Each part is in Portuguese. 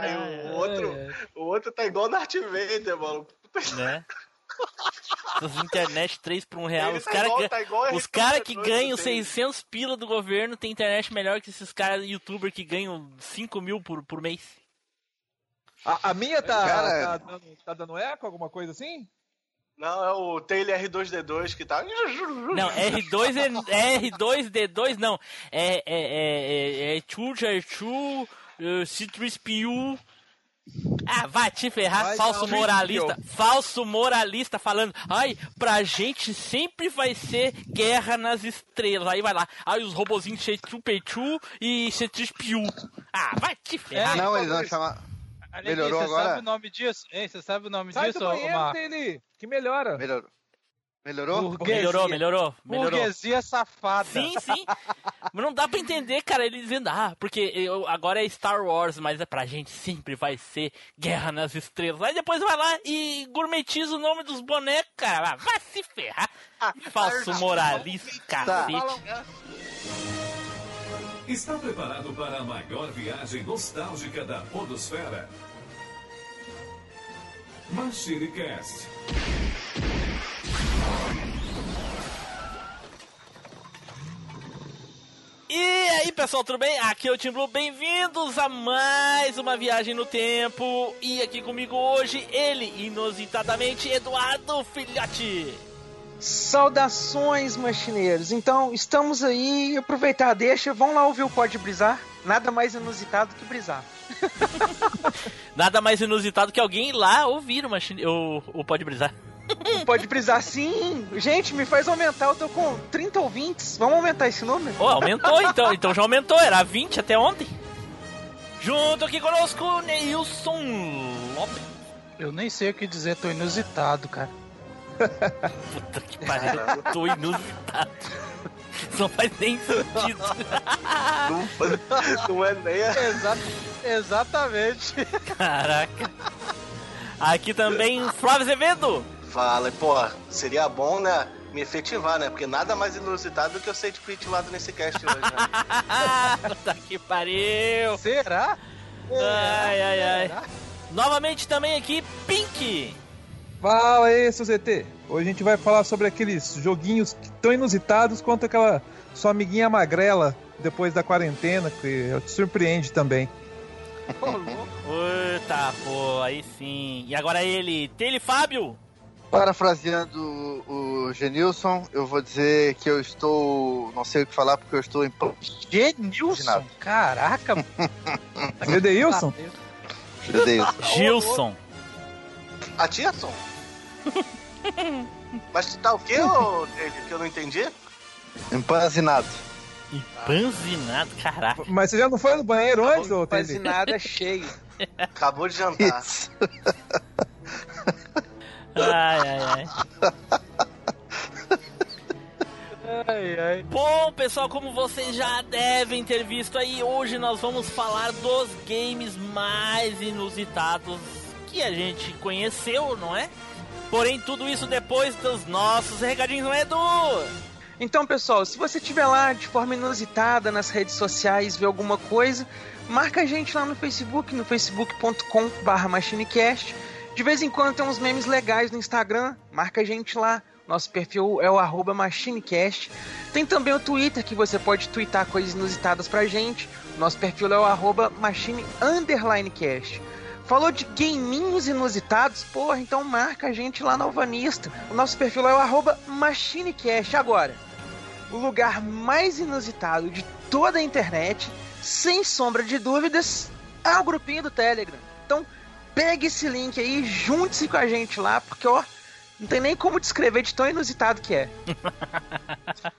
Aí o outro, o outro tá igual o Darth Vader, mano. Né? Essas internet 3 por 1 real. Ele Os tá caras tá os cara que ganham dele. 600 pila do governo tem internet melhor que esses caras youtuber que ganham 5 mil por, por mês. A, a minha tá, Cara- tá, dando, tá dando eco, alguma coisa assim? Não, é o Taylor R2D2 que tá. Não, R2 é R2D2 não. É é é é, é Chu Chu C3PU. Ah, vai te ferrar, Vai falso moralista. Falso moralista falando, ai, pra gente sempre vai ser guerra nas estrelas. Aí vai lá, ai, os robozinhos Chechu Pechu e C3PU. Ah, vai te ferrar. Não, eles vão chamar. Melhorou você agora? sabe o nome disso? Hein, você sabe o nome Sai disso, do banheiro, Omar? Taylor, que melhora. Melhorou. Melhorou? Burguesia. Melhorou, melhorou, melhorou. Burguesia safada. Sim, sim. Mas não dá pra entender, cara, ele dizendo, ah, porque eu, agora é Star Wars, mas é pra gente sempre vai ser Guerra nas Estrelas. Aí depois vai lá e gourmetiza o nome dos bonecos, cara. Ah, Vai se ferrar. Falso moralista, cacete. Está preparado para a maior viagem nostálgica da Podosfera? MachineCast. E aí, pessoal, tudo bem? Aqui é o Tim Blue, bem-vindos a mais uma viagem no tempo. E aqui comigo hoje, ele, inusitadamente, Eduardo Filhote. Saudações, machineiros. Então, estamos aí, aproveitar a deixa, vão lá ouvir o Pode Brisar. Nada mais inusitado que brisar. Nada mais inusitado que alguém lá ouvir o, machine... o, o Pode Brisar. Pode brisar sim. Gente, me faz aumentar, eu tô com 30 ouvintes. Vamos aumentar esse número? Oh, aumentou então, então já aumentou, era 20 até ontem. Junto aqui conosco, Neilson Lopes. Eu nem sei o que dizer, tô inusitado, cara. Puta que pariu, tô inusitado. Isso não faz nem sentido. Não é nem a... Exa exatamente. Caraca. Aqui também, Flávio Azevedo. Fala, pô, seria bom, né? Me efetivar, né? Porque nada mais inusitado do que eu ser efetivado nesse cast hoje, né? Puta que pariu. Será? Ai, ai, ai. Novamente também aqui, Pink. Fala aí, seu ZT. Hoje a gente vai falar sobre aqueles joguinhos que tão inusitados quanto aquela sua amiguinha magrela depois da quarentena, que te surpreende também. Puta, pô, aí sim. E agora ele, Tele Fábio. Parafraseando o Genilson, eu vou dizer que eu estou. Não sei o que falar porque eu estou em. Genilson? Caraca. Edeilson? Genilson. Gilson. A Tirson? Mas tu tá o quê, ô, Taylor, que eu não entendi? Empanzinado. Empanzinado, caraca. Mas você já não foi no banheiro antes, ô Quase Taylor? nada cheio. Acabou de jantar. Ai, ai, ai. Ai, ai. Bom, pessoal, como vocês já devem ter visto aí, hoje nós vamos falar dos games mais inusitados que a gente conheceu, não é? Porém, tudo isso depois dos nossos recadinhos, não é, Edu? Então, pessoal, se você estiver lá de forma inusitada nas redes sociais, ver alguma coisa, marca a gente lá no Facebook, no facebook.com.br machinecast. De vez em quando tem uns memes legais no Instagram, marca a gente lá. Nosso perfil é o machinecast. Tem também o Twitter, que você pode twittar coisas inusitadas pra gente. Nosso perfil é o arroba machine underline cast. Falou de gaminhos inusitados? Porra, então marca a gente lá na Alvanista. O nosso perfil é o machinecast. Agora, o lugar mais inusitado de toda a internet, sem sombra de dúvidas, é o grupinho do Telegram. Então, pegue esse link aí, junte-se com a gente lá, porque ó, não tem nem como descrever de tão inusitado que é.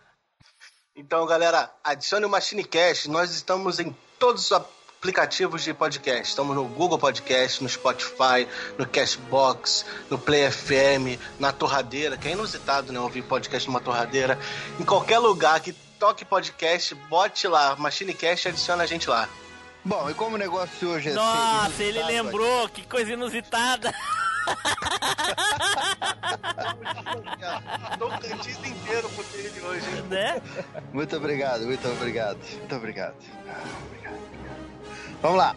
Então, galera, adicione o MachineCast. Nós estamos em todos os aplicativos de podcast. Estamos no Google Podcast, no Spotify, no Cashbox, no Play FM, na Torradeira, que é inusitado, né? Ouvir podcast numa torradeira. Em qualquer lugar que toque podcast, bote lá, MachineCast e adiciona a gente lá. Bom, e como o negócio hoje é. ser Nossa, ele lembrou, que coisa inusitada. Cantista inteiro pro dele hoje? Né? Muito obrigado, muito obrigado. Muito obrigado. Obrigado. Vamos lá.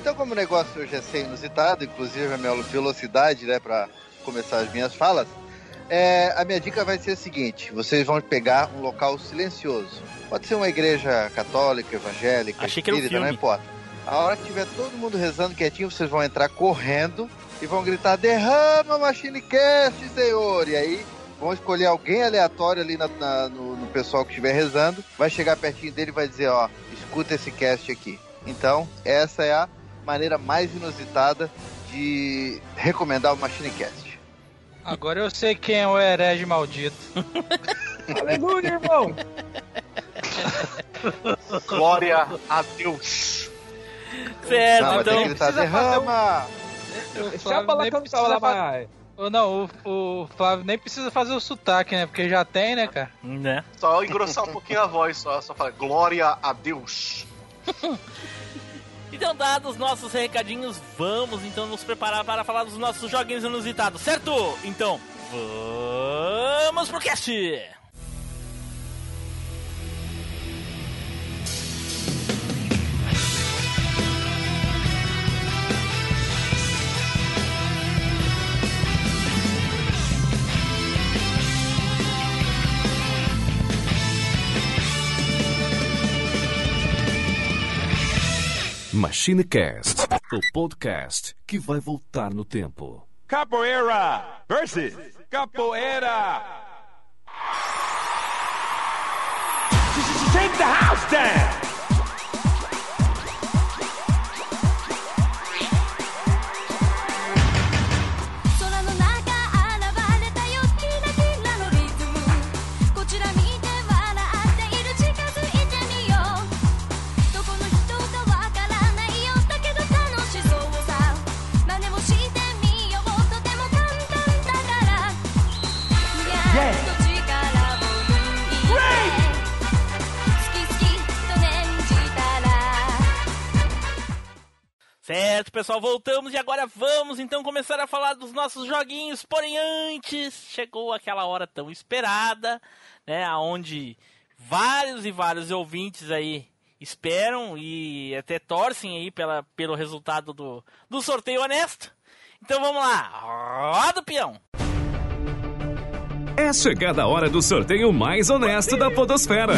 Então, como o negócio hoje é ser inusitado, inclusive a minha velocidade, né, pra começar as minhas falas, é, a minha dica vai ser a seguinte: vocês vão pegar um local silencioso. Pode ser uma igreja católica, evangélica, Achei que era um espírita, não importa. A hora que tiver todo mundo rezando quietinho, vocês vão entrar correndo e vão gritar: derrama Machine Cast, senhor! E aí vão escolher alguém aleatório ali na- na- no, no pessoal que estiver rezando, vai chegar pertinho dele e vai dizer: ó, escuta esse cast aqui. Então, essa é a maneira mais inusitada de recomendar o Machine Cast. Agora eu sei quem é o herege maldito. Aleluia, irmão! Glória a Deus. Certo, Não, então. gritar: um- derrama! O Chapa lá tava lá. Ou Não, o, o Flávio nem precisa fazer o sotaque, né? Porque já tem, né, cara? Né? Só engrossar um pouquinho a voz, só, só falar Glória a Deus. Então, dados nossos recadinhos, vamos então nos preparar para falar dos nossos joguinhos inusitados, certo? Então, vamos pro cast! MachineCast, o podcast que vai voltar no tempo. Capoeira versus Capoeira. Take the house down. Certo, pessoal, voltamos e agora vamos então começar a falar dos nossos joguinhos. Porém, antes chegou aquela hora tão esperada, né? Onde vários e vários ouvintes aí esperam e até torcem aí pela, pelo resultado do, do sorteio honesto. Então vamos lá, roda o peão! É chegada a hora do sorteio mais honesto da Podosfera.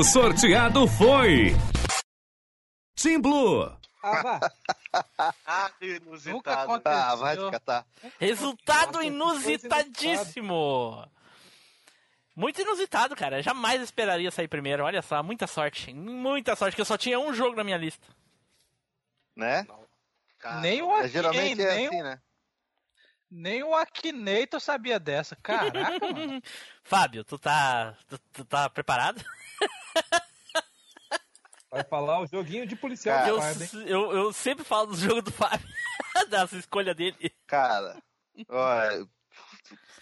O sorteado foi. Team Blue. Ah, vá. Ah, Nunca inusitado. aconteceu. Tá, vai te catar. Resultado inusitadíssimo! Muito inusitado, cara. Jamais esperaria sair primeiro. Olha só, muita sorte. Muita sorte, que eu só tinha um jogo na minha lista. Né? Cara, Nem o É, geralmente é nem, assim, o- né? Nem o Akinator sabia dessa. Caraca, mano. Fábio, tu tá. Tu, tu tá preparado? Vai falar o joguinho de policial Cara, Eu, eu, eu sempre falo do jogo do Fábio. Dessa escolha dele. Cara, olha,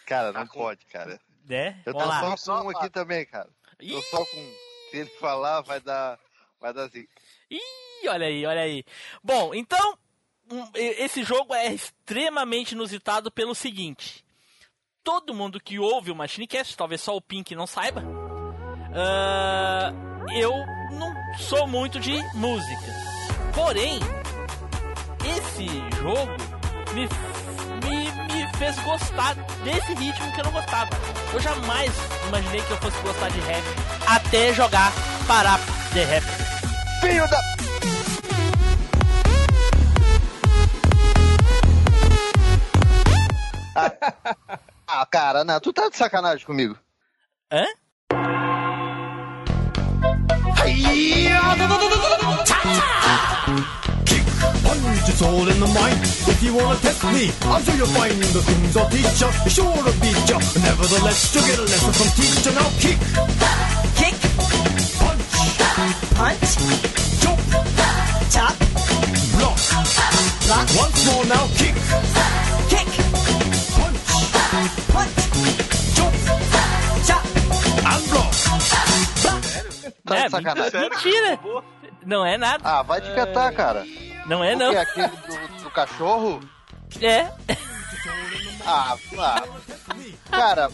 cara, não Tá pode, cara. Né? Eu tô só com um aqui também, cara. Tô Ih, só com. Se ele falar, vai dar. Vai dar zica. Ih, olha aí, olha aí. Bom, então, um, esse jogo é extremamente inusitado pelo seguinte. Todo mundo que ouve o MachineCast, talvez só o Pink não saiba, ah, eu não sou muito de música. Porém, esse jogo me, me, me fez gostar desse ritmo que eu não gostava. Eu jamais imaginei que eu fosse gostar de rap até jogar Parap de Rap. Filho da. Ah, ah, cara, não, tu tá de sacanagem comigo. Hã? Punch it's all in the mind. If you wanna test me, I'm sure you'll find the things I'll teach ya. Sure to beat ya. Nevertheless, you'll get a lesson from teacher. Now kick, Kick, punch, punch, jump, chop, block. block, Once more now, kick, kick, Tá é, de sacanagem. Sério? mentira! Não é nada. Ah, vai te catar, cara. Não é não. Porque aquele do, do cachorro. É. Ah, ah, cara.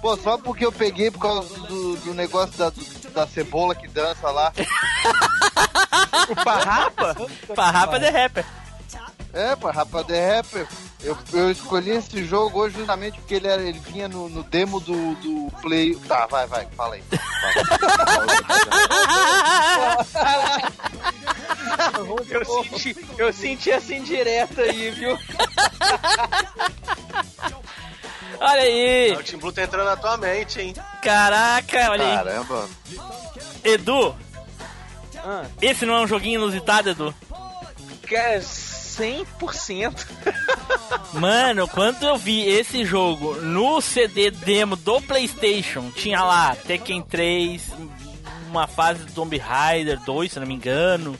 Pô, só porque eu peguei por causa do, do negócio da, da cebola que dança lá. O Parrapa? Parrapa de rapper. É, pô, Rapa The Rapper. Eu, eu escolhi esse jogo hoje justamente porque ele, era, ele vinha no, no demo do, do Play. Tá, vai, vai, fala aí. Eu senti, eu senti essa indireta aí, viu? Olha aí. O Team Blue tá entrando na tua mente, hein? Caraca, olha aí. Caramba. Edu, Ah, esse não é um joguinho inusitado, Edu? cara, 100%. Mano, quando eu vi esse jogo no CD demo do PlayStation, tinha lá Tekken 3, uma fase do Tomb Raider 2, se não me engano.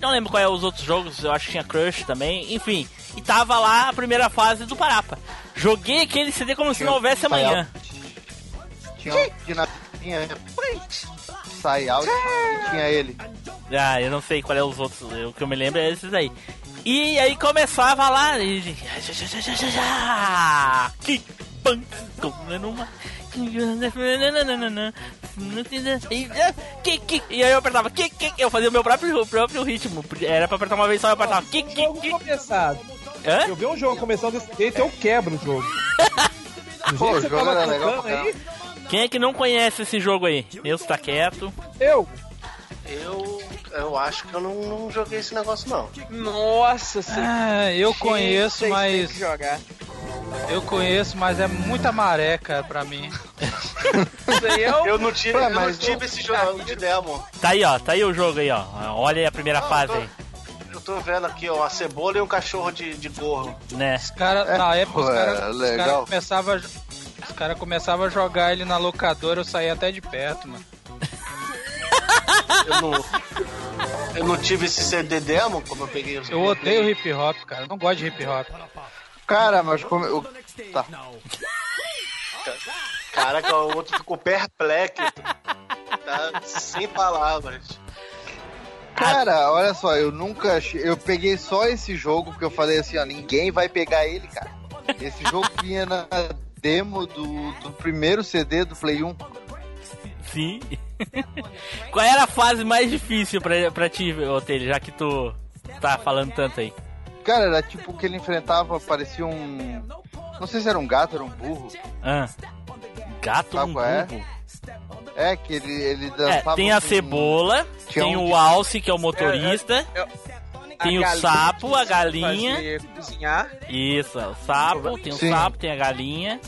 Não lembro qual é os outros jogos, eu acho que tinha Crush também. Enfim, e tava lá a primeira fase do Parapa. Joguei aquele CD como se não houvesse amanhã. Tinha um que na tinha sai out e tinha ele. Ah, eu não sei qual é os outros. O que eu me lembro é esses aí. E aí começava lá. E... Que E, que, que, e aí eu apertava que, que, eu fazia o meu próprio, próprio ritmo. Era pra apertar uma vez só, eu apertava que, que, que. Hã? Eu vi um jogo começando desse jeito, eu quebro o jogo. Do Pô, jeito o que você jogo tava legal aí, Quem é que não conhece esse jogo aí? Eu está quieto. eu. Eu, eu acho que eu não, não joguei esse negócio, não. Nossa, você Ah, eu conheço, Vocês mas. que jogar. Eu conheço, mas é muita maré, cara, pra mim. É. Eu não tive, Ué, eu não tive esse jogo de demo. Tá aí, ó. Tá aí o jogo aí, ó. Olha aí a primeira Ah, fase tô- aí, Eu tô vendo aqui, ó, a cebola e um cachorro de, de gorro. né? Os caras, na época, os caras cara começavam cara começavam a jogar ele na locadora, eu saía até de perto, mano. Eu não, eu não tive esse CD demo, como eu peguei os Eu odeio hip hop, cara. eu Não gosto de hip hop. Cara, mas como. Eu... Tá. Caraca, o outro ficou perplexo. Tá sem palavras. Cara, olha só, eu nunca. achei- Eu peguei só esse jogo porque eu falei assim, ó, ninguém vai pegar ele, cara. Esse jogo vinha na demo do, do primeiro CD do Play 1. Sim. Qual era a fase mais difícil pra, pra ti, Otelho, já que tu tá falando tanto aí? Cara, era tipo que ele enfrentava, parecia um. Não sei se era um gato, era um burro. Ah. Gato Sabe um é? burro. É, que ele, ele É, dançava. tem a com- cebola, Tinha tem um o alce, que é o motorista, tem o sapo, a galinha. Cozinhar. Isso, o sapo, tem o Sim. sapo, tem a galinha.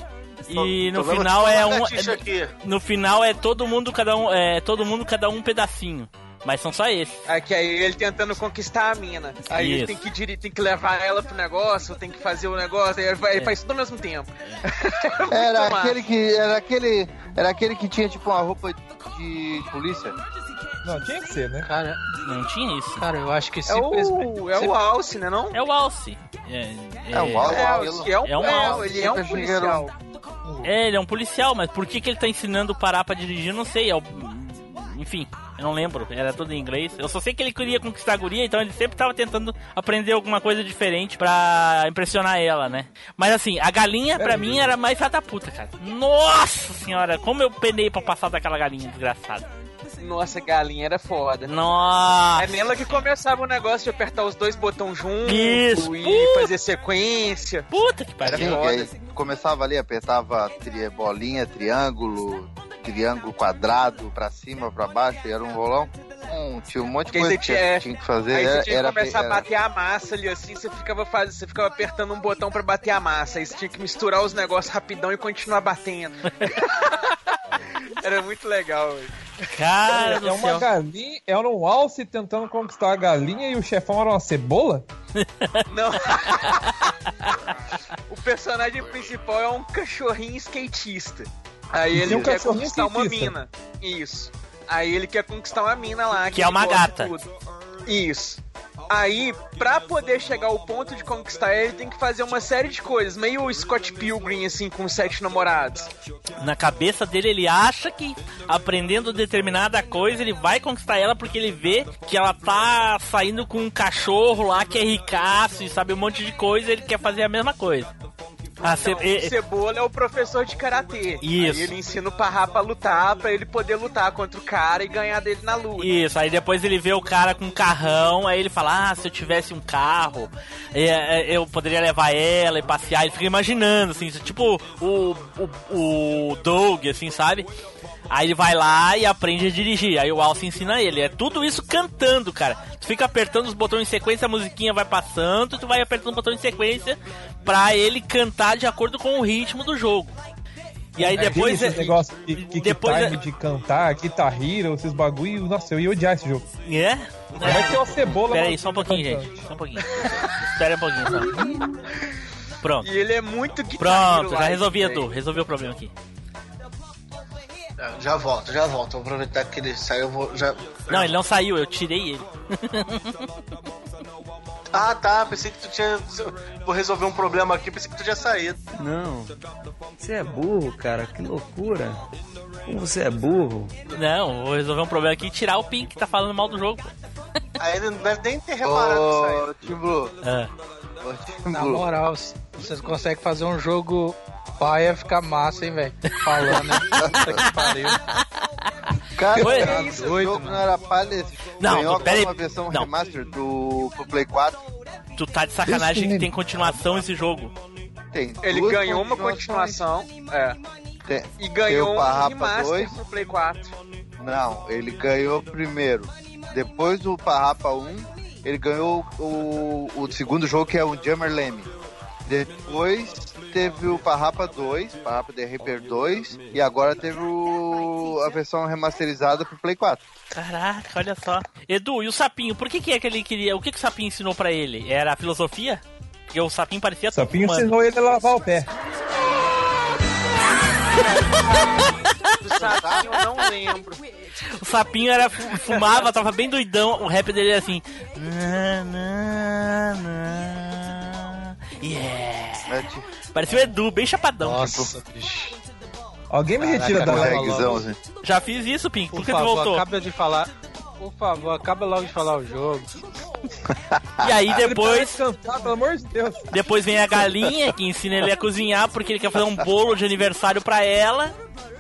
E no final é um. é- no final é todo mundo cada um. É todo mundo cada um pedacinho. Mas são só esses. Aqui aí ele tentando conquistar a mina. Aí Isso. ele tem que, tem que levar ela pro negócio, tem que fazer o negócio, aí ele, vai- ele faz tudo ao mesmo tempo. Era Muito massa. aquele que. Era aquele. Era aquele que tinha tipo uma roupa de polícia. Não, tinha que ser, né? Cara, Não tinha isso. cara, eu acho que É simplesmente. o, é o Alce, né não? É o alce. É, É o Alce. É, é um, É um é, Alce. ele é era um- policial. É, ele é um policial, mas por que, que ele tá ensinando parar pra dirigir, não sei. É o... Enfim, eu não lembro. Era tudo em inglês. Eu só sei que ele queria conquistar a guria, então ele sempre tava tentando aprender alguma coisa diferente pra impressionar ela, né? Mas assim, a galinha pra mim era mais da puta, cara. Nossa senhora, como eu penei pra passar daquela galinha desgraçada. Nossa, galinha era foda. Nossa! É nela que começava o negócio de apertar os dois botões juntos Isso. e fazer sequência. Puta que pariu. que aí começava ali, apertava tri, bolinha, triângulo, triângulo quadrado, pra cima, pra baixo, e era um rolão. Tinha um monte de coisa que tinha- tinha que fazer. Aí era, você tinha que era começar bem- a bater a massa ali assim, você ficava fazendo, você ficava apertando um botão pra bater a massa, aí você tinha que misturar os negócios rapidão e continuar batendo. Era muito legal, velho. Cara É do uma céu. galinha, era um alce tentando conquistar a galinha e o chefão era uma cebola? Não. o personagem principal é um cachorrinho skatista. Aí ele um quer conquistar uma skatista. mina. Isso. Aí ele quer conquistar uma mina lá. Que é uma gata. tudo. Isso. Aí, pra poder chegar ao ponto de conquistar ela, ele tem que fazer uma série de coisas. Meio Scott Pilgrim, assim, com sete namorados. Na cabeça dele, ele acha que aprendendo determinada coisa, ele vai conquistar ela porque ele vê que ela tá saindo com um cachorro lá que é ricaço e sabe um monte de coisa, ele quer fazer a mesma coisa. Ah, ce- Então, e- o Cebola é o professor de karatê. Isso. Aí ele ensina o Parrapa a lutar pra ele poder lutar contra o cara e ganhar dele na luta. Isso, aí depois ele vê o cara com um carrão, aí ele fala, ah, se eu tivesse um carro, é, é, eu poderia levar ela e passear. Ele fica imaginando, assim, tipo o, o, o Doug, assim, sabe? Aí ele vai lá e aprende a dirigir. Aí o Alce ensina ele. É tudo isso cantando, cara. Tu fica apertando os botões em sequência, a musiquinha vai passando, tu vai apertando o botão em sequência pra ele cantar de acordo com o ritmo do jogo. E aí depois. Tem esses negócios de kick depois time é- de cantar, Guitar Hero, esses bagulho. Nossa, eu ia odiar esse jogo. É? Vai ter uma cebola. Pera aí, só um pouquinho, gente. Só um pouquinho. Espera um pouquinho só. Pronto. E ele é muito guitarreiro Pronto, já resolvi, velho. Edu. Resolvi o problema aqui. Já volto, já volto. Vou aproveitar que ele saiu, eu vou já. Não, ele não saiu, eu tirei ele. Ah, tá. Pensei que tu tinha. Vou resolver um problema aqui, pensei que tu tinha saído. Não. Você é burro, cara. Que loucura. Como você é burro. Não, vou resolver um problema aqui e tirar o Pink que tá falando mal do jogo. Aí ele não deve nem ter reparado isso aí. Blue. Ah. Na moral, vocês conseguem fazer um jogo paia ficar massa, hein, velho? Falando? Puta que pariu. Cara, Oi? esse Doido, jogo mano. não era palha, esse jogo Não, ganhou pera aí. uma versão Não. remaster do pro Play 4. Tu tá de sacanagem Isso que tem continuação esse jogo. Tem Ele ganhou uma continuação, é. Tem- E ganhou o um Parrapa remaster 2. pro Play 4. Não, ele ganhou primeiro. Depois do Parrapa 1, ele ganhou o, o segundo jogo que é o Jammer Leme. Depois teve o Parrapa 2, Parrapa The Reaper 2, e agora teve o- a versão remasterizada pro Play 4. Caraca, olha só. Edu, e o sapinho? Por que, que é que ele queria. O que, que o sapinho ensinou pra ele? Era a filosofia? Porque o sapinho parecia O Sapinho humano. ensinou ele a lavar o pé. Do sapinho eu não lembro. O sapinho era, fu- fumava, tava bem doidão. O rap dele era assim. "Na, na, na, Yeah. Né? Tipo, Parecia o Edu, bem chapadão. Nossa, bicho. Alguém me retira Caraca, da regzão, assim. Já fiz isso, Pink. Por Por que tu favor, voltou? acaba de falar. Por favor, acaba logo de falar o jogo. E aí Ele depois. cantar, pelo amor de Deus. Depois vem a galinha que ensina ele a cozinhar porque ele quer fazer um bolo de aniversário pra ela.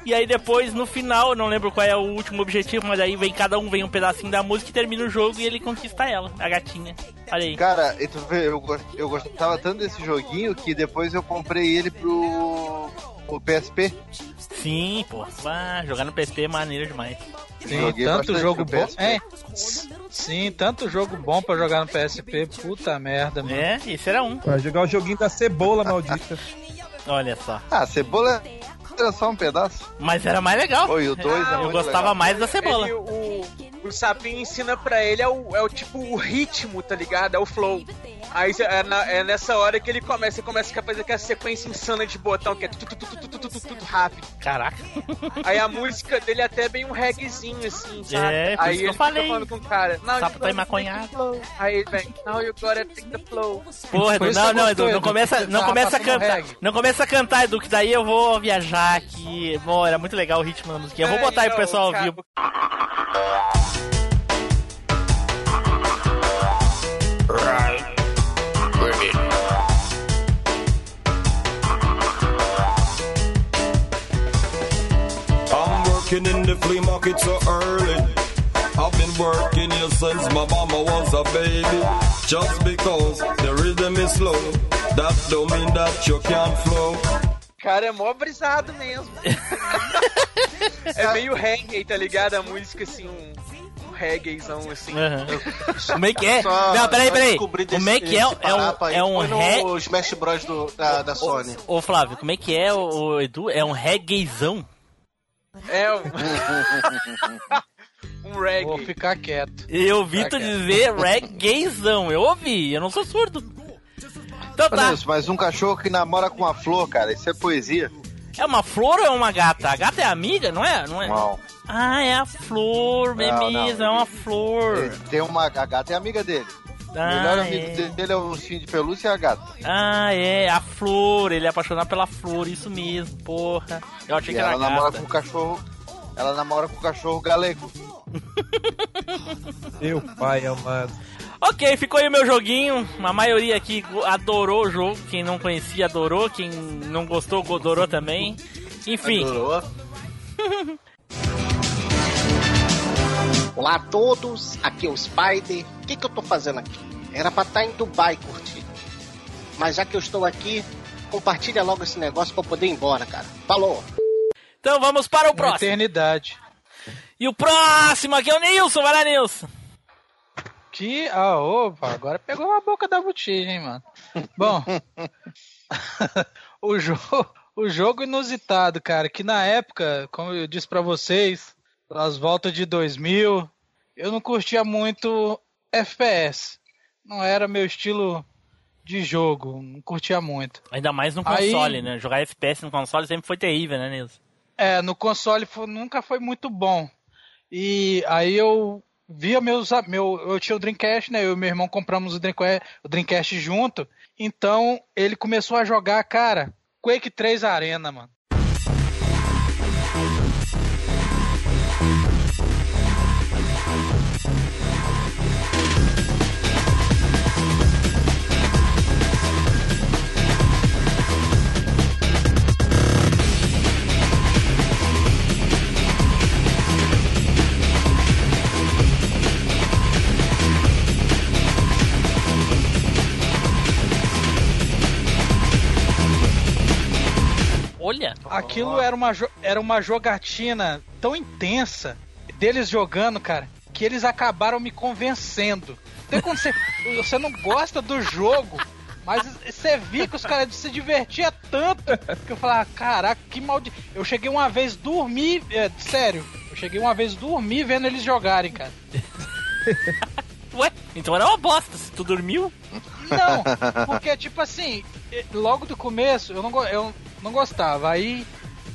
E aí depois, no final, eu não lembro qual é o último objetivo, mas aí vem cada um vem um pedacinho da música e termina o jogo e ele conquista ela, a gatinha. Olha aí. Cara, eu, eu gostava tanto desse joguinho que depois eu comprei ele pro, pro PSP. Sim, pô. Ah, jogar no PSP é maneiro demais. Sim, Joguei tanto jogo bom. PSP. É. Sim, tanto jogo bom pra jogar no PSP. Puta merda, mano. É, esse era um. Vai jogar o joguinho da cebola maldita. Olha só. Ah, cebola era só um pedaço. Mas era mais legal. Oi, o 2 é Eu gostava legal. mais da cebola. Ele, o, o sapinho ensina pra ele é o, é o tipo o ritmo, tá ligado? É o flow. Aí é, na- é nessa hora que ele começa, ele começa a fazer aquela sequência insana de botão que é tudo, tudo, tudo, tudo, tudo, rápido. Caraca. Aí a música dele é até bem um reggaezinho assim, sabe? É, aí que eu ele falei. fica falando com o cara. Now Sapo tá flow. Aí ele vem, now you gotta take the flow. Porra, Edu, não, não, Edu, não começa, não começa a cantar. Não começa a cantar, Edu, que daí eu vou viajar aqui. Bom, era muito legal o ritmo da musiquinha. Eu vou É, botar aí pro então, pessoal ouvir. I'm working in the flea market so early. I've been working here since my mama was a baby. Just because the rhythm is slow, that don't mean that you can't flow. Cara é mó brisado mesmo. é meio reggae, tá ligado? A música assim, um, um reggaezão assim. Aham. Como é que é? Só- Não, peraí, peraí. descobri Como é que é? É um, é um no ré. Smash Bros do, da, da Sony. Ô Flávio, como é que é, o, o Edu? É um reggaezão? É um, um Vou reggae. ficar quieto. Eu ouvi tu quieto. dizer reggaezão. Eu ouvi, eu não sou surdo. Então tá. isso, mas um cachorro que namora com uma flor, cara, isso é poesia. É uma flor ou é uma gata? A gata é amiga, não é? Não é? Não. Ah, é a flor, é mesmo, é uma flor. Ele tem uma. A gata é amiga dele. O Ah, melhor amigo é. dele é o ursinho de pelúcia e a gata. Ah, é, a flor, ele é apaixonado pela flor, isso mesmo, porra. Eu achei E que era ela namora gata. com o cachorro. Ela namora com o cachorro galego. Meu pai amado. Ok, ficou aí o meu joguinho. A maioria aqui adorou o jogo. Quem não conhecia adorou. Quem não gostou, adorou também. Enfim. Adorou. Olá a todos, aqui é o Spider. O que, que eu tô fazendo aqui? Era pra estar em Dubai curtindo. Mas já que eu estou aqui, compartilha logo esse negócio pra eu poder ir embora, cara. Falou! Então vamos para o Uma próximo. eternidade. E o próximo aqui é o Nilson. Vai lá, Nilson. Ah, opa, agora pegou a boca da botija, hein, mano. Bom. o, jogo, o jogo inusitado, cara, que na época, como eu disse pra vocês, às voltas de 2000, eu não curtia muito FPS. Não era meu estilo de jogo, não curtia muito. Ainda mais no Aí- console, né? Jogar FPS no console sempre foi terrível, né, Nilson? É, no console fo- nunca foi muito bom. E aí eu via meus. Meu, eu tinha o Dreamcast, né? Eu e meu irmão compramos o Dreamcast, o Dreamcast junto. Então ele começou a jogar, cara, Quake 3 Arena, mano. Aquilo era uma, era uma jogatina tão intensa deles jogando, cara, que eles acabaram me convencendo. Então quando você, você não gosta do jogo, mas você via que os caras se divertiam tanto que eu falava, caraca, que maldi... Eu cheguei uma vez dormir, é, sério, eu cheguei uma vez dormir vendo eles jogarem, cara. Ué, então era uma bosta. Se tu dormiu. Não, porque tipo assim, logo do começo eu não, eu não gostava. Aí,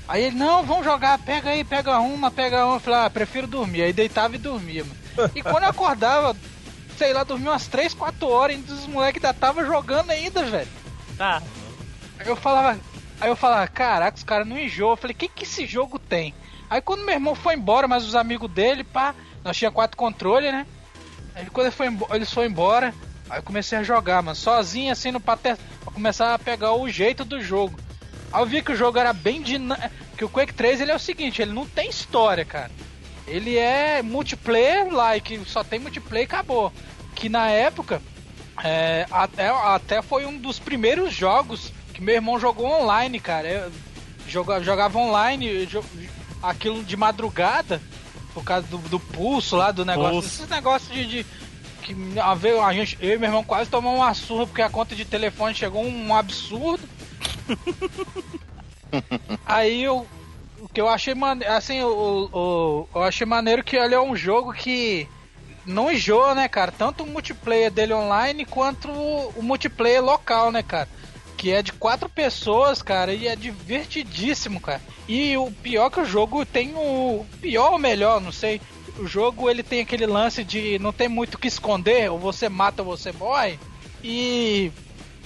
aí ele, não, vamos jogar, pega aí, pega uma, pega uma. Eu falei, ah, prefiro dormir. Aí deitava e dormia, mano. E quando eu acordava, sei lá, dormia umas 3, 4 horas e os moleques ainda tava jogando ainda, velho. Tá. Aí eu falava, aí eu falava, caraca, os caras não enjoam. Eu falei, o que que esse jogo tem? Aí quando meu irmão foi embora, mas os amigos dele, pá, nós tinha quatro controles, né? Aí quando ele foi eles foram embora, aí eu comecei a jogar, mano, sozinho assim no pater, pra começar a pegar o jeito do jogo. Aí eu vi que o jogo era bem dinâmico, que o Quake 3 ele é o seguinte, ele não tem história, cara. Ele é multiplayer like, só tem multiplayer e acabou. Que na época, é, até, até foi um dos primeiros jogos que meu irmão jogou online, cara. Eu jogava, jogava online, jo- aquilo de madrugada, por causa do, do pulso lá, do negócio. Pulso. Esses negócios de. de que a, a gente, eu e meu irmão quase tomamos uma surra porque a conta de telefone chegou um, absurdo. Aí eu. O que eu achei maneiro. Assim, eu achei maneiro que ele é um jogo que não enjoa, né, cara? Tanto o multiplayer dele online quanto o, o multiplayer local, né, cara? Que é de quatro pessoas, cara, e é divertidíssimo, cara. E o pior que o jogo tem o. Pior ou melhor, não sei. O jogo ele tem aquele lance de não tem muito o que esconder, ou você mata ou você morre. E.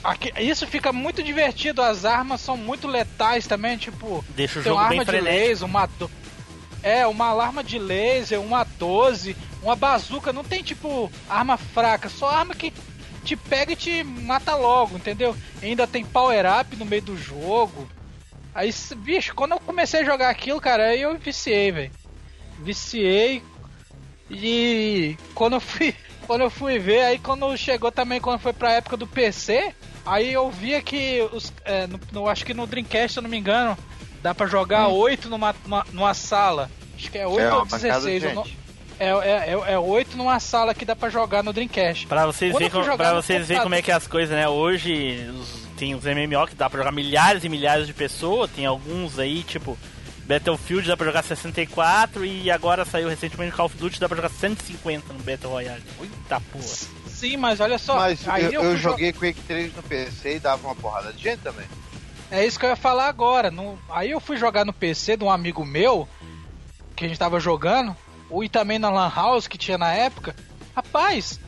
aqui- isso fica muito divertido, as armas são muito letais também, tipo. Deixa o tem jogo uma arma de laser, uma. É, uma alarma de laser, uma 12, uma bazuca, não tem tipo arma fraca, só arma que te pega e te mata logo, entendeu? Ainda tem power up no meio do jogo. Aí, bicho, quando eu comecei a jogar aquilo, cara, aí eu viciei, velho. Viciei. E quando eu fui, quando eu fui ver, aí quando chegou também, quando foi pra época do PC, aí eu via que os, é, no, no- acho que no Dreamcast, se eu não me engano, dá pra jogar Hum. 8 numa, numa, numa sala. Acho que é 8 É, ou uma pancada de 16. eu não- gente. é, é, é, é 8 numa sala que dá pra jogar no Dreamcast. Pra vocês verem como, pra vocês verem como é que é as coisas, né? Hoje os- tem os MMO que dá pra jogar milhares e milhares de pessoas, tem alguns aí, tipo, Battlefield dá pra jogar 64 e agora saiu recentemente Call of Duty dá pra jogar 150 no Battle Royale. Eita porra. Sim, mas olha só. Mas aí eu, eu jo- joguei Quake 3 no PC e dava uma porrada de gente também. É isso que eu ia falar agora. No- Aí eu fui jogar no PC de um amigo meu, que a gente tava jogando, e também na Lan House que tinha na época. Rapaz,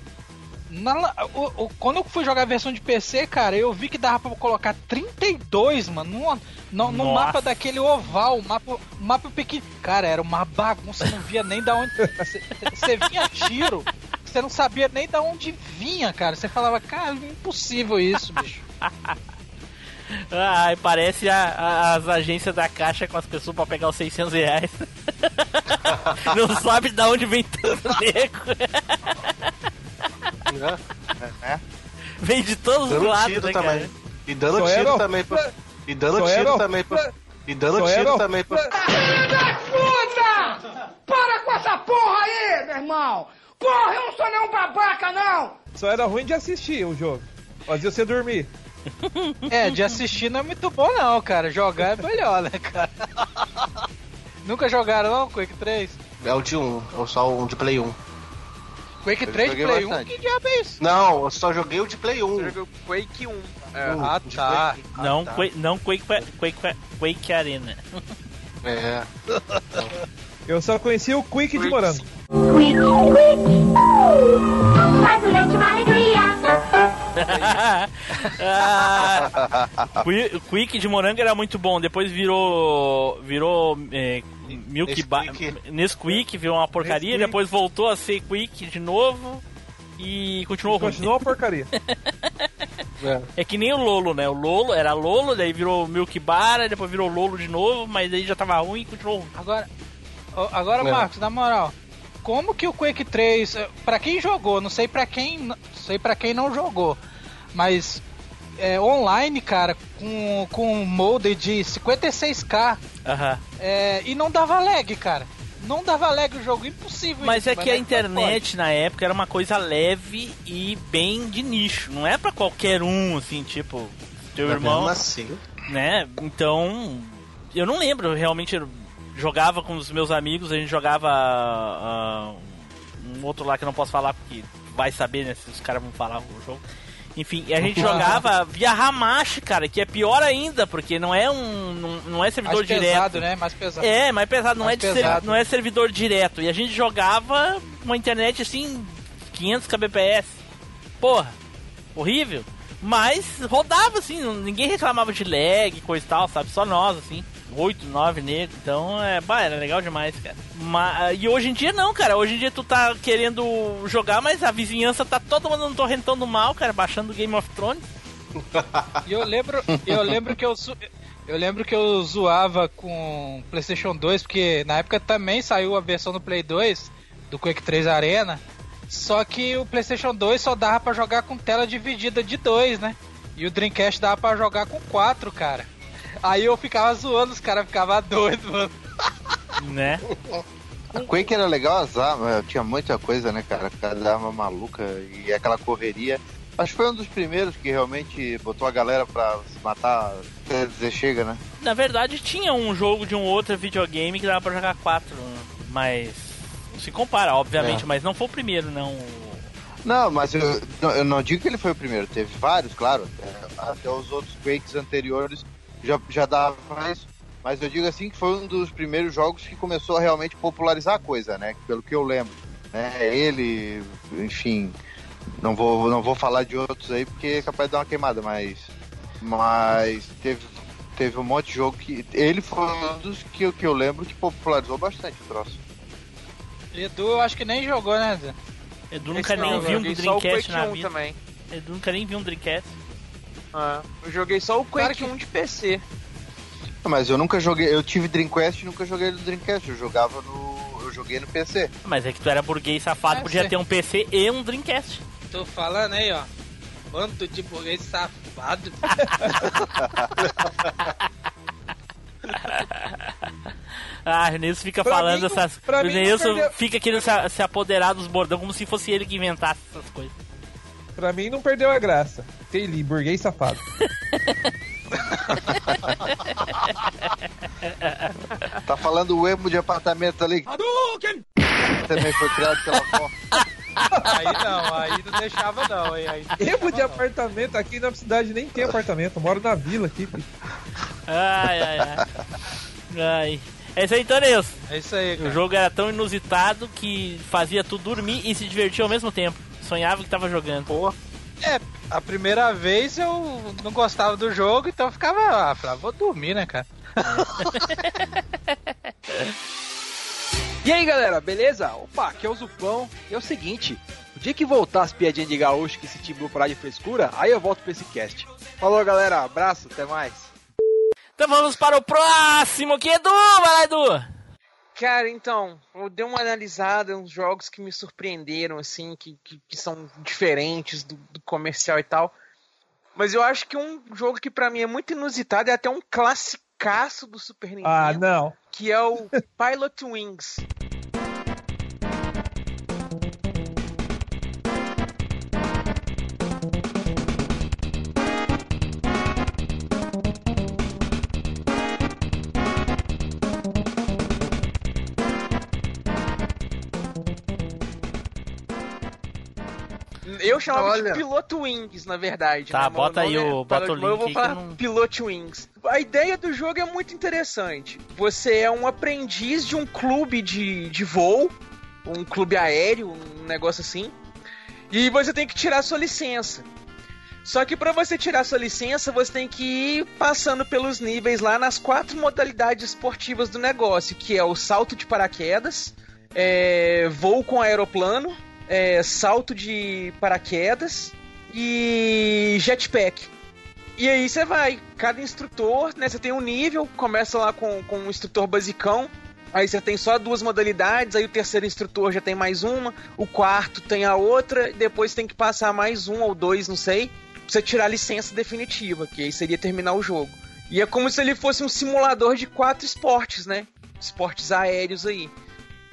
Na o- o- quando eu fui jogar a versão de PC, cara, eu vi que dava pra colocar 32, mano, no, no, no mapa daquele oval, mapa, mapa pequeno. Cara, era uma bagunça, não via nem da onde. Você vinha tiro, você não sabia nem da onde vinha, cara. Você falava, cara, impossível isso, bicho. Ai, parece a- a- as agências da caixa com as pessoas pra pegar os 600 reais. Não sabe de onde vem tanto nego. É. Vem de todos os Dando lados, tiro né, também. cara? E dando Só tiro também. Pra... E dando Só tiro era- também. Pra... E dando Só tiro era- também. Pra... Puta! Para com essa porra aí, meu irmão! Porra, eu não sou nenhum babaca, não! Só era ruim de assistir o jogo. Fazia você dormir. É, de assistir não é muito bom, não, cara. Jogar é melhor, né, cara? Nunca jogaram, não, Quake 3? É o de 1, é só um de Play 1. Quake Eu 3 joguei Play 1? bastante. Que diabo é isso? Não, eu só joguei o de Play 1. Eu joguei o Quake 1. É, Uh, Ah, de tá. Não, Ah, tá. Quake, não Quake, Quake, Quake Arena. É. Eu só conhecia o Quick de Morango. Faz o leite uma alegria. Ah, Qui- Quick de morango era muito bom. Depois virou. Virou. É, Milk Bar. Nesquik. Virou uma porcaria. Nesquik. Depois voltou a ser Quick de novo. E continuou ruim. Continuou uma porcaria. É que nem o Lolo, né? O Lolo era Lolo, daí virou Milk Bar, depois virou Lolo de novo, mas aí já tava ruim e continuou ruim. Agora, agora É. Marcos, na moral, como que o Quake 3, eh, pra quem jogou, não sei pra quem, não sei para quem não jogou, mas é, online, cara, com com um molde de 56k Aham. é, e não dava lag, cara. Não dava lag o jogo, impossível. Mas isso, é que a como pode? internet na época era uma coisa leve e bem de nicho. Não é pra qualquer um, assim, tipo, teu Mas irmão. mesmo assim. né? Então, eu não lembro, realmente jogava com os meus amigos, a gente jogava ah, um outro lá que eu não posso falar porque vai saber, né, se os caras vão falar o jogo. Enfim, e a gente jogava via Hamashi, cara, que é pior ainda, porque não é um não, não é servidor Mais direto. pesado, né? Mais pesado. É, mais pesado, não, Mais é de ser- pesado. não é servidor direto. E a gente jogava uma internet assim, 500 kbps. Porra, horrível. Mas rodava assim, ninguém reclamava de lag, coisa e tal, sabe? Só nós, assim. 8, 9 negros. Então, é, bah, era legal demais, cara. Mas, e hoje em dia não, cara. Hoje em dia tu tá querendo jogar, mas a vizinhança tá todo mundo no torrentão do mal, cara, baixando Game of Thrones. E eu lembro, eu lembro que eu eu lembro que eu zoava com PlayStation 2 porque na época também saiu a versão do Play 2 do Quake 3 Arena. Só que o PlayStation 2 só dava pra jogar com tela dividida de 2, né? E o Dreamcast dava pra jogar com 4, cara. Aí eu ficava zoando, os caras ficavam doidos, mano. Né? O Quake era legal, as armas, tinha muita coisa, né, cara? Cada arma maluca e aquela correria. Acho que foi um dos primeiros que realmente botou a galera pra se matar até dizer chega, né? Na verdade, tinha um jogo de um outro videogame que dava pra jogar quatro, mas não se compara, obviamente, É. mas não foi o primeiro, não. Não, mas eu, não- eu não digo que ele foi o primeiro, teve vários, claro. Até, até os outros Quakes anteriores já, já dava isso. Mas eu digo assim que foi um dos primeiros jogos que começou a realmente popularizar a coisa, né? Pelo que eu lembro. Né? Ele, enfim, não vou, não vou falar de outros aí porque é capaz de dar uma queimada, mas. Mas teve, teve um monte de jogo que. Ele foi um dos que, eu- que eu lembro que popularizou bastante o troço. Edu, eu acho que nem jogou, né, Zé? Edu Esse nunca não, nem viu um Dreamcast na 1 vida. também. Edu nunca nem viu um Dreamcast. Ah, eu joguei só o Quake que- 1 de PC. Mas eu nunca joguei, eu tive Dreamcast e nunca joguei no Dreamcast, eu jogava no. Eu joguei no PC. Mas é que tu era burguês safado, É, podia sei. ter um PC e um Dreamcast. Tô falando aí, ó. Bando de burguês safado. Ah, o Nilson fica Pra falando mim, essas. pra o Nilson perdeu- fica querendo se, se apoderar dos bordão como se fosse ele que inventasse essas coisas. Pra mim não perdeu a graça. Taylor, burguês safado. Tá falando o emo de apartamento ali. Também foi criado pela avó. Aí não, aí não deixava não. Aí, aí não Emo de não. apartamento aqui na cidade nem tem apartamento. Eu moro na vila aqui. Ai, ai, ai. ai. É isso aí, então, Nilson. É isso aí, O cara. jogo era tão inusitado que fazia tu dormir e se divertir ao mesmo tempo. sonhava que tava jogando. Pô. É, a primeira vez eu não gostava do jogo, então eu ficava, ah, falava, vou dormir, né, cara? E aí galera, beleza? Opa, aqui é o Zupão. E é o seguinte: o dia que voltar as piadinhas de gaúcho que esse time parar de frescura, aí eu volto pra esse cast. Falou galera, abraço, até mais. Então vamos para o próximo, que é Edu! Vai lá, Edu! Cara, então, eu dei uma analisada uns jogos que me surpreenderam, assim, que, que, que são diferentes do, do comercial e tal. Mas eu acho que um jogo que pra mim é muito inusitado é até um classicaço do Super Nintendo. Ah, não. Que é o Pilot Wings. Eu chamava Olha. de Piloto Wings, na verdade. Tá, né? Bota aí nome o- é bota o Pilot- mas Eu link vou falar não- Pilot Wings. A ideia do jogo é muito interessante. Você é um aprendiz de um clube de, de voo, um clube aéreo, um negócio assim. E você tem que tirar sua licença. Só que para você tirar sua licença, você tem que ir passando pelos níveis lá nas quatro modalidades esportivas do negócio, que é o salto de paraquedas, é, voo com aeroplano, é, salto de paraquedas e jetpack. E aí você vai, cada instrutor, né? Você tem um nível, começa lá com, com um instrutor basicão, aí você tem só duas modalidades, aí o terceiro instrutor já tem mais uma, o quarto tem a outra, depois tem que passar mais um ou dois, não sei, pra você tirar a licença definitiva, que aí seria terminar o jogo. E é como se ele fosse um simulador de quatro esportes, né? Esportes aéreos aí.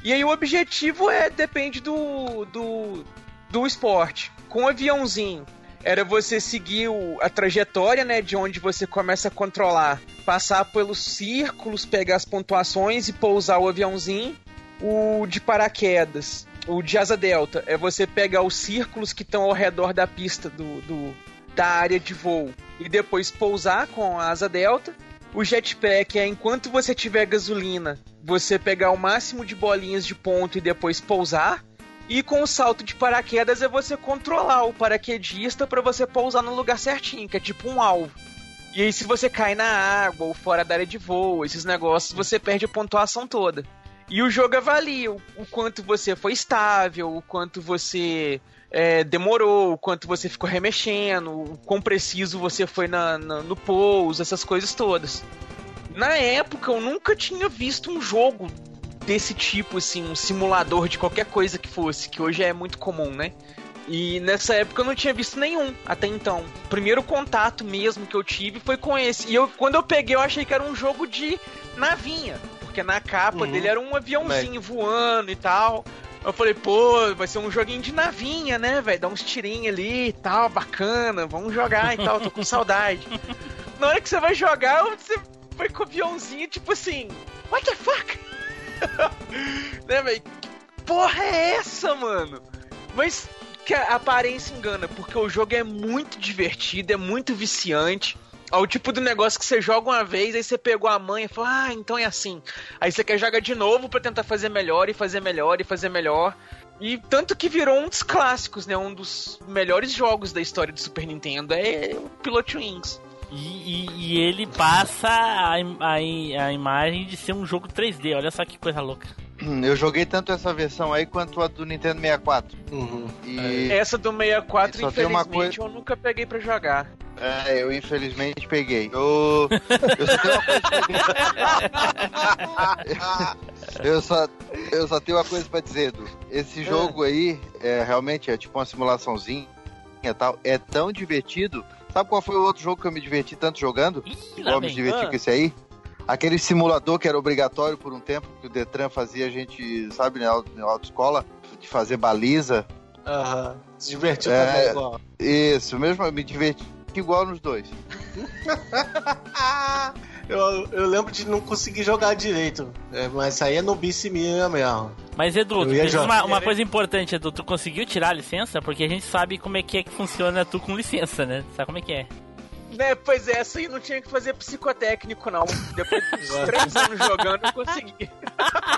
E aí o objetivo é depende do, do, do esporte. Com o aviãozinho, era você seguir o- a trajetória, né, de onde você começa a controlar, passar pelos círculos, pegar as pontuações e pousar o aviãozinho. O de paraquedas, o de asa delta, é você pegar os círculos que estão ao redor da pista do, do- da área de voo e depois pousar com a asa delta. O jetpack é enquanto você tiver gasolina, você pegar o máximo de bolinhas de ponto e depois pousar. E com o salto de paraquedas é você controlar o paraquedista para você pousar no lugar certinho, que é tipo um alvo. E aí se você cai na água ou fora da área de voo, esses negócios, você perde a pontuação toda. E o jogo avalia o, o quanto você foi estável, o quanto você é, demorou, o quanto você ficou remexendo, o quão preciso você foi na, na- no pouso, essas coisas todas. Na época eu nunca tinha visto um jogo desse tipo, assim, um simulador de qualquer coisa que fosse, que hoje é muito comum, né? E nessa época eu não tinha visto nenhum até então. O primeiro contato mesmo que eu tive foi com esse. E eu, quando eu peguei, eu achei que era um jogo de navinha. Porque na capa Uhum. dele era um aviãozinho voando e tal. Eu falei, pô, vai ser um joguinho de navinha, né, velho? Dar uns tirinhos ali e tal, bacana, vamos jogar e tal, tô com saudade. Na hora que você vai jogar, você foi com o aviãozinho, tipo assim, what the fuck? né, velho? Que porra é essa, mano? Mas que a aparência engana, porque o jogo é muito divertido, é muito viciante. É o tipo do negócio que você joga uma vez, aí você pegou a mãe e falou, ah, então é assim. Aí você quer jogar de novo pra tentar fazer melhor e fazer melhor e fazer melhor. E tanto que virou um dos clássicos, né? Um dos melhores jogos da história do Super Nintendo é o Pilot Wings. E, e- e ele passa a, a, a imagem de ser um jogo 3D. Olha só que coisa louca. Eu joguei tanto essa versão aí quanto a do Nintendo 64. Uhum. E Essa do 64, Só tem uma infelizmente, eu nunca peguei pra jogar. é, eu infelizmente peguei. Eu, eu só tenho uma coisa pra eu só, eu só tenho uma coisa pra dizer, Edu. Esse jogo aí é realmente é tipo uma simulaçãozinha e tal. É tão divertido. Sabe qual foi o outro jogo que eu me diverti tanto jogando? Igual eu me diverti Ah. com esse aí? Aquele simulador que era obrigatório por um tempo, que o Detran fazia a gente, sabe, na auto- na autoescola, de fazer baliza. Aham. Se divertiu É. também igual. Isso, mesmo eu me diverti igual nos dois. Eu, eu lembro de não conseguir jogar direito. É, mas isso aí é no bice minha mesmo. Mas Edu, uma, uma coisa importante, Edu, tu conseguiu tirar a licença? Porque a gente sabe como é que é que funciona tu com licença, né? Sabe como é que é? Né, pois é, essa aí não tinha que fazer psicotécnico, não. Depois de três anos jogando, eu consegui.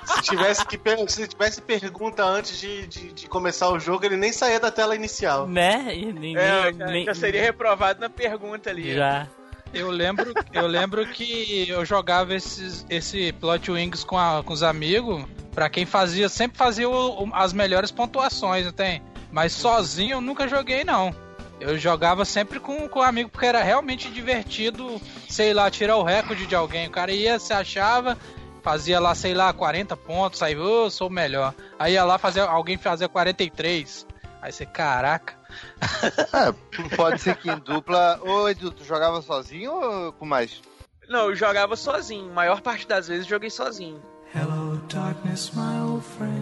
Se tivesse, que, per- se tivesse pergunta antes de, de, de começar o jogo, ele nem saía da tela inicial. Né? E ninguém. É, já, nem- já seria reprovado na pergunta ali. Já. Eu lembro, eu lembro que eu jogava esses, esse Plot Wings com, a- com os amigos. Pra quem fazia, sempre fazia o- o- as melhores pontuações, não tem? Mas sozinho eu nunca joguei, não. Eu jogava sempre com, com amigo porque era realmente divertido, sei lá, tirar o recorde de alguém. O cara ia, se achava, fazia lá, sei lá, 40 pontos, aí "Ô, eu sou o melhor. Aí ia lá fazer alguém fazia 43. Aí você, caraca. É, pode ser que em dupla. Ô, Edu, tu jogava sozinho ou com mais? Não, eu jogava sozinho. A maior parte das vezes eu joguei sozinho. Hello, darkness, my old friend.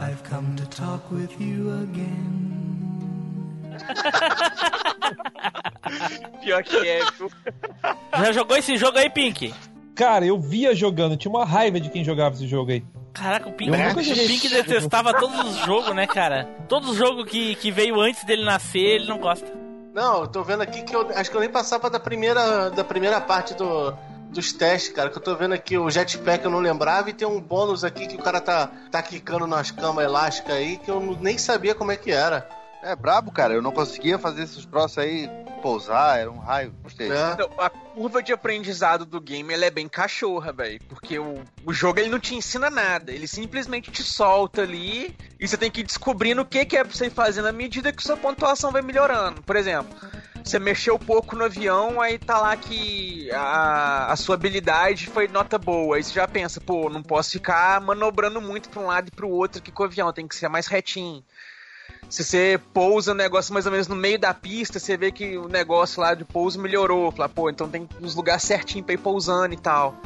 I've come to talk with you again. Pior que é, viu? Já jogou esse jogo aí, Pink? Cara, eu via jogando, tinha uma raiva de quem jogava esse jogo aí. Caraca, o Pink, Eu nunca o Pink detestava todos os jogos, né, cara? Todos os jogos que, que veio antes dele nascer, ele não gosta. Não, eu tô vendo aqui que eu acho que eu nem passava da primeira, da primeira parte do, dos testes, cara. Que eu tô vendo aqui o jetpack eu não lembrava e tem um bônus aqui que o cara tá, tá quicando nas camas elásticas aí que eu nem sabia como é que era. É brabo, cara. Eu não conseguia fazer esses troços aí pousar, era um raio. Gostei. Então, a curva de aprendizado do game ela é bem cachorra, velho. Porque o, o jogo ele não te ensina nada. Ele simplesmente te solta ali e você tem que ir descobrindo o que, que é pra você fazer na medida que sua pontuação vai melhorando. Por exemplo, você mexeu pouco no avião, aí tá lá que a, a sua habilidade foi nota boa. Aí você já pensa, pô, não posso ficar manobrando muito pra um lado e pro outro aqui com o avião, tem que ser mais retinho. Se você pousa o negócio mais ou menos no meio da pista, você vê que o negócio lá de pouso melhorou. Fala, pô, então tem uns lugares certinho pra ir pousando e tal.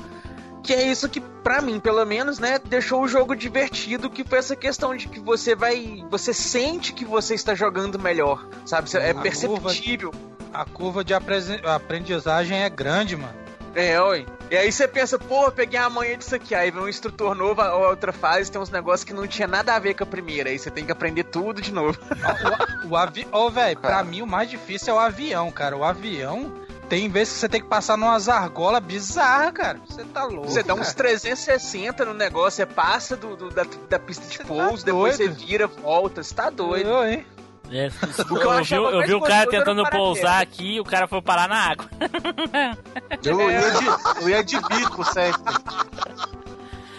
Que é isso que, pra mim, pelo menos, né, deixou o jogo divertido, que foi essa questão de que você vai. Você sente que você está jogando melhor. Sabe? É A perceptível. A curva de aprendizagem é grande, mano. É, oi. E aí você pensa, pô, peguei a manha disso aqui. Aí vem um instrutor novo, a outra fase, tem uns negócios que não tinha nada a ver com a primeira. Aí você tem que aprender tudo de novo. O avião. Ô, velho, pra mim o mais difícil é o avião, cara. O avião tem vezes que você tem que passar numa argola bizarra, cara. Você tá louco. Você dá uns cara. 360 no negócio, você passa do, do- da, da pista de pouso, depois doido. você vira, volta, você tá doido. Eu, hein? É, O que eu eu vi, eu vi o cara tentando pousar aqui e o cara foi parar na água. Eu, ia de, eu ia de bico sempre.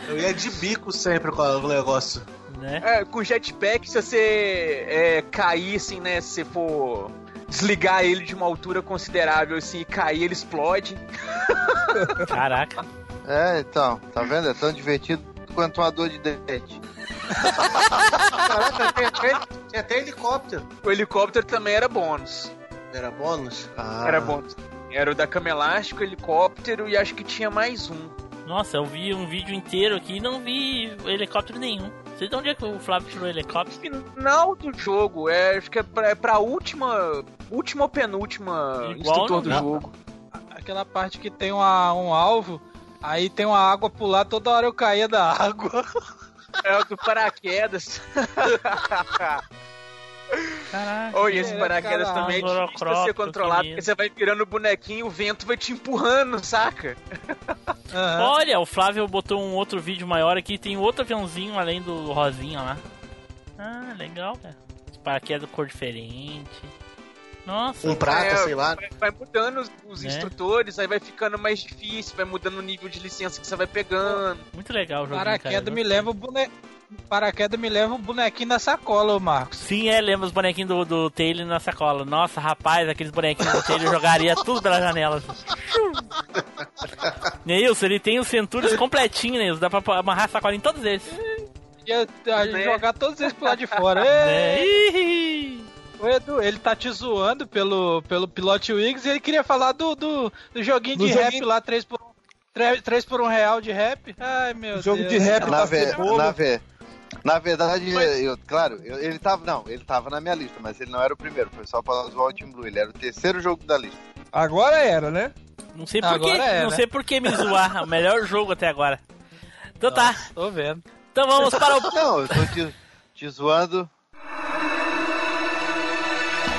Eu ia de bico sempre com o negócio. Né? É, com jetpack, se você é, cair, assim, né, se você for desligar ele de uma altura considerável, assim, e cair, ele explode. Caraca. É, então, tá vendo? É tão divertido quanto uma dor de dente. Caraca, tem até, tem até helicóptero. O helicóptero também era bônus. Era bônus? Ah. Era bônus. Era o da cama elástica, o helicóptero e acho que tinha mais um. Nossa, eu vi um vídeo inteiro aqui e não vi helicóptero nenhum. Sei de onde é que o Flávio tirou o helicóptero? Final do jogo, é, acho que é pra, é pra última, última ou penúltima Igual instrutor no- do jogo. Aquela parte que tem uma- um alvo, aí tem uma água lado, toda hora eu caía da água. É o do paraquedas. Caraca. Oi, esse é, paraquedas caralho, também é difícil de ser controlado, que porque você vai virando o bonequinho, o vento vai te empurrando, saca? Olha, o Flávio botou um outro vídeo maior aqui, tem outro aviãozinho além do rosinha lá. Ah, legal, cara. Os paraquedas cor diferente. Nossa. Um prata, É, sei lá. Vai, vai mudando os, os É. instrutores, aí vai ficando mais difícil, vai mudando o nível de licença que você vai pegando. Muito legal o jogo. Paraquedas me leva o bone... Paraquedas me leva o bonequinho na sacola, ô Marcos. Sim, é, lembra os bonequinhos do, do Taylor na sacola. Nossa, rapaz, aqueles bonequinhos do Taylor jogaria tudo pela janela. Neilson, ele tem os centúrios completinhos, Neilson. Dá pra amarrar a sacola em todos eles. Ia a gente Né? jogar todos eles pro lado de fora. Né? Ô Edu, ele tá te zoando pelo, pelo Pilot Wings e ele queria falar do, do, do joguinho Do de joguinho- rap lá, 3 por, 3, 3 por 1 real de rap. Ai, meu Jogo Deus. de rap Na, tá ve- na, ve- na verdade, eu, claro, eu- ele tava. Não, ele tava na minha lista, mas ele não era o primeiro. Foi só pra zoar o Team Blue. Ele era o terceiro jogo da lista. Agora era, né? Não sei por quê, é, não né? sei por que me zoar. O melhor jogo até agora. Então tá, Tô vendo. então vamos para o Não, eu tô te, te zoando.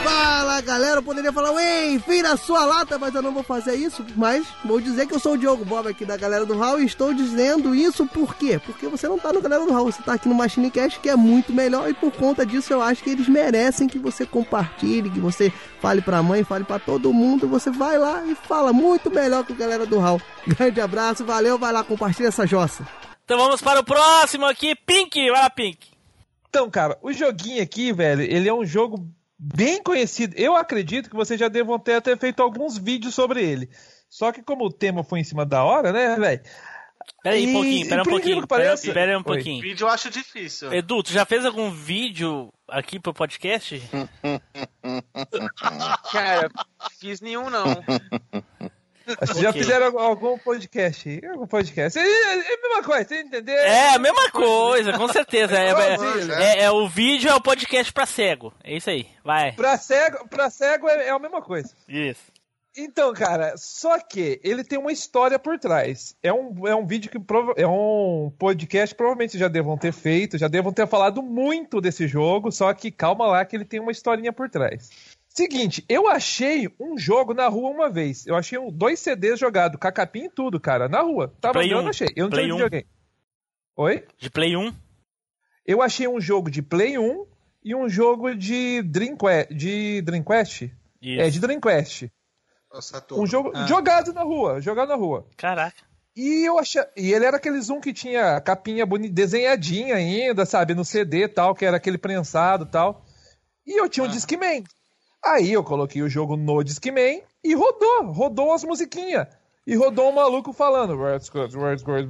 Fala galera, eu poderia falar, ei, vira sua lata, mas eu não vou fazer isso. Mas vou dizer que eu sou o Diogo Bob aqui da galera do Hall e estou dizendo isso por quê? Porque você não tá no galera do Hall, você tá aqui no Machine Cast que é muito melhor e por conta disso eu acho que eles merecem que você compartilhe, que você fale pra mãe, fale pra todo mundo. Você vai lá e fala muito melhor que o galera do Hall. Grande abraço, valeu, vai lá, compartilha essa jossa. Então vamos para o próximo aqui, Pink, vai lá, Pink. Então, cara, o joguinho aqui, velho, ele é um jogo bem conhecido. Eu acredito que vocês já devam ter até feito alguns vídeos sobre ele. Só que como o tema foi em cima da hora, né, velho? Pera aí um pouquinho, pera e um pouquinho, que pera, um Oi. pouquinho. Vídeo eu acho difícil. Edu, tu já fez algum vídeo aqui pro podcast? Cara, fiz nenhum não. Vocês já fizeram algum- podcast? Algum podcast? É, é a mesma coisa, você entendeu? É, a mesma coisa, com certeza. É, Igualzinho, é- é- é o vídeo é o podcast pra cego. É isso aí, vai. Pra cego, pra cego é, é a mesma coisa. Isso. Então, cara, só que ele tem uma história por trás. É um, é um vídeo que prova- é um podcast que provavelmente já devam ter feito, já devam ter falado muito desse jogo, só que calma lá que ele tem uma historinha por trás. Seguinte, eu achei um jogo na rua uma vez. Eu achei um- dois CDs jogados, com a capinha e tudo, cara, na rua. Tava Play eu não um. achei. Eu não Play tinha um. videogame. Oi? De Play 1? Eu achei um jogo de Play 1 e um jogo de Dreamcast. De Dreamcast? Isso. É, de Dreamcast. Um jogo Ah. jogado na rua, jogado na rua. Caraca. E eu achei. E ele era aquele zoom que tinha a capinha bonita, desenhadinha ainda, sabe? No CD e tal, que era aquele prensado e tal. E eu tinha um Discman. Aí eu coloquei o jogo no Discman e rodou, rodou as musiquinhas. E rodou um maluco falando,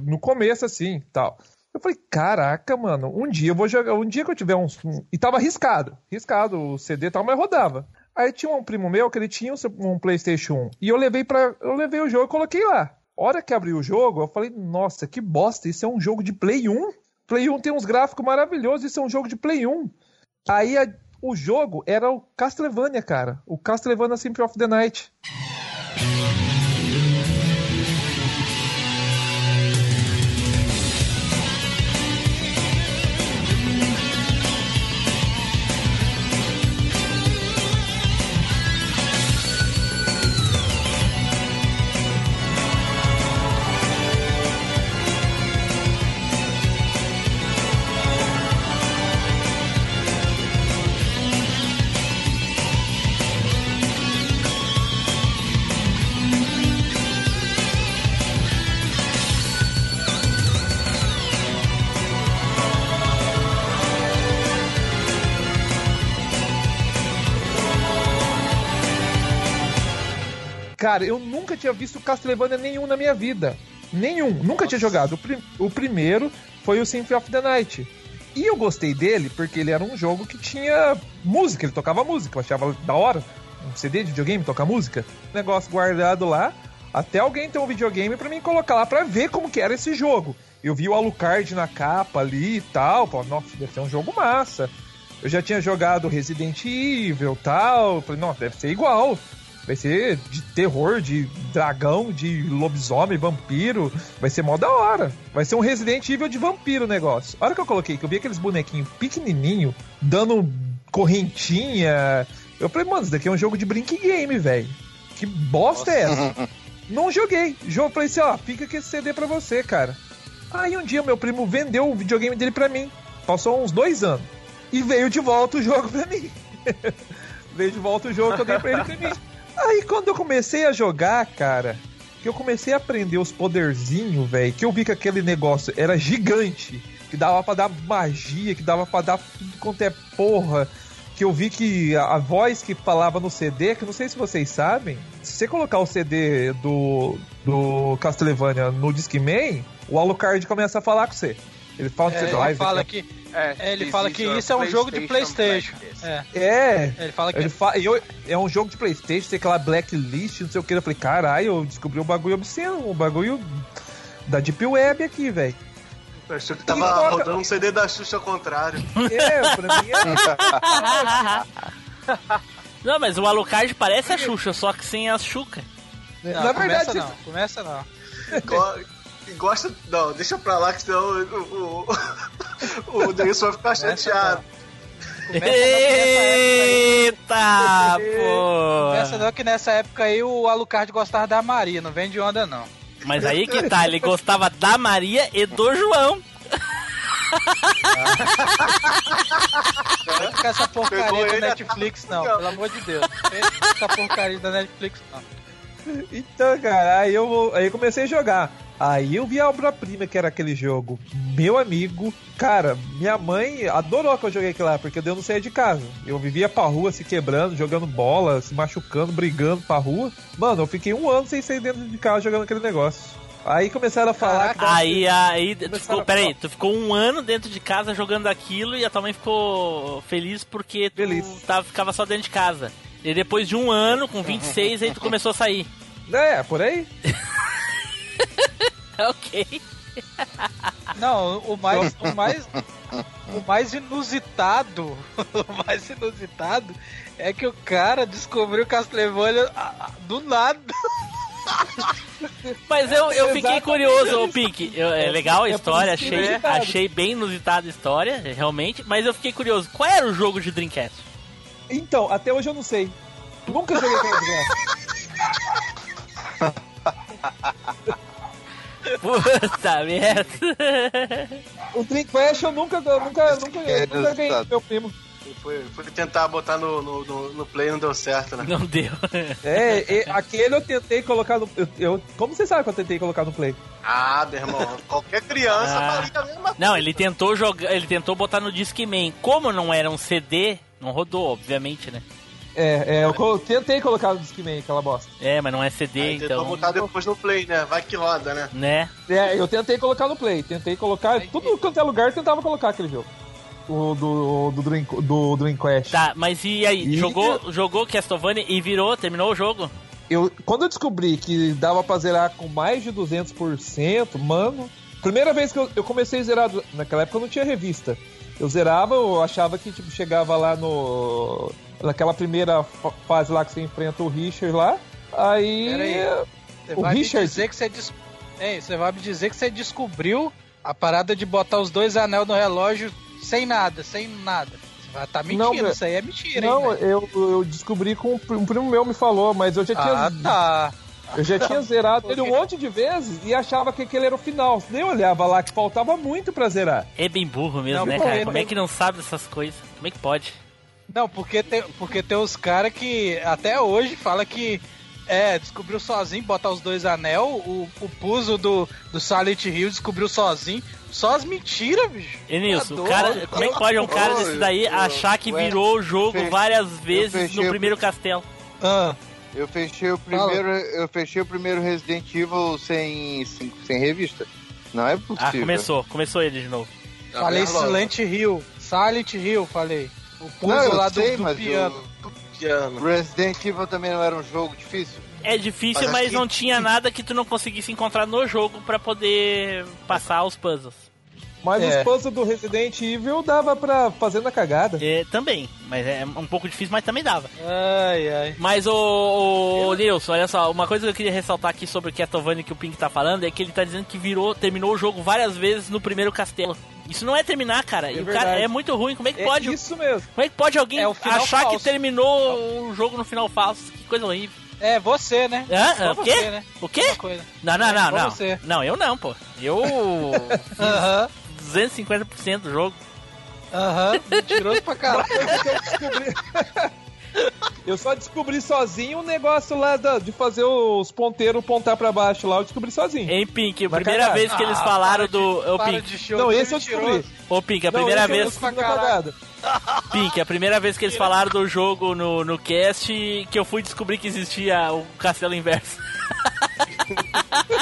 no começo assim tal. Eu falei, caraca, mano, um dia eu vou jogar, um dia que eu tiver um. um- E tava riscado, riscado o CD e tal, mas rodava. Aí tinha um primo meu que ele tinha um um PlayStation 1. E eu levei para Eu levei o jogo e coloquei lá. Hora que abriu o jogo, eu falei, nossa, que bosta, isso é um jogo de Play 1? Play 1 tem uns gráficos maravilhosos, isso é um jogo de Play 1. Aí a- o jogo era o Castlevania, cara. O Castlevania Symphony of the Night. Cara, eu nunca tinha visto Castlevania nenhum na minha vida. Nenhum. Nunca tinha jogado. O, prim- o primeiro foi o Symphony of the Night. E eu gostei dele porque ele era um jogo que tinha música, ele tocava música, eu achava da hora. Um CD de videogame tocar música. Negócio guardado lá. Até alguém ter um videogame pra mim colocar lá pra ver como que era esse jogo. Eu vi o Alucard na capa ali e tal. Pô, nossa, deve ser um jogo massa. Eu já tinha jogado Resident Evil e tal. Falei, nossa, deve ser igual. Vai ser de terror, de dragão, de lobisomem, vampiro. Vai ser mó da hora. Vai ser um Resident Evil de vampiro o negócio. A hora que eu coloquei, que eu vi aqueles bonequinhos pequenininho, dando correntinha. Eu falei, mano, isso daqui é um jogo de brink game, velho. Que bosta é essa? Não joguei. Jogo, falei assim, ó, fica aqui esse CD pra você, cara. Aí um dia meu primo vendeu o videogame dele pra mim. Passou uns dois anos. E veio de volta o jogo pra mim. veio de volta o jogo que eu dei pra ele pra mim. Aí quando eu comecei a jogar, cara, que eu comecei a aprender os poderzinhos, velho, que eu vi que aquele negócio era gigante, que dava pra dar magia, que dava pra dar tudo quanto é porra. Que eu vi que a, voz que falava no CD, que não sei se vocês sabem, se você colocar o CD do, do Castlevania no Discman, o Alucard começa a falar com você. Ele fala que É, ele fala que é, ele fala que isso é um jogo de PlayStation. É. É. Ele fala que Ele fa... e eu- é um jogo de Playstation, tem aquela blacklist, não sei o que. Eu falei, caralho, eu descobri um bagulho obsceno, um bagulho da Deep Web aqui, velho. Achei que tava toca- rodando um CD da Xuxa ao contrário. É, pra mim Não, mas o Alucard parece a Xuxa, só que sem as Xuca. Não, Na começa verdade, não, começa não. Go- Gosta. Não, deixa pra lá que senão o, o, o Denilson vai ficar chateado. Eita, pô! Pensa não que nessa época aí o Alucard gostava da Maria, não vem de onda não. Mas aí que tá, ele gostava da Maria e do João. Não fica essa porcaria da Netflix não, pelo amor de Deus. Essa porcaria da Netflix não. Então, cara, aí eu, aí eu comecei a jogar. Aí eu vi a obra-prima que era aquele jogo. Meu amigo, cara, minha mãe adorou que eu joguei aquilo lá, porque eu não saía de casa. Eu vivia pra rua se quebrando, jogando bola, se machucando, brigando pra rua. Mano, eu fiquei um ano sem sair dentro de casa jogando aquele negócio. Aí começaram a falar que. Aí, aí, tu ficou, peraí, tu ficou um ano dentro de casa jogando aquilo e a tua mãe ficou feliz porque tu Tava, ficava só dentro de casa. E depois de um ano, com 26, aí tu começou a sair. É, por aí. ok. Não, o mais, o mais, o mais inusitado, o mais inusitado é que o cara descobriu Castlevania do nada. Mas eu, eu fiquei Exatamente curioso, ô. Pink. Eu- é legal a É história, é achei, achei bem inusitada a história, realmente. Mas eu fiquei curioso, qual era o jogo de Dreamcast? Então, até hoje eu não sei. Nunca joguei aquela desgraça. Puta merda. O Dreamcast eu nunca, eu nunca, nunca, nunca ganhei do meu primo. Foi, foi tentar botar no, no, no, no play e não deu certo, né? Não deu. É, e aquele eu tentei colocar no. Eu, eu- como você sabe que eu tentei colocar no Play? Ah, meu irmão, qualquer criança Ah. faria a mesma Não, ele tentou jogar, ele tentou botar no Discman. Como não era um CD, não rodou, obviamente, né? É, é eu co- tentei colocar no Discman, aquela bosta. É, mas não é CD, Aí tentou então. botar depois no play, né? Vai que roda, né? Né? É, eu tentei colocar no Play, tentei colocar. Tudo quanto é lugar eu tentava colocar aquele jogo. O do, do, Dream, do Dreamcast. Tá, mas e aí? E- Jogou, jogou Castlevania e virou, terminou o jogo? Eu, quando eu descobri que dava pra zerar com mais de 200%, mano. Primeira vez que eu, eu comecei a zerar, naquela época eu não tinha revista. Eu zerava, eu achava que tipo, chegava lá no. Naquela primeira fa- fase lá que você enfrenta o Richard lá. Aí. Aí. Você O vai Richard- me dizer que você des... Ei, você vai me dizer que você descobriu a parada de botar os dois anel no relógio sem nada, sem nada. Tá mentindo, meu- isso aí é mentira, Não, hein? eu, eu descobri com um primo meu me falou, mas eu já tinha. Ah, tá. Eu já tinha zerado ele um monte de vezes e achava que aquele era o final. Nem olhava lá que faltava muito pra zerar. É bem burro mesmo, Não, né, cara? ele- Como é que não sabe dessas coisas? Como é que pode? Não, porque tem, porque tem uns caras que até hoje fala que é, descobriu sozinho botar os dois anel, o, o puzzle do, do Silent Hill descobriu sozinho. Só as mentiras, bicho. E Nilson, Tá o cara, como é que pode um cara desse daí eu- achar que virou o jogo várias vezes no o- primeiro castelo? Ah, Eu fechei o primeiro, eu fechei o primeiro Resident Evil sem, sem, sem revista. Não é possível. Ah, começou, começou ele de novo. falei Tá vendo? Silent Hill. Silent Hill, falei. O puzzle Não, eu lá do, sei, do mas piano. Piano. Resident Evil também não era um jogo difícil. É difícil, Mas mas, aqui- não tinha nada que tu não conseguisse encontrar no jogo pra poder passar os puzzles. Mas É. os puzzles do Resident Evil dava pra fazer na cagada. É, também, mas é um pouco difícil, mas também dava. Ai, ai. Mas o, o Nilson, olha só, uma coisa que eu queria ressaltar aqui sobre o Castlevania que o Pink tá falando é que ele tá dizendo que virou, terminou o jogo várias vezes no primeiro castelo. Isso não é terminar, cara. e o cara é muito ruim. Como é que É pode? isso mesmo. Como é que pode alguém É o achar que falso. terminou o jogo no final falso? Que coisa horrível. É, você, né? Hã? Só o quê? você, né? O quê? Coisa. Não, não, É, não, não. Não, eu não, pô. Eu Aham, 250% do jogo. aham. Mentiroso pra caralho. Eu só descobri sozinho o negócio lá da- de fazer os ponteiros pontar pra baixo lá. Eu descobri sozinho. Em Pink, a primeira vez que eles ah, falaram para de- do. Ô, para Pink. de show, Não, esse eu descobri. Ô, Pink, a Não, primeira esse eu vez. Pink, a primeira vez que eles falaram do jogo no, no cast que eu fui descobrir que existia o castelo inverso.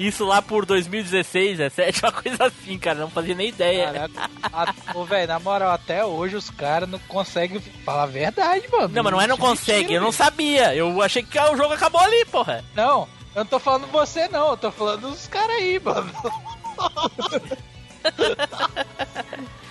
Isso lá por 2016, 17, uma coisa assim, cara. Não fazia nem ideia. Caraca, a- velho, na moral, até hoje os caras não conseguem falar a verdade, mano. Não, mas não é não consegue, eu não sabia. Eu achei que o jogo acabou ali, porra. Não, eu não tô falando você, não. Eu tô falando dos caras aí, mano.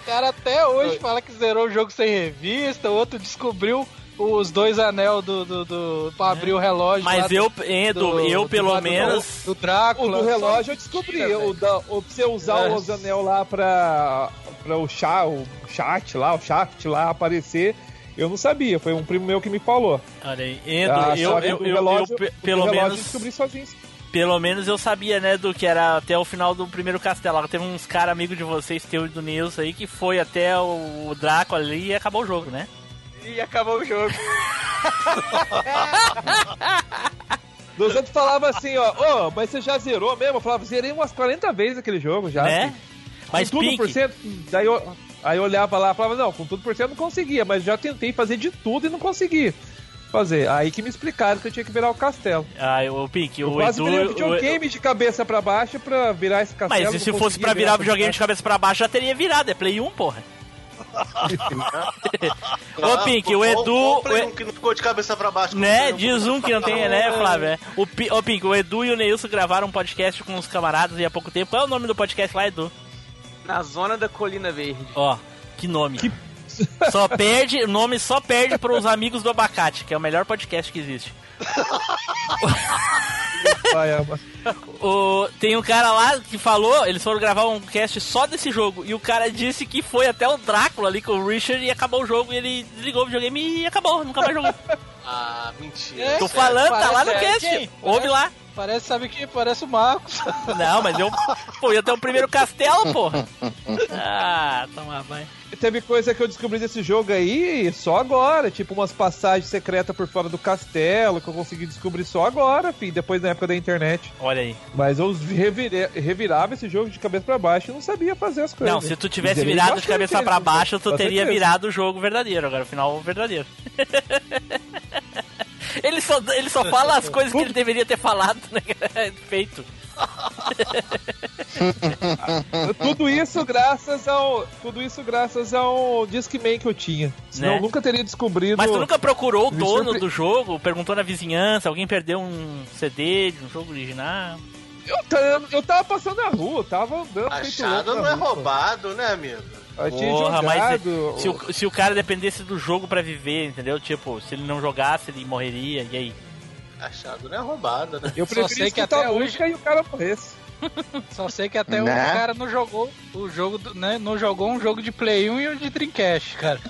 O cara até hoje fala que zerou o jogo sem revista, o outro descobriu os dois anel do, do, do pra abrir o relógio. Mas do- eu, Edu, eu do pelo do- menos. Do O Drácula. do relógio eu descobri. O, da, o pra você usar É. os anel lá pra, pra o, chá, o chat lá, o chat lá aparecer, eu não sabia. Foi um primo meu que me falou. Olha aí, Endo, A eu, eu, do eu, relógio- eu do pelo relógio eu menos. descobri sozinho. Pelo menos eu sabia, né, do que era até o final do primeiro castelo. Teve uns caras amigos de vocês, teu e do Nilson aí, que foi até o Draco ali e acabou o jogo, né? E acabou o jogo. Os outros falavam assim, ó, ô, mas você já zerou mesmo? Eu falava, zerei umas 40 vezes aquele jogo já. Né? filho. Mas, com tudo Pink- por cento, daí eu, aí eu olhava lá e falava, não, com tudo por cento eu não conseguia, mas já tentei fazer de tudo e não consegui fazer. Aí que me explicaram que eu tinha que virar o castelo. Ah, o Pink, Eu o quase Edu. virei um o- videogame de cabeça pra baixo pra virar esse castelo. Mas e se fosse pra virar pra videogame de cabeça pra baixo, já teria virado. É Play 1, porra. Ô, Pink, o Edu. o que não ficou de cabeça pra baixo. Né? Diz um que não tem, né, Flávio? É. O, Ô, Pink, o Edu e o Neilson gravaram um podcast com os camaradas e há pouco tempo. Qual é o nome do podcast lá, Edu? Na zona da Colina Verde. Ó, que nome. Só perde, o nome só perde pros amigos do abacate, que é o melhor podcast que existe. O, tem um cara lá que falou, eles foram gravar um cast só desse jogo, e o cara disse que foi até o Drácula ali com o Richard e acabou o jogo, e ele desligou o videogame e acabou, nunca mais jogou. Ah, mentira. É, Tô falando, tá lá no cast, quem? ouve lá. Parece, sabe que Parece o Marcos. Não, mas eu, pô, eu tenho o primeiro castelo, pô. Ah, toma banho. Teve coisa que eu descobri desse jogo aí só agora, tipo umas passagens secretas por fora do castelo, que eu consegui descobrir só agora, filho, depois da época da internet. Olha aí. Mas eu revire- revirava esse jogo de cabeça pra baixo e não sabia fazer as coisas. Não, se tu tivesse virado de cabeça pra baixo, tu teria certeza. virado o jogo verdadeiro, agora o final verdadeiro. ele só, ele só fala as coisas que ele deveria ter falado, né? Feito. tudo isso graças ao. Tudo isso graças ao Discman que eu tinha. Senão Né? eu nunca teria descobrido. Mas tu nunca procurou o dono surpre- do jogo, perguntou na vizinhança, alguém perdeu um CD de um jogo original? Eu, eu tava passando na rua, tava andando. Achado não é roubado, né, amigo? Eu tinha Porra, mas jogado. se o, se o cara dependesse do jogo pra viver, entendeu? Tipo, se ele não jogasse, ele morreria, e aí? Achado não é roubado, né? Eu sei que até hoje- música e o cara morresse. Só sei que até Né? hoje o cara não jogou o jogo, do- né? Não jogou um jogo de Play 1 e um de Dreamcast, cara.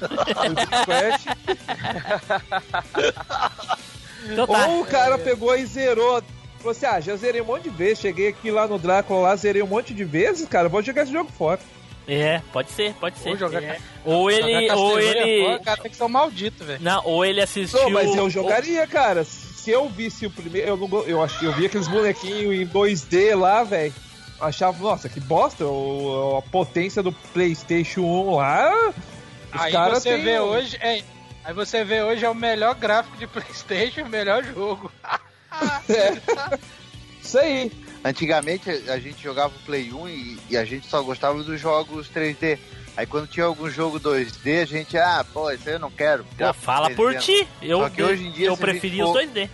Então tá. Ou o cara pegou e zerou. Falou assim: ah, já zerei um monte de vezes. Cheguei aqui lá no Drácula, lá, zerei um monte de vezes, cara. Vou jogar esse jogo fora. É, pode ser, pode ser. Ou jogar- É. Ou ele. Ou ele. fora, O cara tem que ser um maldito, velho. Não, ou ele assistiu. Não, mas eu jogaria, cara. Se eu visse o primeiro. Eu, não, eu, ach- eu vi aqueles bonequinhos em 2D lá, velho. Achava, nossa, que bosta. O, a potência do PlayStation 1 lá. Os Aí caras você têm vê hoje, é, aí você vê hoje é o melhor gráfico de PlayStation, o melhor jogo. Isso aí. Antigamente a gente jogava o Play 1 e, e a gente só gostava dos jogos 3D. Aí quando tinha algum jogo 2D, a gente, ah, pô, isso aí eu não quero. Pô, fala por ti. Eu, Só que hoje em dia, eu se a gente preferi os for- 2D.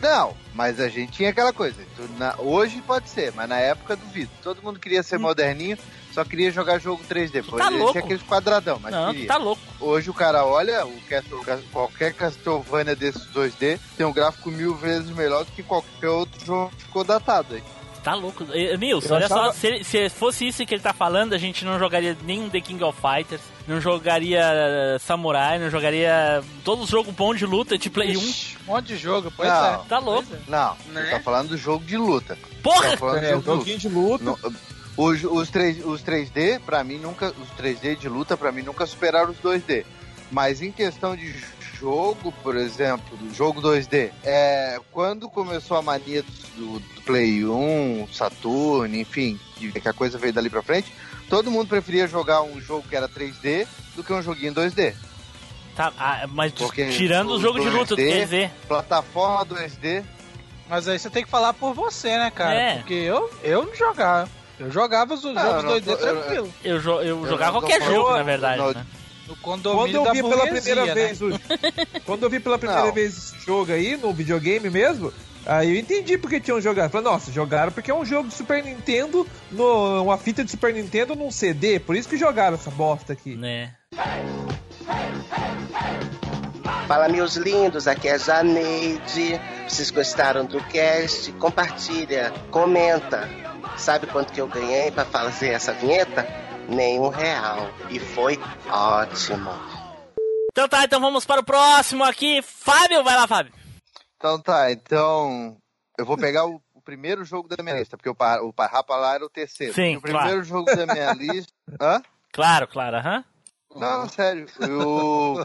Não, mas a gente tinha aquela coisa. tu- na- hoje pode ser, mas na época duvido. Todo mundo queria ser moderninho, só queria jogar jogo 3D. Pô, tá ele louco. tinha aqueles quadradão, mas Não, queria. tá louco. Hoje o cara olha, o Castle- qualquer Castlevania desses 2D tem um gráfico mil vezes melhor do que qualquer outro jogo que ficou datado aí. Tá louco. Nilson, olha achava- só, se, se fosse isso que ele tá falando, a gente não jogaria nem The King of Fighters, não jogaria eh, Samurai, não jogaria todos os jogos bons de luta de Play 1. Um monte de jogo, pois Não. é. Tá louco. Não, Né? você tá falando do jogo de luta. Porra! Tá falando do É, jogo de luta. joguinho de luta. Não, os, os, 3, os 3D, pra mim, nunca. Os 3D de luta, pra mim, nunca superaram os 2D. Mas em questão de jogo, por exemplo, do jogo 2D, é, quando começou a mania do, do Play 1, Saturn, enfim, que que a coisa veio dali pra frente, todo mundo preferia jogar um jogo que era 3D do que um joguinho 2D. Tá, ah, mas Porque tirando o jogo de luta, 2D, quer dizer? Plataforma 2D. Mas aí você tem que falar por você, né, cara? É. Porque eu, eu não jogava. Eu jogava os Não, jogos eu não 2D tô- eu- tranquilo. Eu, eu Eu jogava qualquer jogo, na verdade. não, né? No Quando condomínio eu da vi pela burguesia, primeira né? vez o... Quando eu vi pela primeira Não. vez esse jogo aí, no videogame mesmo, aí eu entendi porque tinham jogado. Falei, nossa, jogaram porque é um jogo de Super Nintendo, no, uma fita de Super Nintendo num CD, por isso que jogaram essa bosta aqui. Né? Fala, meus lindos, aqui é a Janeide. Vocês gostaram do cast? Compartilha, comenta. Sabe quanto que eu ganhei pra fazer essa vinheta? nenhum real. E foi ótimo. Então tá, então vamos para o próximo aqui. Fábio, vai lá, Fábio. Então tá, então eu vou pegar o, o primeiro jogo da minha lista, porque o, Par- o Parrapa lá era o terceiro. Sim, o primeiro claro. jogo da minha lista. Hã? Claro, claro, aham. Não, sério. O,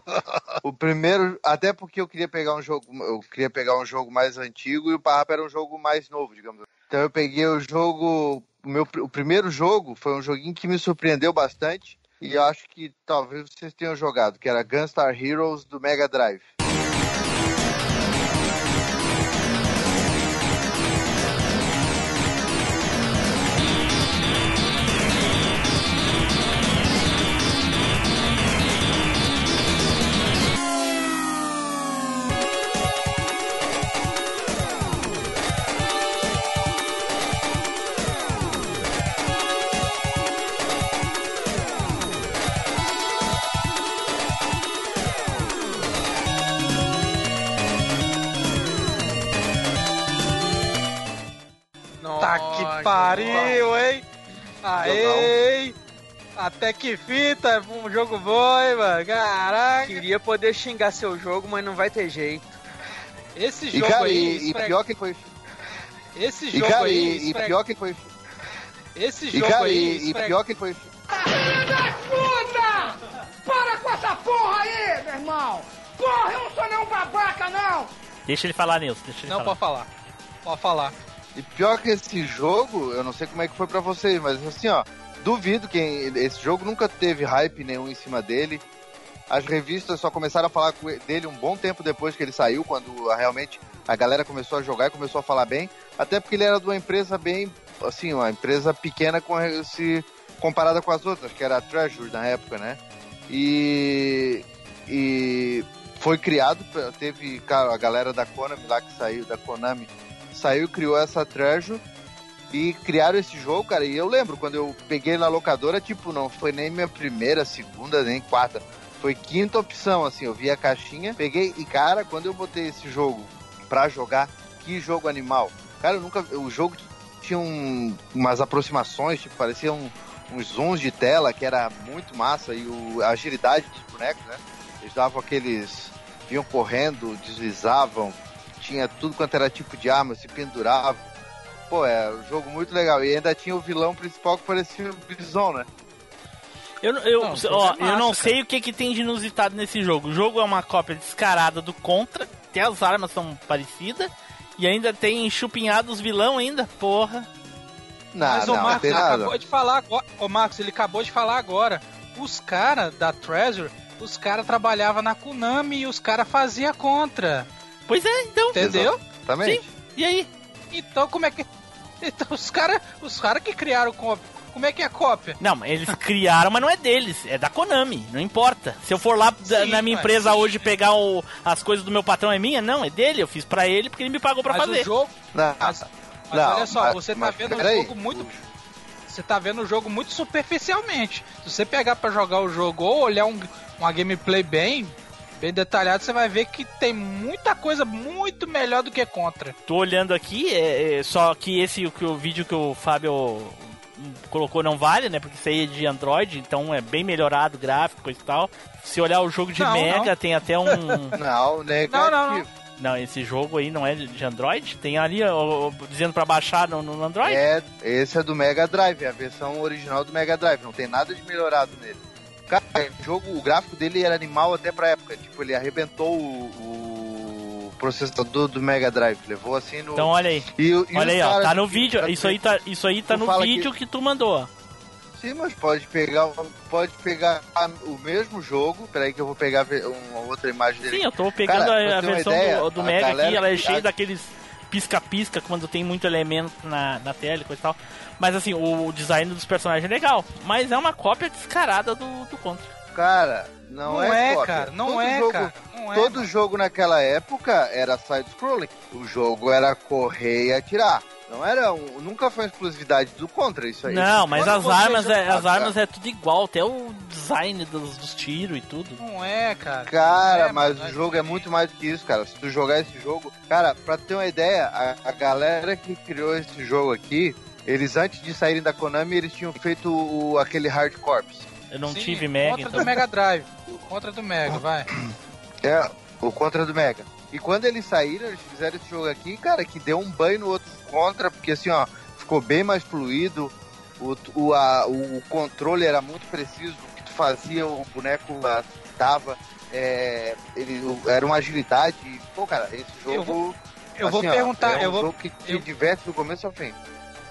o primeiro, até porque eu queria pegar um jogo, eu queria pegar um jogo mais antigo e o Parrapa era um jogo mais novo, digamos. Então eu peguei o jogo, o meu o primeiro jogo foi um joguinho que me surpreendeu bastante e eu acho que talvez vocês tenham jogado, que era Gunstar Heroes do Mega Drive. Até que fita, um jogo bom, hein, mano? Caraca! Queria poder xingar seu jogo, mas não vai ter jeito. Esse E, jogo cara, aí. e, e pior que foi. Esse E, jogo cara, aí. e, e pior que foi. Esse E, jogo cara, aí. e, e pior que foi. Puta! Para com essa porra aí, meu irmão! Porra, eu não sou nenhum babaca, não! Deixa ele falar, Nilson. Deixa ele Não, falar. pode falar. Pode falar. E pior que esse jogo, eu não sei como é que foi pra vocês, mas assim, ó, duvido que esse jogo nunca teve hype nenhum em cima dele. As revistas só começaram a falar dele um bom tempo depois que ele saiu, quando realmente a galera começou a jogar e começou a falar bem. Até porque ele era de uma empresa bem, assim, uma empresa pequena com se comparada com as outras, que era a Treasure na época, né? E, e foi criado, teve cara, a galera da Konami lá que saiu, da Konami, saiu e criou essa Treasure e criaram esse jogo, cara. E eu lembro quando eu peguei na locadora, tipo, não foi nem minha primeira, segunda, nem quarta. Foi quinta opção, assim. Eu vi a caixinha, peguei e, cara, quando eu botei esse jogo pra jogar, que jogo animal. Cara, eu nunca. O jogo tinha um- umas aproximações, tipo, parecia um- uns zooms de tela que era muito massa. E o- a agilidade dos bonecos, né? Eles davam aqueles. vinham correndo, deslizavam, tinha tudo quanto era tipo de arma, se pendurava. Pô, é um jogo muito legal. E ainda tinha o vilão principal que parecia o Bison, né? Eu, eu, Não, ó, é massa, eu não cara. sei o que, que tem de inusitado nesse jogo. O jogo é uma cópia descarada do Contra, até as armas são parecidas, e ainda tem chupinhados vilão ainda, porra. Mas o Marcos ele acabou de falar agora. Ô Marcos, ele acabou de falar agora. Os caras da Treasure, os caras trabalhavam na Konami e os caras faziam contra. Pois é, então. Entendeu? Exatamente. Sim. E aí? Então como é que. Então os caras os cara que criaram cópia. Como é que é cópia? Não, eles criaram, mas não é deles, é da Konami, não importa. Se eu for lá Sim, na minha empresa hoje pegar o- as coisas do meu patrão é minha, não, é dele, eu fiz pra ele porque ele me pagou pra Mas fazer. o jogo. Não, Mas, mas não, olha só, mas- você tá mas vendo o peraí. jogo muito. Você tá vendo o jogo muito superficialmente. Se você pegar pra jogar o jogo ou olhar um, uma gameplay bem, bem detalhado, você vai ver que tem muita coisa muito melhor do que contra. Tô olhando aqui, é, é, só que esse o, que o vídeo que o Fábio hum, colocou não vale, né? Porque isso aí é de Android, então é bem melhorado o gráfico e tal. Se olhar o jogo de Não, Mega, não. tem até um. Não, negativo. Não, não, não. Não, esse jogo aí não é de Android? Tem ali ó, ó, dizendo pra baixar no, no Android? É, esse é do Mega Drive, é a versão original do Mega Drive, não tem nada de melhorado nele. Cara, o jogo, o gráfico dele era animal até pra época, tipo, ele arrebentou o, o processador do Mega Drive, levou assim no... Então olha aí. E e olha aí, ó, tá no que- vídeo. Isso aí tá, isso aí tá no vídeo que... tu mandou. ó. Sim, mas pode pegar, pode pegar o mesmo jogo, peraí que eu vou pegar uma outra imagem dele. Sim, eu tô pegando Cara, a, a versão ideia, do, do a Mega aqui, ela é que- cheia a- daqueles pisca-pisca quando tem muito elemento na, na tela e coisa e tal. Mas assim, o design dos personagens é legal. Mas é uma cópia descarada do, do Contra. Cara, não, Não é, é, cópia. cara, não Todo é, jogo, cara, não é, todo jogo naquela época era side-scrolling. O jogo era correr e atirar. Não era um, nunca foi uma exclusividade do Contra isso aí. Não, mas Quando as armas, é, as armas é tudo igual, até o design dos, dos tiros e tudo. Não é, cara. Cara, É, mas mas o jogo é muito mais do que isso, cara. Se tu jogar esse jogo. Cara, pra ter uma ideia, a, a galera que criou esse jogo aqui Eles, antes de saírem da Konami, eles tinham feito o- aquele Hard Corps. Eu não Sim, tive Mega, Contra então. do Mega Drive. Contra do Mega, vai. É, o Contra do Mega. E quando eles saíram, eles fizeram esse jogo aqui, cara, que deu um banho no outro Contra, porque assim, ó, ficou bem mais fluido. O, o, a- o controle era muito preciso, o que tu fazia, o boneco dava. É, ele, o- era uma agilidade. e, Pô, cara, esse jogo. Eu vou- eu vou assim, ó, perguntar, é um eu vou- jogo que te eu- diverte do começo ao fim.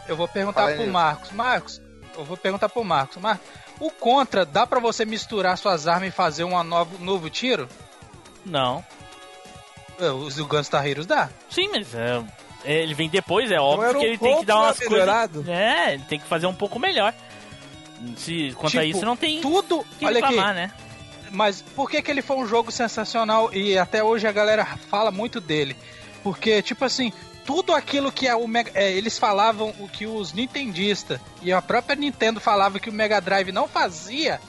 Eu vou perguntar Fala pro. Marcos. Marcos, eu vou perguntar pro Marcos. Marcos, o Contra, dá pra você misturar suas armas e fazer um novo, novo tiro? Não. É, Os do Gunstar Heroes dá. Sim, mas é, ele vem depois, é óbvio era que ele tem que dar umas coisas. É, ele tem que fazer um pouco melhor. Se, quanto a Tipo, isso, não tem tudo. que olha aqui. reclamar, né? Mas por que, que ele foi um jogo sensacional e até hoje a galera fala muito dele? Porque, tipo assim, tudo aquilo que é o Mega, é, eles falavam, o que os nintendistas e a própria Nintendo falava que o Mega Drive não fazia,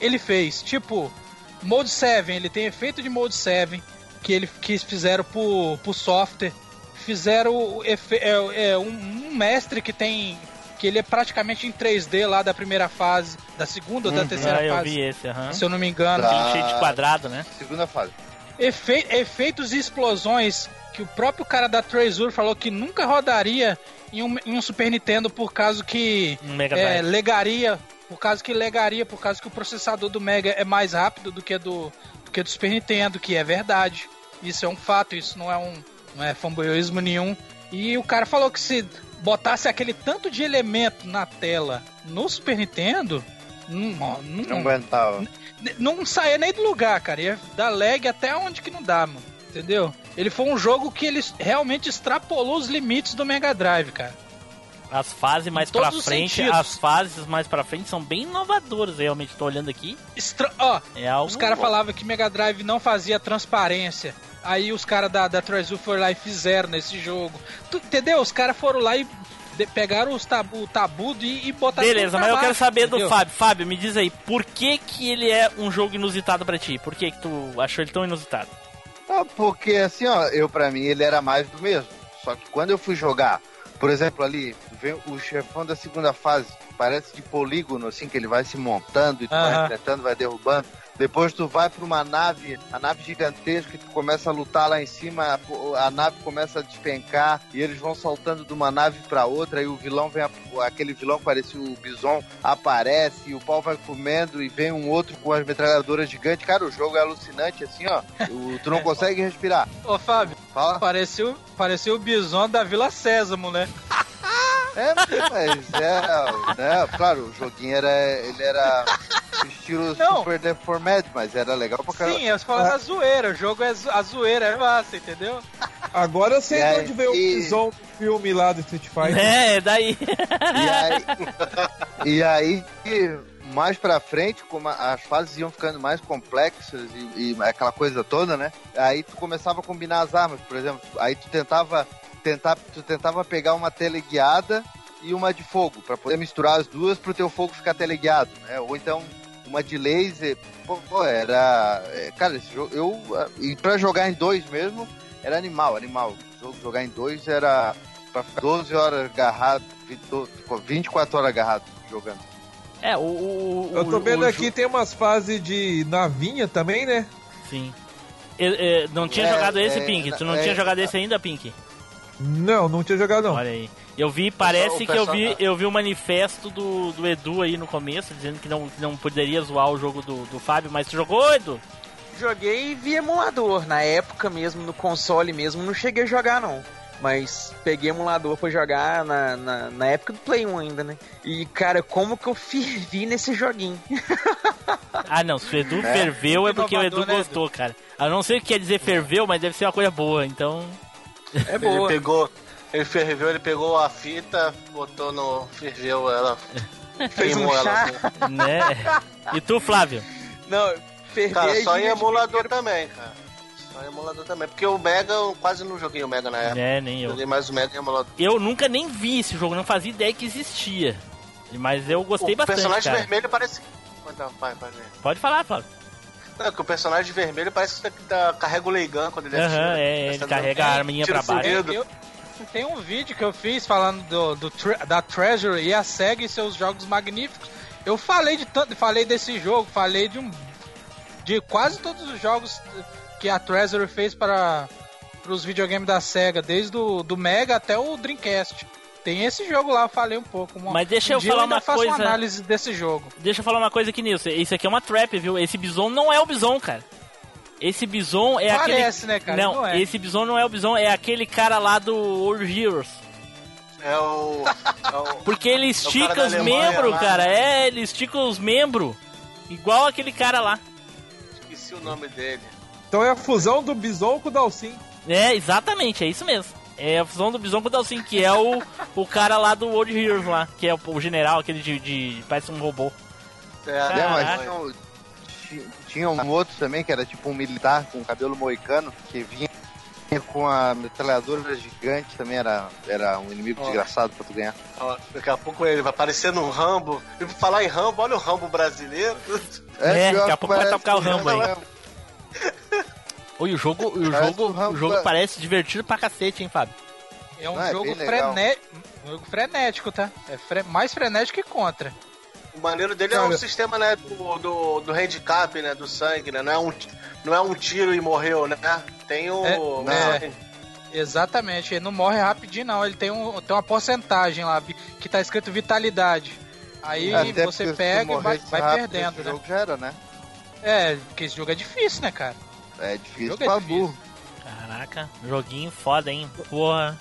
ele fez. Tipo, Mode 7, ele tem efeito de Mode 7, que eles que fizeram pro, pro software. Fizeram efe, é, é, um, um mestre que tem. Que ele é praticamente em 3D lá da primeira fase, da segunda ou da Uhum. terceira Ah, eu fase. vi esse, aham. Se eu não me engano. Tem cheio de quadrado, né? Segunda fase. Efe- efeitos e explosões que o próprio cara da Treasure falou que nunca rodaria em um, em um Super Nintendo por causa que Um Mega é, Drive. legaria, por causa que legaria, por causa que o processador do Mega é mais rápido do que do, que do Super Nintendo, que é verdade. Isso é um fato, isso não é um não é fanboyismo nenhum. E o cara falou que se botasse aquele tanto de elemento na tela no Super Nintendo, não, não, Não aguentava. N- não saía nem do lugar, cara. Ia dar lag até onde que não dá, mano. Entendeu? Ele foi um jogo que ele realmente extrapolou os limites do Mega Drive, cara. As fases mais pra frente, sentidos. as fases mais pra frente são bem inovadoras, realmente. Tô olhando aqui. Estra ó, É algo os caras falavam que Mega Drive não fazia transparência. Aí os caras da, da Treasure foram lá e fizeram nesse jogo. Tu, entendeu? Os caras foram lá e de- pegaram os tabu, o tabu e, e botaram Beleza, tudo mas pra eu quero baixo, saber do entendeu? Fábio. Fábio, me diz aí, por que que ele é um jogo inusitado pra ti? Por que que tu achou ele tão inusitado? Ah, porque assim, ó, eu pra mim ele era mais do mesmo. Só que quando eu fui jogar, por exemplo, ali, vem o chefão da segunda fase, parece de polígono, assim, que ele vai se montando e tu vai enfrentando, vai derrubando. Depois tu vai pra uma nave, a nave gigantesca, e tu começa a lutar lá em cima, a, a nave começa a despencar, e eles vão saltando de uma nave pra outra, e o vilão vem, aquele vilão que parecia o Bison, aparece, e o pau vai comendo, e vem um outro com as metralhadoras gigantes. Cara, o jogo é alucinante, assim, ó. O- tu não consegue respirar. Ô, Fábio, Fala. pareceu, pareceu o bison da Vila Sésamo, né? É, mas é, né, claro, o joguinho era, ele era estilo Super Deformed, mas era legal pra caramba. Sim, eu falo da zoeira. O jogo é zo- a zoeira, é massa, entendeu? Agora eu sei E de aí- onde veio o e- Bison do filme lá do Street Fighter. É, daí. E aí, e mais pra frente, como as fases iam ficando mais complexas e, e aquela coisa toda, né? Aí tu começava a combinar as armas, por exemplo. Aí tu tentava, tentar, tu tentava pegar uma teleguiada e uma de fogo, pra poder misturar as duas pro teu fogo ficar teleguiado, né? Ou então uma de laser. Pô, pô, era. é, Cara, esse jogo. Eu. ah, E pra jogar em dois mesmo, era animal, animal. O jogo jogar em dois era pra ficar 12 horas agarrado, 20 24 horas agarrado jogando. É, o. o Eu tô o- vendo o aqui, jo- tem umas fases de navinha também, né? Sim. Eu- eu não tinha É, jogado esse, é, Pink? Tu não é, tinha jogado esse ainda, Pink? Não, não tinha jogado não. Olha aí. Eu vi, parece que eu vi, eu vi o manifesto do, do Edu aí no começo, dizendo que não, que não poderia zoar o jogo do, do Fábio, mas tu jogou, Edu? Joguei via emulador, na época mesmo, no console mesmo, não cheguei a jogar não. Mas peguei emulador pra jogar na, na, na época do Play 1 ainda, né? E, cara, como que eu fervi nesse joguinho. Ah, não, se o Edu É. ferveu é porque o Edu né, gostou, cara. Eu não sei o que quer dizer ferveu, mas deve ser uma coisa boa, então. É Ele pegou, ele ferveu, ele pegou a fita, botou no. ferveu ela. Fez um ela. né? E tu, Flávio? Não, ferver Cara, só em emulador também, cara. Só em emulador também. Porque o Mega, eu quase não joguei o Mega na época. É, nem eu. Joguei mais o Mega em emulador. Eu nunca nem vi esse jogo, não fazia ideia que existia. Mas eu gostei o bastante, personagem cara. vermelho parece. Pode falar, Flávio. Não, que o personagem vermelho parece que tá- carrega o Leigan quando ele Aham, atira. é, Parece ele tá carrega dando a arminha pra baixo. Eu, Tem um vídeo que eu fiz falando do, do da Treasury e a SEGA e seus jogos magníficos. Eu falei de tanto, falei desse jogo, falei de um de quase todos os jogos que a Treasury fez para os videogames da SEGA, desde o do Mega até o Dreamcast. Tem esse jogo lá, eu falei um pouco. Uma- Mas deixa um eu dia falar ainda uma faço coisa. uma análise desse jogo. Deixa eu falar uma coisa aqui, Nilson. Isso aqui é uma trap, viu? Esse bison não é o bison, cara. Esse bison é Parece, aquele. né, cara? Não, Não é. esse bison não é o bison, é aquele cara lá do World Heroes. É o. é o- Porque ele É estica cara da os membros, cara. É, ele estica os membros. Igual aquele cara lá. Esqueci o nome dele. Então é a fusão do Bison com o Dalsin. É, exatamente, é isso mesmo. É a fusão do Bison com o Dalsin, que é o, o cara lá do World Heroes lá, que é o, o general, aquele de, de- parece um robô. É, É, mas tinha, um- ti- tinha um outro também que era tipo um militar com cabelo moicano que vinha com a metralhadora gigante também era, era um inimigo Ó. desgraçado pra tu ganhar. Ó, daqui a pouco ele vai aparecer no Rambo. E falar em Rambo, olha o Rambo brasileiro. É, pior daqui a pouco vai tocar o Rambo aí. é- Oi, o jogo, o Parece jogo, um o jogo parece divertido pra cacete, hein, Fábio? É um Não, é jogo, frené... um jogo frenético, tá? É fre- mais frenético que contra. O maneiro dele é Cara. o sistema, né, do, do, do handicap, né, do sangue, né? Não é um, não é um tiro e morreu, né? Tem o... É, o- é. Exatamente, ele não morre rapidinho, não. Ele tem, um, tem uma porcentagem lá que tá escrito vitalidade. Aí Até você pega e vai, vai rápido, perdendo, esse né? jogo já era, né? É, porque esse jogo é difícil, né, cara? É difícil jogo é pra difícil. burro. Caraca, joguinho foda, hein? Porra.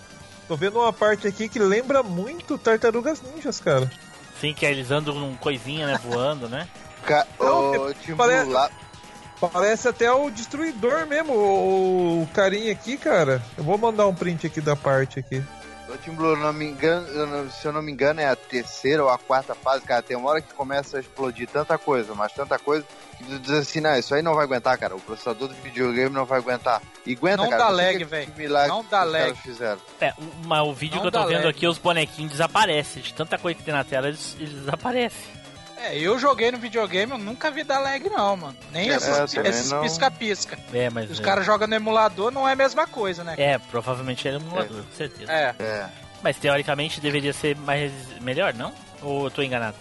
Tô vendo uma parte aqui que lembra muito Tartarugas Ninjas, cara. Sim, que é eles andam num coisinha, né, voando, né? Ca... Não, Ô, que Tim parece- lá... Parece até o Destruidor mesmo, o, o carinha aqui, cara. Eu vou mandar um print aqui da parte aqui. Ô, Tim Blue, não me engano, eu não- se eu não me engano, é a terceira ou a quarta fase, cara. Tem uma hora que começa a explodir tanta coisa, mas tanta coisa, que tu diz assim, não, isso aí não vai aguentar, cara. O processador do videogame não vai aguentar. E aguenta, Não cara. dá lag, que velho. Não que dá lag. fizeram. É, o- mas o vídeo Não que eu tô vendo lag. aqui, os bonequinhos desaparecem. De tanta coisa que tem na tela, eles, eles desaparecem. É, eu joguei no videogame, eu nunca vi dar lag, não, mano. Nem É, esses pisca-pisca. É, mas. Os é, caras jogam no emulador, não é a mesma coisa, né? É, provavelmente é emulador, com certeza. É. É. Mas teoricamente deveria ser mais melhor, não? Ou eu tô enganado?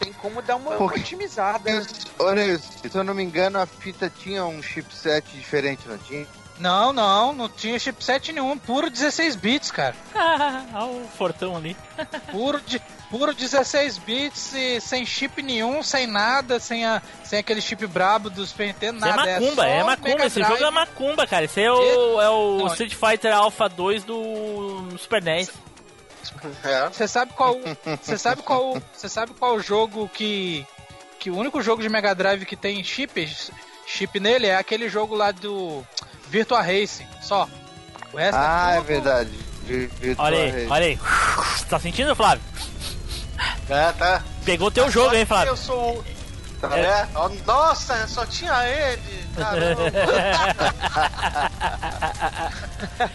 Tem como dar uma Por quê? otimizada. Ô, Nilson, se eu não me engano, a fita tinha um chipset diferente, não tinha? Não, não, não tinha chipset nenhum, puro 16 bits, cara. Olha o fortão ali. Puro, de, puro 16 bits e sem chip nenhum, sem nada, sem, a, sem aquele chip brabo do Super Nintendo, Isso é nada. macumba, é, só macumba. Esse jogo é macumba, cara. Esse é o, é o Não, Street Fighter Alpha 2 do Super NES. É. Você sabe qual, você sabe qual, você sabe qual jogo que que o único jogo de Mega Drive que tem chip, chip nele é aquele jogo lá do Virtua Racing, só. O resto Ah, é tudo- verdade. Vi- Virtua Olha aí, Racing. olha aí. Tá sentindo, Flávio? É, tá. Pegou teu jogo, hein, Flávio? Eu sou. Tá É. Nossa, só tinha ele. Caramba.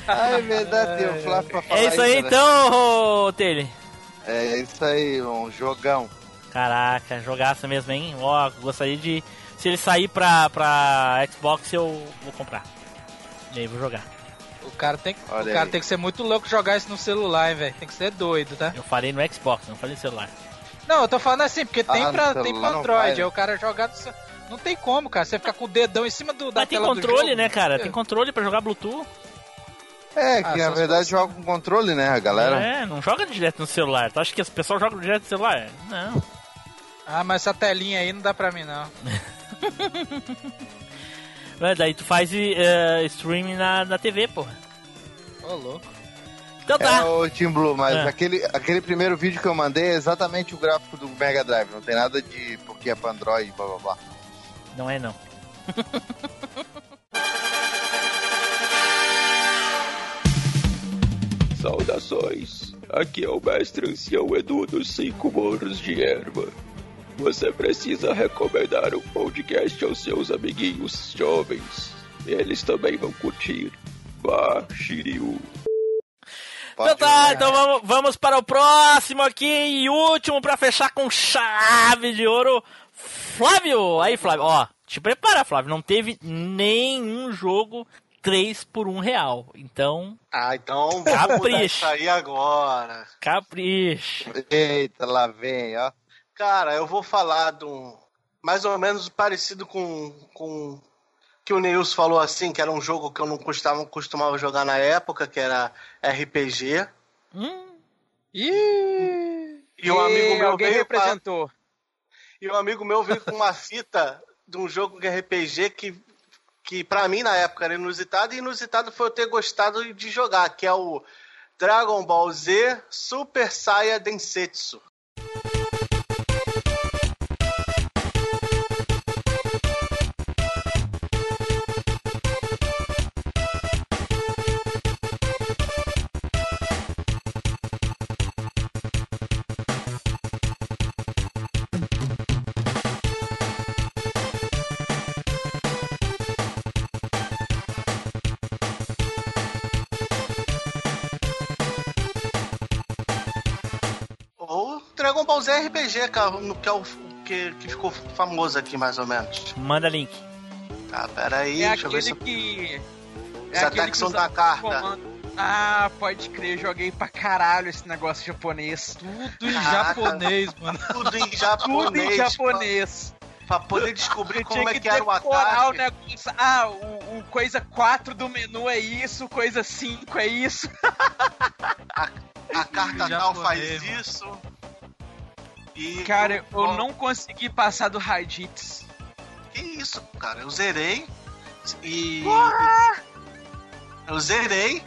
É verdade, tem o Flávio pra falar É isso aí né? então, ô, Tele. É isso aí, um jogão. Caraca, jogaço mesmo, hein? Ó, gostaria de. Se ele sair pra, pra Xbox, eu vou comprar. E aí, vou jogar. O cara tem, o cara aí. tem que ser muito louco jogar isso no celular, hein, velho. Tem que ser doido, tá? Eu falei no Xbox, não falei no celular. Não, eu tô falando assim, porque tem Ah, no pra, celular tem pra Android, né? aí o cara jogar no ce- Não tem como, cara. Você ficar com o dedão em cima do, da Mas tem controle, jogo. né, cara? Tem controle pra jogar Bluetooth. É, Ah, que na só se verdade joga com controle, né, a galera? É, não joga direto no celular. Tu acha que as pessoas jogam direto no celular? Não. Ah, mas essa telinha aí não dá pra mim, não. É, daí tu faz eh, streaming na, na TV, porra. Ô, louco. Então tá. É o Team Blue, mas É. aquele, aquele primeiro vídeo que eu mandei é exatamente o gráfico do Mega Drive. Não tem nada de porque é pra Android, blá blá blá. Não é não. Saudações! Aqui é o mestre ancião Edu dos Cinco Morros de Erva. Você precisa recomendar um podcast aos seus amiguinhos jovens. Eles também vão curtir. Vá, Shiryu. Então tá, então vamos, vamos para o próximo aqui e último pra fechar com chave de ouro. Flávio! Aí, Flávio, ó, te prepara, Flávio. Não teve nenhum jogo três por um real. Então, Ah, então vamos mudar Capricho. isso aí agora. capricho. Eita, lá vem, ó. Cara, eu vou falar de um. Mais ou menos parecido com. com que o Neils falou assim, que era um jogo que eu não costumava, costumava jogar na época, que era RPG. Ih! E um amigo meu alguém veio pra- representou. E um amigo meu veio com uma fita de um jogo de RPG que, que para mim na época era inusitado, e inusitado foi eu ter gostado de jogar, que é o Dragon Ball Z Super Saiya Densetsu. Dragon Ball Z RPG, cara, no- que é o que, que ficou famoso aqui mais ou menos. Manda link. Tá, peraí, É deixa eu ver se aquele que. Os ataques são da carta. comando. Ah, pode crer, joguei pra caralho esse negócio japonês. Tudo em Caraca. japonês, mano. tudo em japonês. Tudo em japonês. Pra, pra poder descobrir Eu como tinha é que que era o decorar o ataque. negócio. Ah, o, o coisa 4 do menu é isso, coisa 5 é isso. A carta Já tal faz mano. isso. E Cara, eu não consegui passar do Raditz. Que isso, cara? Eu zerei e. Eu zerei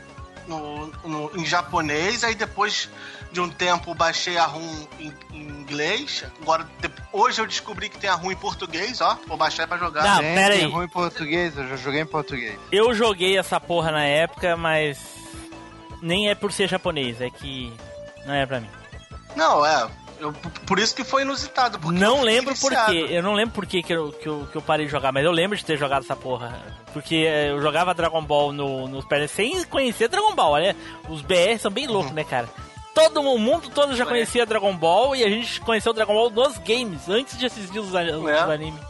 no, no- em japonês, aí depois de um tempo baixei a ROM em, em inglês. Agora, de- hoje eu descobri que tem a ROM em português, ó. Vou baixar pra jogar. Não, Tem, pera aí. tem ruim em português, eu já joguei em português. Eu joguei essa porra na época, mas nem é por ser japonês, é que não é pra mim. Não, é. Eu- por isso que foi inusitado. Não lembro por quê. Eu não lembro por quê que eu, que, eu, que eu parei de jogar, mas eu lembro de ter jogado essa porra. Porque eh, eu jogava Dragon Ball no, nos pés sem conhecer Dragon Ball, olha. Os BR são bem loucos, né, cara? Todo o mundo todo já conhecia Dragon Ball e a gente conheceu Dragon Ball nos games, antes de assistir os, os É. animes.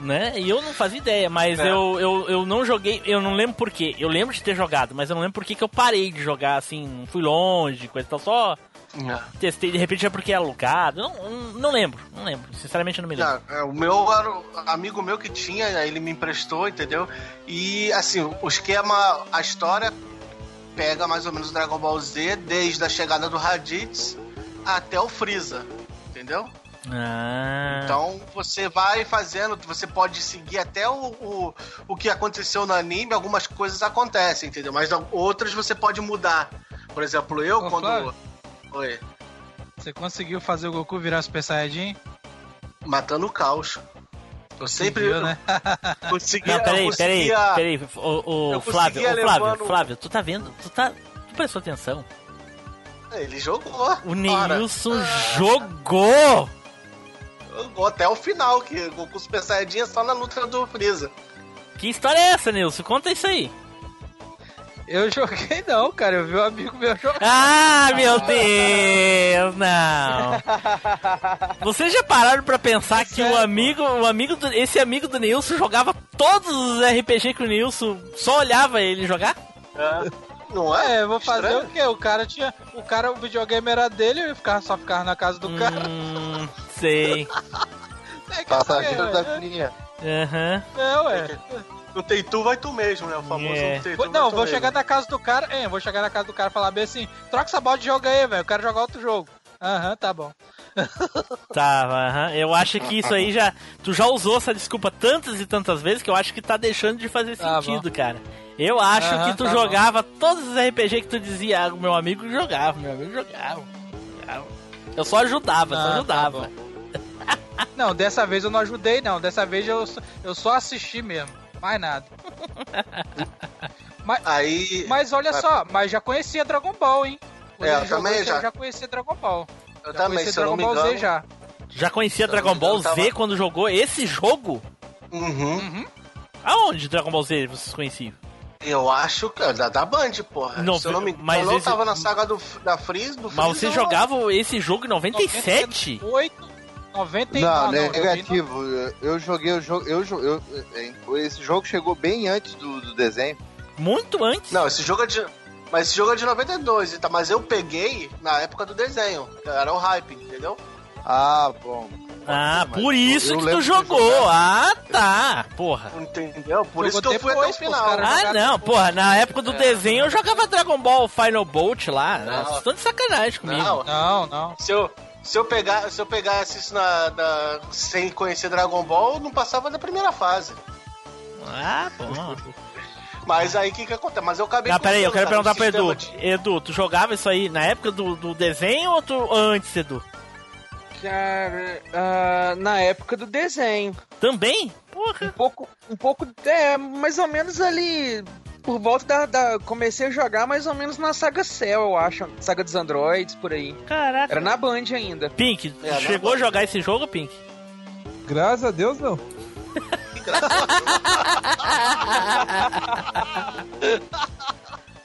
né? E eu não fazia ideia, mas É. eu, eu, eu não joguei, eu não lembro por quê. Eu lembro de ter jogado, mas eu não lembro por que eu parei de jogar, assim, não fui longe, coisa e tal, só É. testei, de repente é porque é alugado, não, não, lembro, não lembro, sinceramente eu não me lembro. Não, é, o meu era o amigo meu que tinha, ele me emprestou, entendeu? E assim, o esquema, a história pega mais ou menos o Dragon Ball Z desde a chegada do Raditz até o Freeza, entendeu? Ah. Então você vai fazendo, você pode seguir até o, o, o que aconteceu no anime, algumas coisas acontecem, entendeu? Mas outras você pode mudar. Por exemplo, eu Ô, quando. Flávio. Oi. Você conseguiu fazer o Goku virar Super Saiyajin? Matando o caos. Eu sempre. Viu, né? Conseguia, Não, peraí, eu peraí, conseguia- peraí, o, o Flávio, conseguia o Flávio, levando- Flávio, tu tá vendo, tu tá, tu prestou atenção? Ele jogou. O Ora, Neilson jogou! jogou até o final, que o Goku Super Saiyajin é só na luta do Freeza. Que história é essa, Nilson? Conta isso aí. Eu joguei não, cara. Eu vi um amigo meu jogar. Ah, meu Deus, não. Vocês já pararam pra pensar que o amigo, o amigo do, esse amigo do Nilson jogava todos os RPG que o Nilson só olhava ele jogar? Não é? vou fazer o quê? O cara tinha. O cara, o videogame era dele, eu ficava, só ficava na casa do cara. Hum, sei. É que Passageiro é, da é. linha. Aham. É, ué. No tem tu, vai tu mesmo, né? O famoso É. no tem tu, Não, tu vou mesmo. chegar na casa do cara. É, vou chegar na casa do cara e falar bem assim: troca essa bola de jogo aí, velho. Eu quero jogar outro jogo. Aham, tá bom. Tá, aham. Eu acho que isso aí já. Tu já usou essa desculpa tantas e tantas vezes que eu acho que tá deixando de fazer Tá sentido, cara. Eu acho Aham, que tu tá jogava todos os RPG que tu dizia, ah, o meu amigo jogava, meu amigo jogava. jogava. Eu só ajudava, só Ah, tá ajudava. Não, dessa vez eu não ajudei, não. Dessa vez eu, só- eu só assisti mesmo. Mais nada. mas, Aí. mas olha só, mas já conhecia Dragon Ball, hein? Quando É, eu também já. Eu já conhecia Dragon Ball. Eu já também, conhecia se eu não Dragon me Ball Z engano. já. Já conhecia eu não Dragon Ball engano, tava- Z quando jogou esse jogo? Uhum. Aonde Dragon Ball Z vocês conheciam? Eu acho que é da, da Band, porra. Não, Se eu não me engano, mas eu não esse- tava na saga do, da Freeze, do Mas Freeza, você eu- jogava esse jogo em 97? 98, 90 e Não, eu vi negativo. Eu, eu joguei o jogo. Eu, eu, eu- esse jogo chegou bem antes do, do desenho. Muito antes? Não, esse jogo é de. Mas esse jogo é de 92, tá? mas eu peguei na época do desenho. que Era o hype, entendeu? Ah, bom. Ah, mas por isso eu que lembro tu jogou. Ah, tá. Porra. Entendeu? Por Jogou isso que eu fui até o final. Ah, não, porra, na época É. do desenho eu jogava Dragon Ball Final Bolt lá. Né? Não. Tô de sacanagem comigo. Não, Não, não. se eu, se eu, pegar, se eu pegasse isso na, na- sem conhecer Dragon Ball, eu não passava da primeira fase. Ah, bom. Mas aí o que que acontece? Mas eu acabei Não, peraí, eu quero perguntar pro Edu. de- Edu, tu jogava isso aí na época do, do desenho ou tu antes, Edu? Cara, ah, na época do desenho. Também? Porra. Um pouco, um pouco, é, mais ou menos ali, por volta da, da- Comecei a jogar mais ou menos na saga Cell, eu acho. Saga dos androids, por aí. Caraca. Era na Band ainda. Pink, É, chegou a jogar esse jogo, Pink? Graças a Deus, não.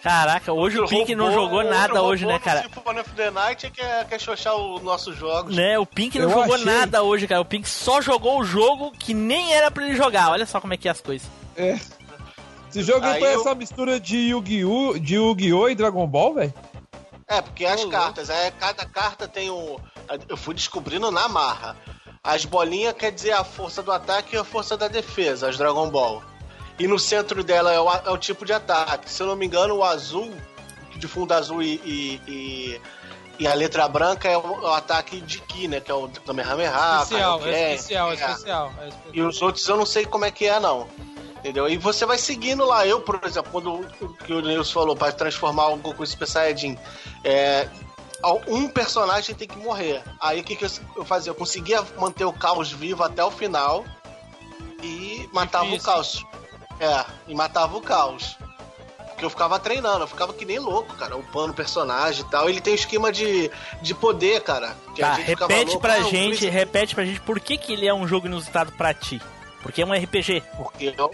Caraca, hoje o Pink não jogou nada hoje, né, cara? Symphony of the Night quer, quer xoxar os nossos jogos. Né, o Pink não Eu jogou achei. nada hoje, cara. O Pink só jogou o jogo que nem era pra ele jogar. Olha só como é que é as coisas. É. Esse jogo aí foi eu- essa mistura de Yu-Gi-Oh! de Yu-Gi-Oh! e Dragon Ball, velho? É, porque as cartas, aí cada carta tem um. Eu fui descobrindo na marra. As bolinhas quer dizer a força do ataque e a força da defesa, as Dragon Ball. E no centro dela é o, é o tipo de ataque. Se eu não me engano, o azul, de fundo azul e, e, e- e a letra branca é o, é o ataque de Ki, né? Que é o Kamehameha, especial, Kaioken, é especial, é é. especial. é especial. E os outros eu não sei como é que é, não. Entendeu? E você vai seguindo lá. Eu, por exemplo, quando o que o Nilson falou, para transformar o Goku Super Saiyajin, é, um personagem tem que morrer. Aí o que, que eu, eu fazia? Eu conseguia manter o caos vivo até o final e matava Difícil. o caos. É, e matava o caos. Porque eu ficava treinando, eu ficava que nem louco, cara, upando personagem e tal. Ele tem um esquema de, de poder, cara. Que a Tá, repete louco, pra ah, gente, repete pra gente por que, que ele é um jogo inusitado pra ti. Porque é um RPG. Porque eu.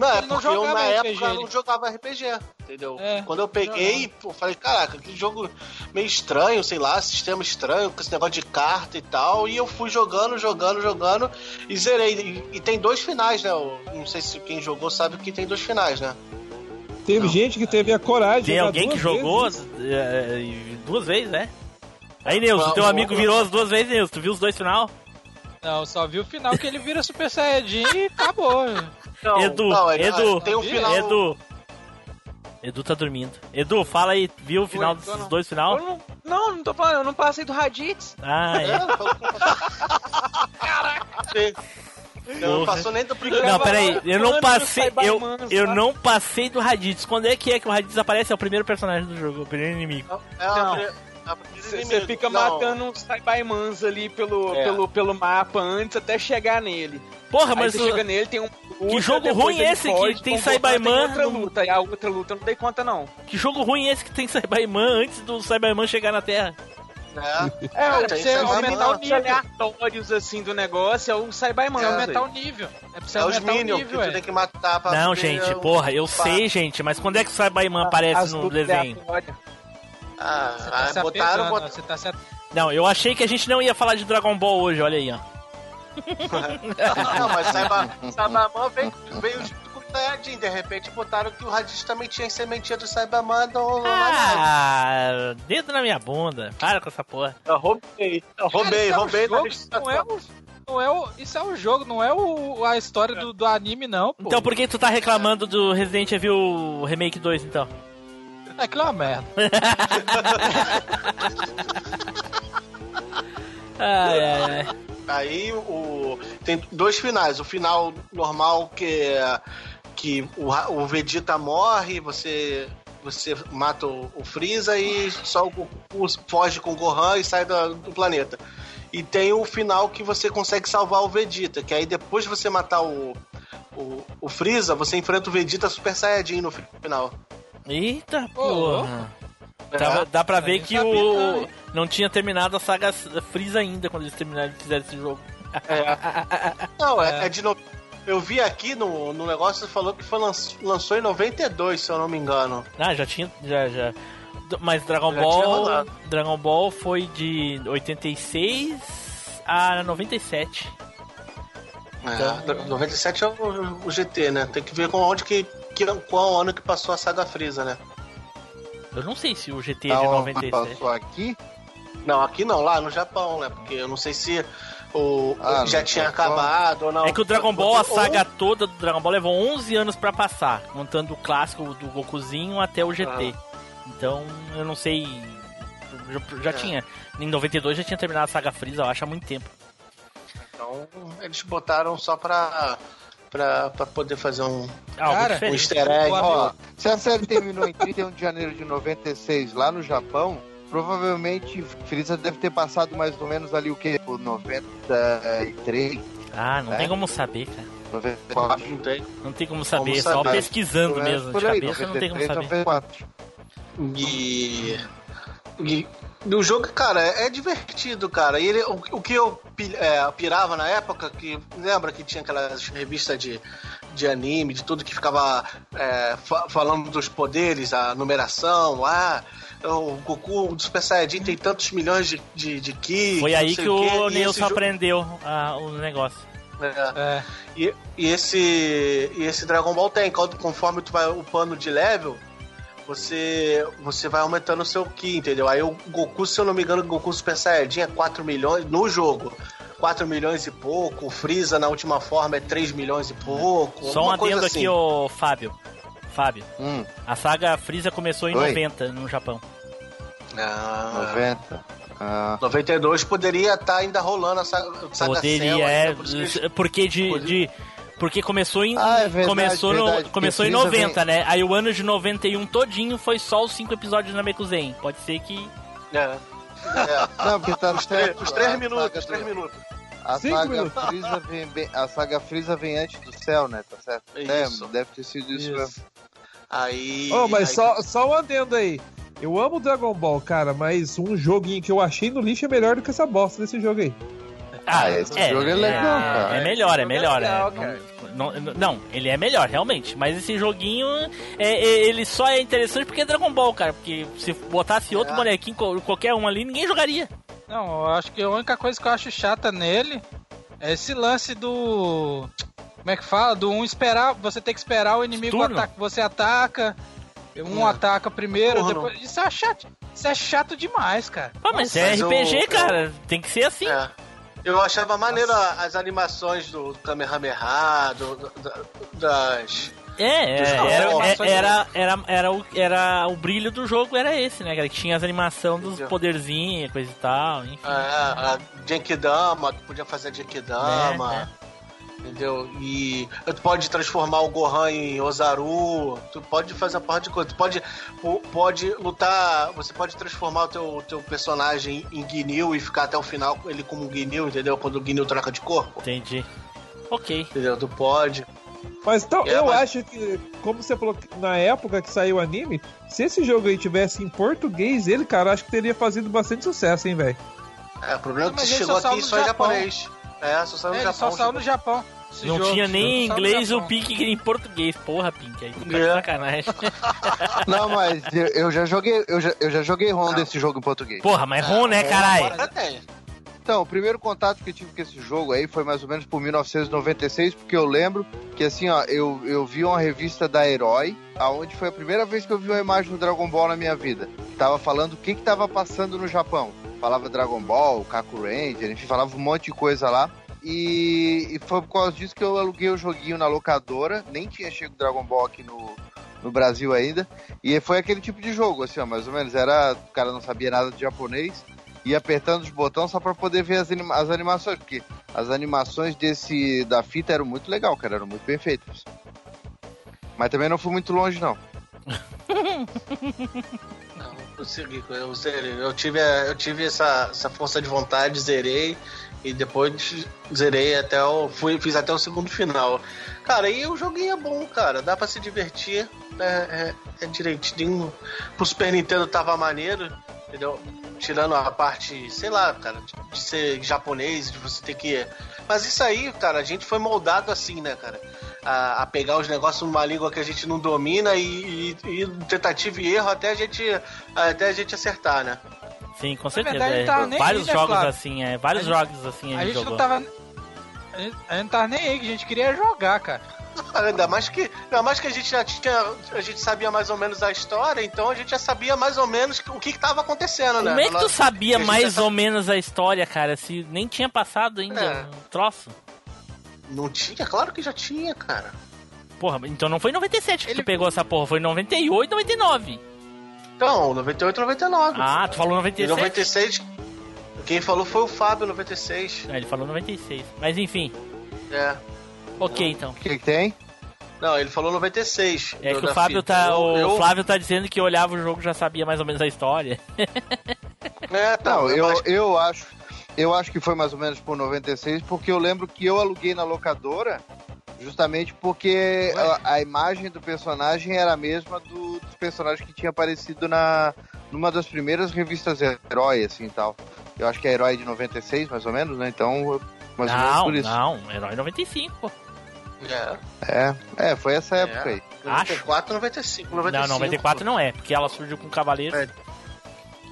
Não, é Ele não porque eu na RPG, época ele. não jogava RPG, entendeu? É, Quando eu peguei, pô, falei, caraca, que jogo meio estranho, sei lá, sistema estranho, com esse negócio de carta e tal. E eu fui jogando, jogando, jogando e zerei. E, e tem dois finais, né? Eu não sei se quem jogou sabe que tem dois finais, né? Teve gente que teve a coragem de Tem jogar alguém que duas jogou vezes. é, e duas vezes, né? Aí, Nilson, Não, teu não, amigo não. virou as duas vezes, Nilson. Tu viu os dois final? Não, só vi o final que ele vira Super Saiyajin e acabou. Não, Edu, não, é- Edu, tem um final. Edu. Edu tá dormindo. Edu, fala aí, viu o final tô desses não. dois Eu final? não, não, não tô falando, eu não passei do Raditz. Ah, É, que- Não Porra. passou nem do primeiro. Não, peraí, eu não passei. Eu, eu não passei do Raditz. Quando é que é que o Raditz aparece? É o primeiro personagem do jogo, o primeiro inimigo. É Não. é Você fica Não. matando uns Saibaimans ali pelo, É. pelo, pelo mapa antes até chegar nele. Porra, Aí mas você o- chega nele, tem um. luta, jogo ruim ele esse que tem Tem outra luta, e a outra luta eu não dei conta, não. que jogo ruim é esse que tem Cyberman antes do Cyberman chegar na Terra? É, É, Cara, pra você aumentar o nível aleatórios assim do negócio é o Saibaman. É, aumentar o nível. É pra você É os aumentar o Minions que nível, tu é. tem que matar pra Não, gente, porra, eu sei, gente, mas quando é que o Cyberman aparece no desenho? Ah, Você tá ah, se botaram, apegando, botaram. Você tá se... Não, eu achei que a gente não ia falar de Dragon Ball hoje, olha aí, ó. Não, mas Saiba- Saibaman veio, veio junto com o Saiyajin. De repente botaram que o Raditz também tinha sementinha do Saibaman no. Ah, dedo na minha bunda. Para com essa porra. Eu roubei. Eu roubei, Cara, roubei é um jogo, não é o, não é o, Isso é um jogo, não é o, a história do, do anime, não, pô. Então por que tu tá reclamando do Resident Evil Remake 2, então? Aquilo é uma merda. Ai, ai, ai. Aí o tem dois finais. O final normal que é que o, o Vegeta morre, você você mata o, o Freeza e só o Goku foge com o Gohan e sai da- do planeta. E tem o final que você consegue salvar o Vegeta, que aí depois de você matar o, o, o Freeza, você enfrenta o Vegeta Super Saiyajin no final. Eita Ô, porra. É. Dá, dá pra ver que sabia, o. não, tinha terminado a saga Freeza ainda quando eles terminaram fizeram esse jogo. Não, é, é de no... Eu vi aqui no, no negócio, falou que foi lanç- lançou em 92, se eu não me engano. Ah, já tinha. Já, já. Mas Dragon Já Ball. Dragon Ball foi de 86 a 97. É, 97 é o, o GT, né? Tem que ver com onde que, que qual ano que passou a saga Freeza, né? Eu não sei se o GT é Tá, de ó, 97. Passou aqui? Não, aqui não, lá no Japão, né? Porque eu não sei se o Ah, já tinha Japão. acabado ou não. É que o Dragon Ball, a Ou- saga toda do Dragon Ball levou 11 anos pra passar, contando o clássico do Gokuzinho até o GT. Então, eu não sei. Já, já É. tinha. Em 92 já tinha terminado a saga Freeza, eu acho, há muito tempo. Então, eles botaram só pra, pra, pra poder fazer um, Cara, um easter egg. Ó, se a série terminou em 31 de janeiro de 96 lá no Japão, provavelmente Freeza deve ter passado mais ou menos ali o que? Por 93, Ah, não É? tem como saber, cara. 94. Não tem. Não tem como saber, Como só saber? pesquisando menos mesmo. por De aí, cabeça não tem como 93, saber. 94. E. E o jogo, cara, é divertido, cara. E ele, o, o que eu é, pirava na época, que lembra que tinha aquelas revistas de, de anime, de tudo que ficava é, fa- falando dos poderes, a numeração, ah, o Goku do Super Saiyajin tem tantos milhões de, de, de ki. Foi aí que o e Nilson esse jo- aprendeu ah, o negócio. É. E, e esse e esse Dragon Ball tem, conforme tu vai upando de level, você você vai aumentando o seu ki, entendeu? Aí o Goku, se eu não me engano, o Goku Super Saiyajin é 4 milhões no jogo. 4 milhões e pouco, o Freeza na última forma é 3 milhões e pouco. Só um adendo assim. aqui, ô Fábio. Fábio, Hum, a saga Freeza começou em Oi. 90 no Japão. Ah, 90. Ah, 92 poderia estar ainda rolando a saga, saga Poderia, Cell é. Porque de. de- porque começou em. Ah, é verdade, começou no- verdade, começou em porque Freeza 90, né? Aí o ano de 91 todinho foi só os 5 episódios na Mekuzen. Pode ser que. É. É. Não, porque tá os, três, os três minutos, saga os três minutos. A Cinco saga. Freeza vem, bem- a saga Freeza vem antes do céu, né? Tá certo? Isso. É, deve ter sido isso, Isso. mesmo. Aí. Oh, mas aí- só, só um adendo aí. Eu amo Dragon Ball, cara, mas um joguinho que eu achei no lixo é melhor do que essa bosta desse jogo aí. Ah, esse jogo é legal, cara. É melhor, é Esse melhor. é é. legal, Não- cara. Não, não, ele é melhor, realmente. Mas esse joguinho, é, é- ele só é interessante porque é Dragon Ball, cara. Porque se botasse outro É. bonequinho, qual- qualquer um ali, ninguém jogaria. Não, eu acho que a única coisa que eu acho chata nele é esse lance do. Como é que fala? Do um esperar. Você tem que esperar o inimigo atacar. Você ataca. Um É. ataca primeiro, Turno. depois. Isso é chato. Isso é chato demais, cara. Pô, mas Nossa, é mas RPG, eu- cara. Tem que ser assim. É. Eu achava maneiro as animações do Kamehameha, do, do- da- das. É, é, era, é- era, era, era, o, era o brilho do jogo, era esse, né, cara? Que tinha as animações dos poderzinhos, coisa e tal, enfim. A, a Genkidama, tu podia fazer a Genkidama. É, Entendeu? E tu pode transformar o Gohan em Ozaru, tu pode fazer a parte de coisa, tu pode, po- pode lutar, você pode transformar o teu, teu personagem em Ginyu e ficar até o final ele como um Ginyu, entendeu? Quando o Ginyu troca de corpo. Entendi. Ok. Entendeu? Tu pode. Mas então, É, eu mas- acho que, como você falou, que na época que saiu o anime, se esse jogo aí tivesse em português, ele, cara, acho que teria fazido bastante sucesso, hein, velho. É, o problema é que ele chegou aqui no só em Japão. japonês. É, só saiu no É, ele Japão. só saiu no Japão. Esse Não jogo, tinha nem em inglês o. Pink que em português. Porra, Pink, aí tu tá de É. sacanagem. Não, mas eu, eu já joguei, eu já, eu já joguei ROM desse jogo em português. Porra, mas ROM, né, caralho? Agora tem. Então, o primeiro contato que eu tive com esse jogo aí foi mais ou menos por 1996, porque eu lembro que assim, ó, eu, eu vi uma revista da Herói, aonde foi a primeira vez que eu vi uma imagem do Dragon Ball na minha vida. Tava falando o que que tava passando no Japão. Falava Dragon Ball, Kaku Ranger, enfim, falava um monte de coisa lá. E, e foi por causa disso que eu aluguei o joguinho na locadora, nem tinha chego Dragon Ball aqui no, no Brasil ainda. E foi aquele tipo de jogo, assim, ó, mais ou menos. Era. O cara não sabia nada de japonês, ia apertando os botões só pra poder ver as, anima- as animações, porque as animações desse da fita eram muito legal, cara, eram muito bem feitas. Mas também não fui muito longe, não. Não, eu consegui, eu. Eu tive, eu tive essa, essa força de vontade, zerei. E depois zerei até o. Fui, fiz até o segundo final. Cara, e o joguinho é bom, cara. Dá pra se divertir. É, é, é direitinho. Pro Super Nintendo tava maneiro, entendeu? Tirando a parte, sei lá, cara, de, de ser japonês, de você ter que. Mas isso aí, cara, a gente foi moldado assim, né, cara? A, a pegar os negócios numa língua que a gente não domina e, e, e tentativa e erro até a gente, até a gente acertar, né? Sim, com certeza. verdade, é. tava nem vários aí, né, jogos Flávio? assim, é. Vários A gente- jogos assim A a gente jogou. não tava. A gente, a gente não tava nem aí, que a gente queria jogar, cara. Ainda mais que, ainda mais que a gente já tinha. A gente sabia mais ou menos a história, então a gente já sabia mais ou menos o que estava acontecendo, né? Como é que tu sabia mais já ou menos a história, cara? Se nem tinha passado ainda É. um troço. Não tinha? Claro que já tinha, cara. Porra, então não foi em 97 que tu pegou essa porra, foi em 98, 99. Então, 98 99. Ah, tu falou Em 96? 96, quem falou foi o Fábio, 96. Ah, ele falou 96. Mas enfim, É. ok então. O que, que tem? Não, ele falou 96. É que o Fábio fita. tá. O eu- Flávio tá dizendo que olhava o jogo e já sabia mais ou menos a história. É, tá, Não, eu, acho- eu acho. Eu acho que foi mais ou menos por 96, porque eu lembro que eu aluguei na locadora justamente porque a, a imagem do personagem era a mesma do, dos personagens que tinha aparecido na numa das primeiras revistas Herói, assim e tal. Eu acho que é Herói de 96, mais ou menos, né? Então, mais ou menos não, por isso. não, Herói 95, pô. É. É, é, foi essa época aí. 94, 95, 95. Não, 94 não é, porque ela surgiu com Cavaleiro. É.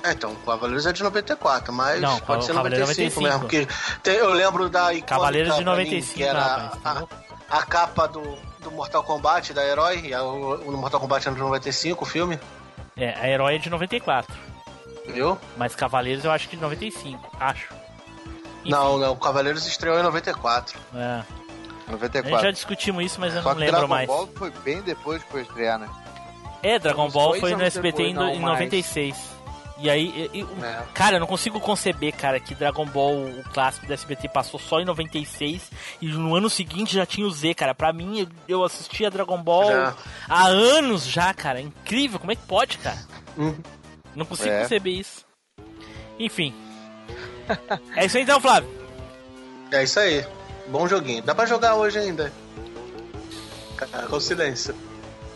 É, então, Cavaleiros é de 94, mas Não, pode ser Cavaleiros 95, 95. mesmo. Porque tem- eu lembro da icônica Cavaleiros de pra mim, 95, que era rapaz, a, a capa do, do Mortal Kombat, da Herói, e a- o, o Mortal Kombat era de 95, o filme. É, a Herói é de 94. Viu? Mas Cavaleiros eu acho que de 95, acho. Não, não, o Cavaleiros estreou em 94. É. 94. A gente já discutimos isso, mas eu Só não que lembro Dragon mais. Ball foi bem depois que foi estrear, né? É, Dragon Ball foi no SBT em, depois, no- não em mais. 96. E aí, É. cara, eu não consigo conceber, cara, que Dragon Ball, o clássico do SBT, passou só em 96 e no ano seguinte já tinha o Z, cara. Pra mim, eu- assistia Dragon Ball Já. há anos já, cara. Incrível, como é que pode, cara? Hum. Não consigo É. conceber isso. Enfim. é isso aí então, Flávio. É isso aí. Bom joguinho. Dá pra jogar hoje ainda. Com silêncio.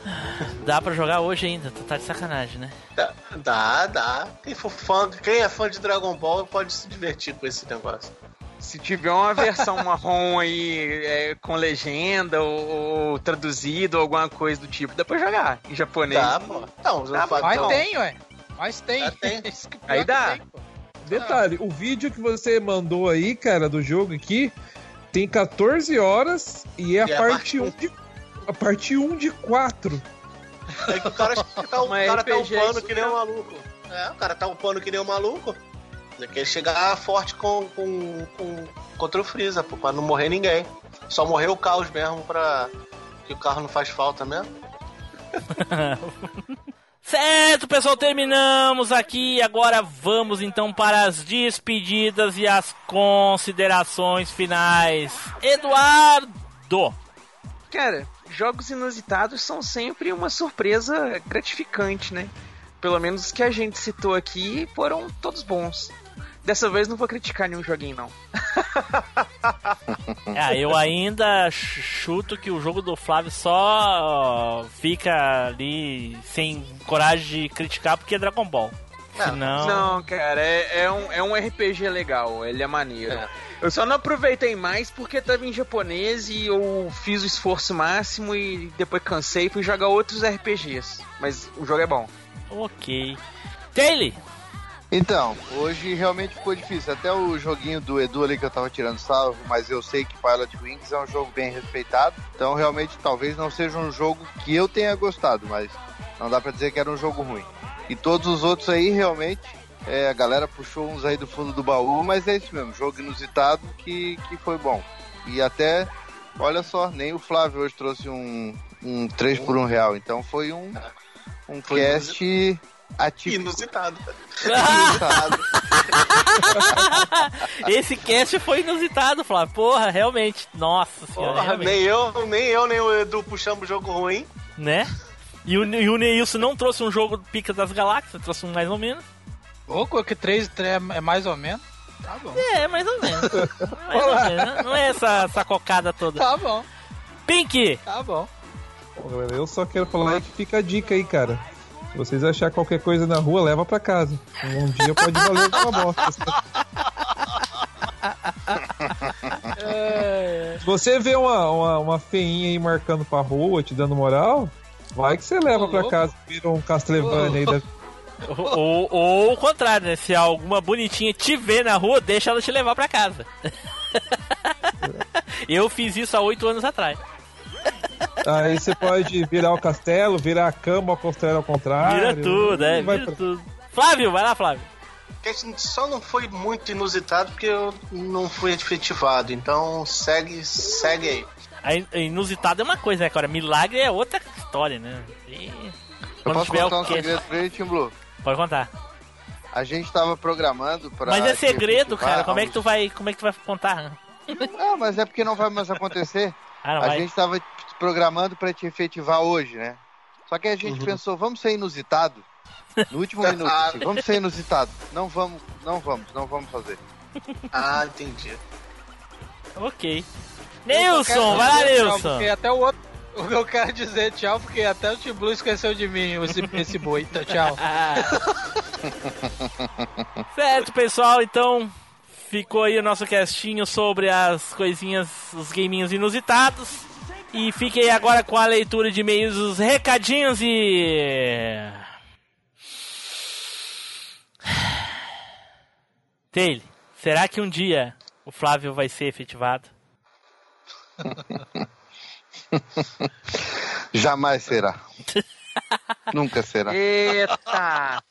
Dá pra jogar hoje ainda, tu tá de sacanagem, né? Dá, dá, dá. Quem, for fã, quem é fã de Dragon Ball pode se divertir com esse negócio. Se tiver uma versão marrom aí é, com legenda ou, ou traduzido ou alguma coisa do tipo, dá pra jogar em japonês. Dá, pô. Não, Dá, não Mas não. tem, ué. Mas tem. Pior Aí dá. tem. Detalhe, o vídeo que você mandou aí, cara, do jogo aqui, tem 14 horas e é a E é parte 1 de, a parte 1 de 4. É que o cara tá, o cara tá upando que nem um maluco. É, o cara tá upando que nem um maluco. Ele quer chegar forte com, com, com, contra o Freeza, pô, pra não morrer ninguém. Só morrer o caos mesmo pra. Que o carro não faz falta mesmo. Certo, pessoal, terminamos aqui. Agora vamos então para as despedidas e as considerações finais. Eduardo! Cara, jogos inusitados são sempre uma surpresa gratificante, né? Pelo menos os que a gente citou aqui foram todos bons. Dessa vez não vou criticar nenhum joguinho, não. Ah, eu ainda ch- chuto que o jogo do Flávio só fica ali sem coragem de criticar porque é Dragon Ball. Senão... Não, cara, é, é um, é um RPG legal, ele é maneiro. Eu só não aproveitei mais porque tava em japonês e eu fiz o esforço máximo e depois cansei e fui jogar outros RPGs. Mas o jogo é bom. Ok. Taylor! Então, hoje realmente ficou difícil. Até o joguinho do Edu ali que eu tava tirando salvo, mas eu sei que Pilot Wings é um jogo bem respeitado. Então, realmente, talvez não seja um jogo que eu tenha gostado, mas não dá pra dizer que era um jogo ruim. E todos os outros aí, realmente, é, a galera puxou uns aí do fundo do baú, mas é isso mesmo, jogo inusitado que, que foi bom. E até, olha só, nem o Flávio hoje trouxe um, um 3 por 1 real. Então foi um, um Foi cast atípico. Inusitado. Inusitado. Esse cast foi inusitado, Flávio. Porra, realmente. Nossa senhora. Porra, realmente. nem eu, nem eu, nem o Edu puxamos jogo ruim. Né? E o, e o Neilson não trouxe um jogo Pica das Galáxias, trouxe um mais ou menos. Ô, que 3 é mais ou menos. Tá bom. É, mais ou menos. mais ou menos. Não é essa, essa cocada toda. Tá bom. Pink! Tá bom. Eu só quero falar que fica a dica aí, cara. Se vocês acharem qualquer coisa na rua, leva pra casa. Um dia pode valer uma bosta. Se você vê uma, uma, uma feinha aí marcando pra rua, te dando moral, vai que você leva louco. casa, vira um Castlevania aí da. Ou, ou, ou o contrário, né? Se alguma bonitinha te ver na rua, deixa ela te levar pra casa. Eu fiz isso há oito anos atrás. Aí você pode virar o castelo, virar a cama ao castelo ao contrário. Vira tudo, é, Vai vira pra- tudo. Flávio, vai lá, Flávio. Só não foi muito inusitado porque eu não fui efetivado. Então segue, segue aí. Inusitado é uma coisa, né, cara? Milagre é outra história, né? E... Eu posso tiver contar o um segredo pra ele, Tim Blue? Pode contar. A gente tava programando pra. Mas é segredo, cara. Como é que tu vai, como é que tu vai contar? Ah, mas é porque não vai mais acontecer. Ah, não a vai? gente tava programando pra te efetivar hoje, né? Só que a gente Uhum. pensou, vamos ser inusitado? No último minuto, assim, vamos ser inusitado. Não vamos, não vamos, não vamos fazer. Ah, entendi. Ok. Nilson, vai lá, tchau, Nilson. Porque até o outro. Eu quero dizer tchau, porque até o Tim Blue esqueceu de mim, esse, esse boi. Então, tchau. Certo, pessoal, então ficou aí o nosso castinho sobre as coisinhas, os gaminhos inusitados. E fiquem agora com a leitura de e-mails, os recadinhos e. Taylor, será que um dia o Flávio vai ser efetivado? Jamais será. Nunca será. Eita!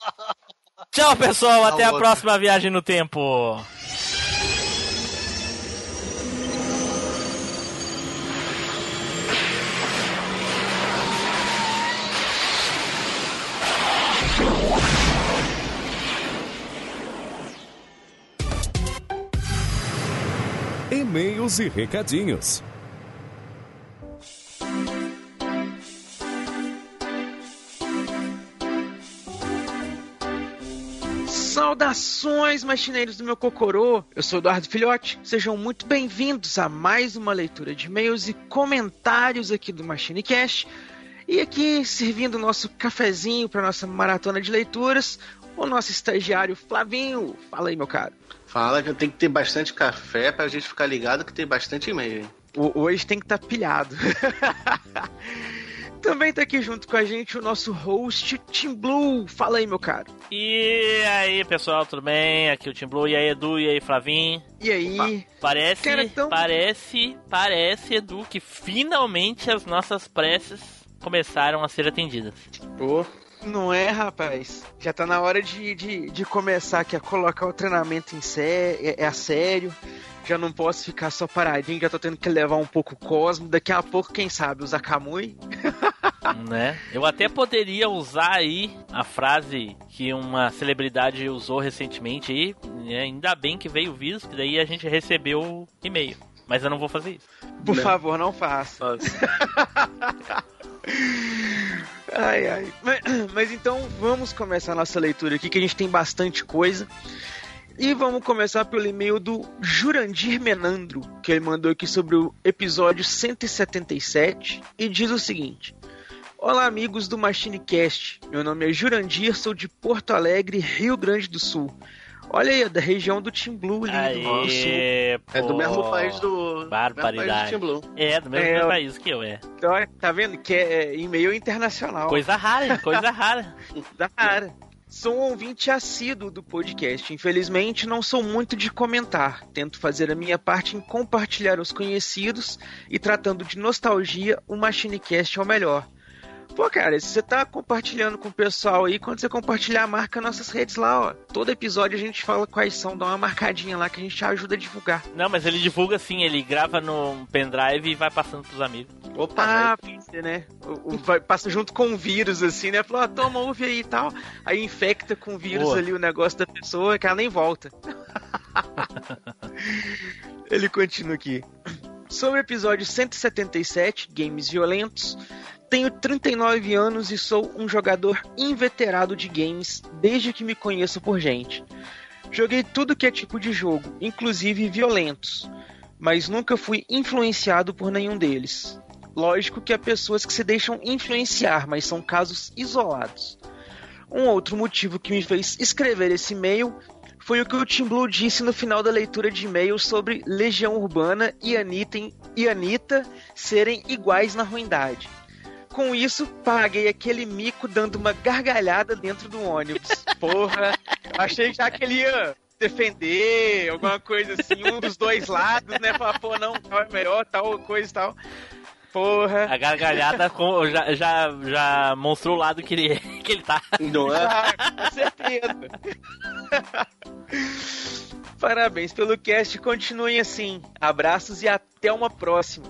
Tchau, pessoal, até a próxima viagem no tempo. E-mails e recadinhos. Saudações, machineiros do meu cocorô! Eu sou Eduardo Filhote. Sejam muito bem-vindos a mais uma leitura de e-mails e comentários aqui do MachineCast. E aqui, servindo o nosso cafezinho para nossa maratona de leituras, o nosso estagiário Flavinho. Fala aí, meu caro. Fala que eu tenho que ter bastante café pra gente ficar ligado que tem bastante e-mail. Hoje tem que estar pilhado. Também tá aqui junto com a gente o nosso host, Tim Blue. Fala aí, meu caro. E aí, pessoal, tudo bem? Aqui é o Tim Blue, e aí, Edu, e aí, Flavinho? E aí? Parece, Cara, tão- parece, parece, Edu, que finalmente as nossas preces começaram a ser atendidas. Não é, rapaz? Já tá na hora de, de, de começar aqui a colocar o treinamento em sé é, é a sério. Já não posso ficar só paradinho, já tô tendo que levar um pouco o Cosmo. Daqui a pouco, quem sabe, o Zakamui. né? Eu até poderia usar aí a frase que uma celebridade usou recentemente aí, né? ainda bem que veio o vírus, que daí a gente recebeu o e-mail. Mas eu não vou fazer isso. Por favor, não faça. ai, ai. Mas, mas então vamos começar a nossa leitura aqui, que a gente tem bastante coisa. E vamos começar pelo e-mail do Jurandir Menandro, que ele mandou aqui sobre o episódio 177 e diz o seguinte: Olá, amigos do MachineCast. Meu nome é Jurandir, sou de Porto Alegre, Rio Grande do Sul. Olha aí, é da região do Team Blue ali do Sul. Aê, É do mesmo país do. mesmo país Barbaridade. do Team Blue. É, do mesmo É, país que eu, é. Então, tá vendo que é e-mail internacional. Coisa rara, coisa rara. da rara. Sou um ouvinte assíduo do podcast. Infelizmente, não sou muito de comentar. Tento fazer a minha parte em compartilhar os conhecidos e tratando de nostalgia, o MachineCast é o melhor. Pô, cara, se você tá compartilhando com o pessoal aí, quando você compartilhar, marca nossas redes lá, ó. Todo episódio a gente fala quais são, dá uma marcadinha lá que a gente ajuda a divulgar. Não, mas ele divulga assim, ele grava no pendrive e vai passando pros amigos. Opa, Ah, ser, né? O, o- vai- passa junto com o vírus, assim, né? Fala, ó, toma, ouve aí e tal. Aí infecta com o vírus Boa. ali o negócio da pessoa que ela nem volta. Ele continua aqui. Sobre o episódio 177, Games Violentos, tenho 39 anos e sou um jogador inveterado de games desde que me conheço por gente. Joguei tudo que é tipo de jogo, inclusive violentos, mas nunca fui influenciado por nenhum deles. Lógico que há pessoas que se deixam influenciar, mas são casos isolados. Um outro motivo que me fez escrever esse e-mail foi o que o Tim Blue disse no final da leitura de e-mail sobre Legião Urbana e Anitta, e Anitta serem iguais na ruindade. Com isso, paguei aquele mico dando uma gargalhada dentro do ônibus. Porra, eu achei já que ele ia defender, alguma coisa assim, um dos dois lados, né? Falar, pô, não, tal é melhor, tal coisa e tal. Porra. A gargalhada com- já, já, já mostrou o lado que ele, que ele tá. Não é? Ah, com certeza. Parabéns pelo cast, continuem assim. Abraços e até uma próxima.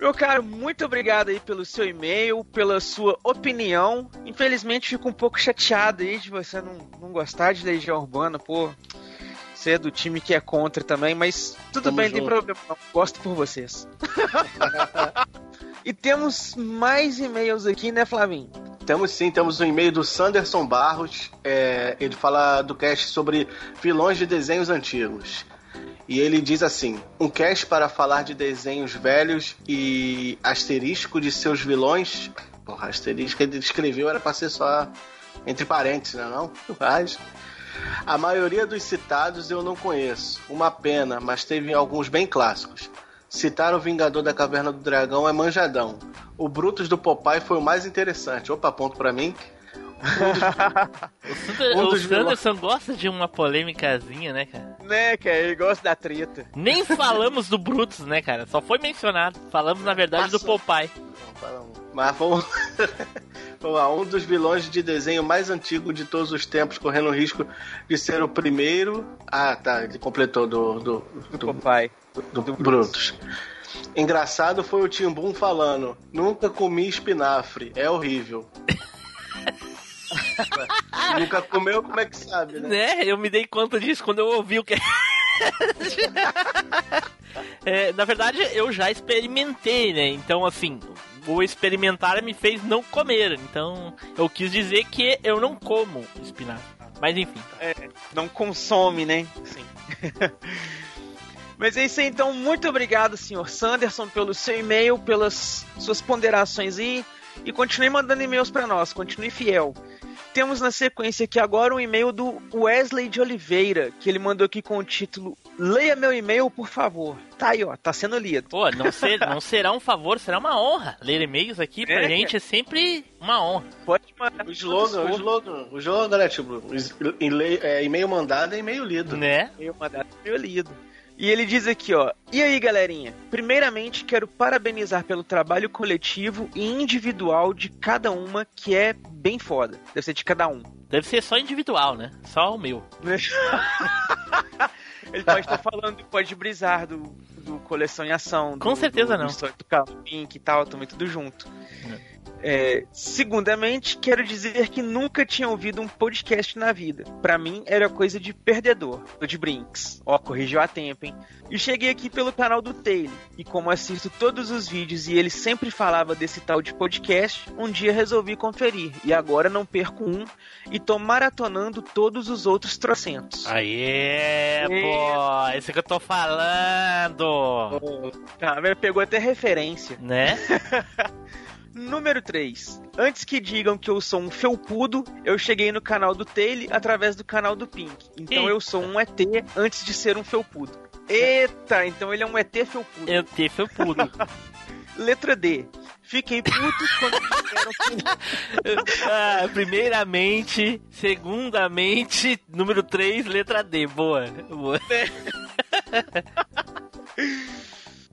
Meu caro, muito obrigado aí pelo seu e-mail, pela sua opinião. Infelizmente fico um pouco chateado aí de você não, não gostar de Legião Urbana, pô. Você é do time que é contra também, mas tudo Tamo bem, não tem junto. problema não. Gosto por vocês. e temos mais e-mails aqui, né, Flavinho? Temos sim, temos um e-mail do Sanderson Barros. é, ele fala do cast sobre vilões de desenhos antigos. E ele diz assim: um cast para falar de desenhos velhos e asterisco de seus vilões. Porra, asterisco que ele escreveu era pra ser só entre parênteses, né? Não? Mas. A maioria dos citados eu não conheço. Uma pena, mas teve alguns bem clássicos. Citar o Vingador da Caverna do Dragão é manjadão. O Brutus do Popeye foi o mais interessante. Opa, ponto pra mim. O, Sander- Um o vilões- Sanderson gosta de uma polêmicazinha, né, cara? Né, cara, ele gosta da treta. Nem falamos do Brutus, né, cara? Só foi mencionado. Falamos, na verdade, do Popeye. Mas vamos. Vamos lá, um dos vilões de desenho mais antigo de todos os tempos, correndo o risco de ser o primeiro. Ah, tá, ele completou do. Do, do, Popeye. Do, do Brutus. Engraçado foi o Timbum falando: Nunca comi espinafre, é horrível. Nunca comeu, como é que sabe, né? Né? Eu me dei conta disso quando eu ouvi o que. É, na verdade, eu já experimentei, né? Então, assim, o experimentar me fez não comer. Então, eu quis dizer que eu não como espinafre. Mas enfim. É, não consome, né? Sim. Mas é isso aí, então. Muito obrigado, senhor Sanderson, pelo seu e-mail, pelas suas ponderações aí. E continue mandando e-mails para nós, continue fiel. Temos na sequência aqui agora um e-mail do Wesley de Oliveira, que ele mandou aqui com o título Leia meu e-mail, por favor. Tá aí, ó, tá sendo lido. Pô, não, ser, não será um favor, será uma honra. Ler e-mails aqui pra É, gente é sempre uma honra. Pode mandar. O slogan, o slogan, o slogan, né, tipo, é, e-mail mandado é e-mail lido. Né? E-mail mandado é e-mail lido. E ele diz aqui, ó. E aí, galerinha? Primeiramente, quero parabenizar pelo trabalho coletivo e individual de cada uma, que é bem foda. Deve ser de cada um. Deve ser só individual, né? Só o meu. Ele pode estar falando do Pode Brisar, do, do Coleção em Ação. Com do- certeza do, não. Do do Pink e tal, também tudo junto. É, segundamente, quero dizer que nunca tinha ouvido um podcast na vida. Pra mim, era coisa de perdedor, ou de Brinks. Ó, corrigiu a tempo, hein? E cheguei aqui pelo canal do Taylor. E como assisto todos os vídeos e ele sempre falava desse tal de podcast, um dia resolvi conferir. E agora não perco um e tô maratonando todos os outros trocentos. Aê, pô, esse que eu tô falando. Tá, pegou até referência. Né? Número 3. Antes que digam que eu sou um felpudo, eu cheguei no canal do Taylor através do canal do Pink. Então eu sou um ET antes de ser um felpudo. Eita, então ele é um ET felpudo. ET felpudo. Letra D. Fiquei puto quando disseram que... Ah, primeiramente, segundamente, número 3, letra D. Boa. boa.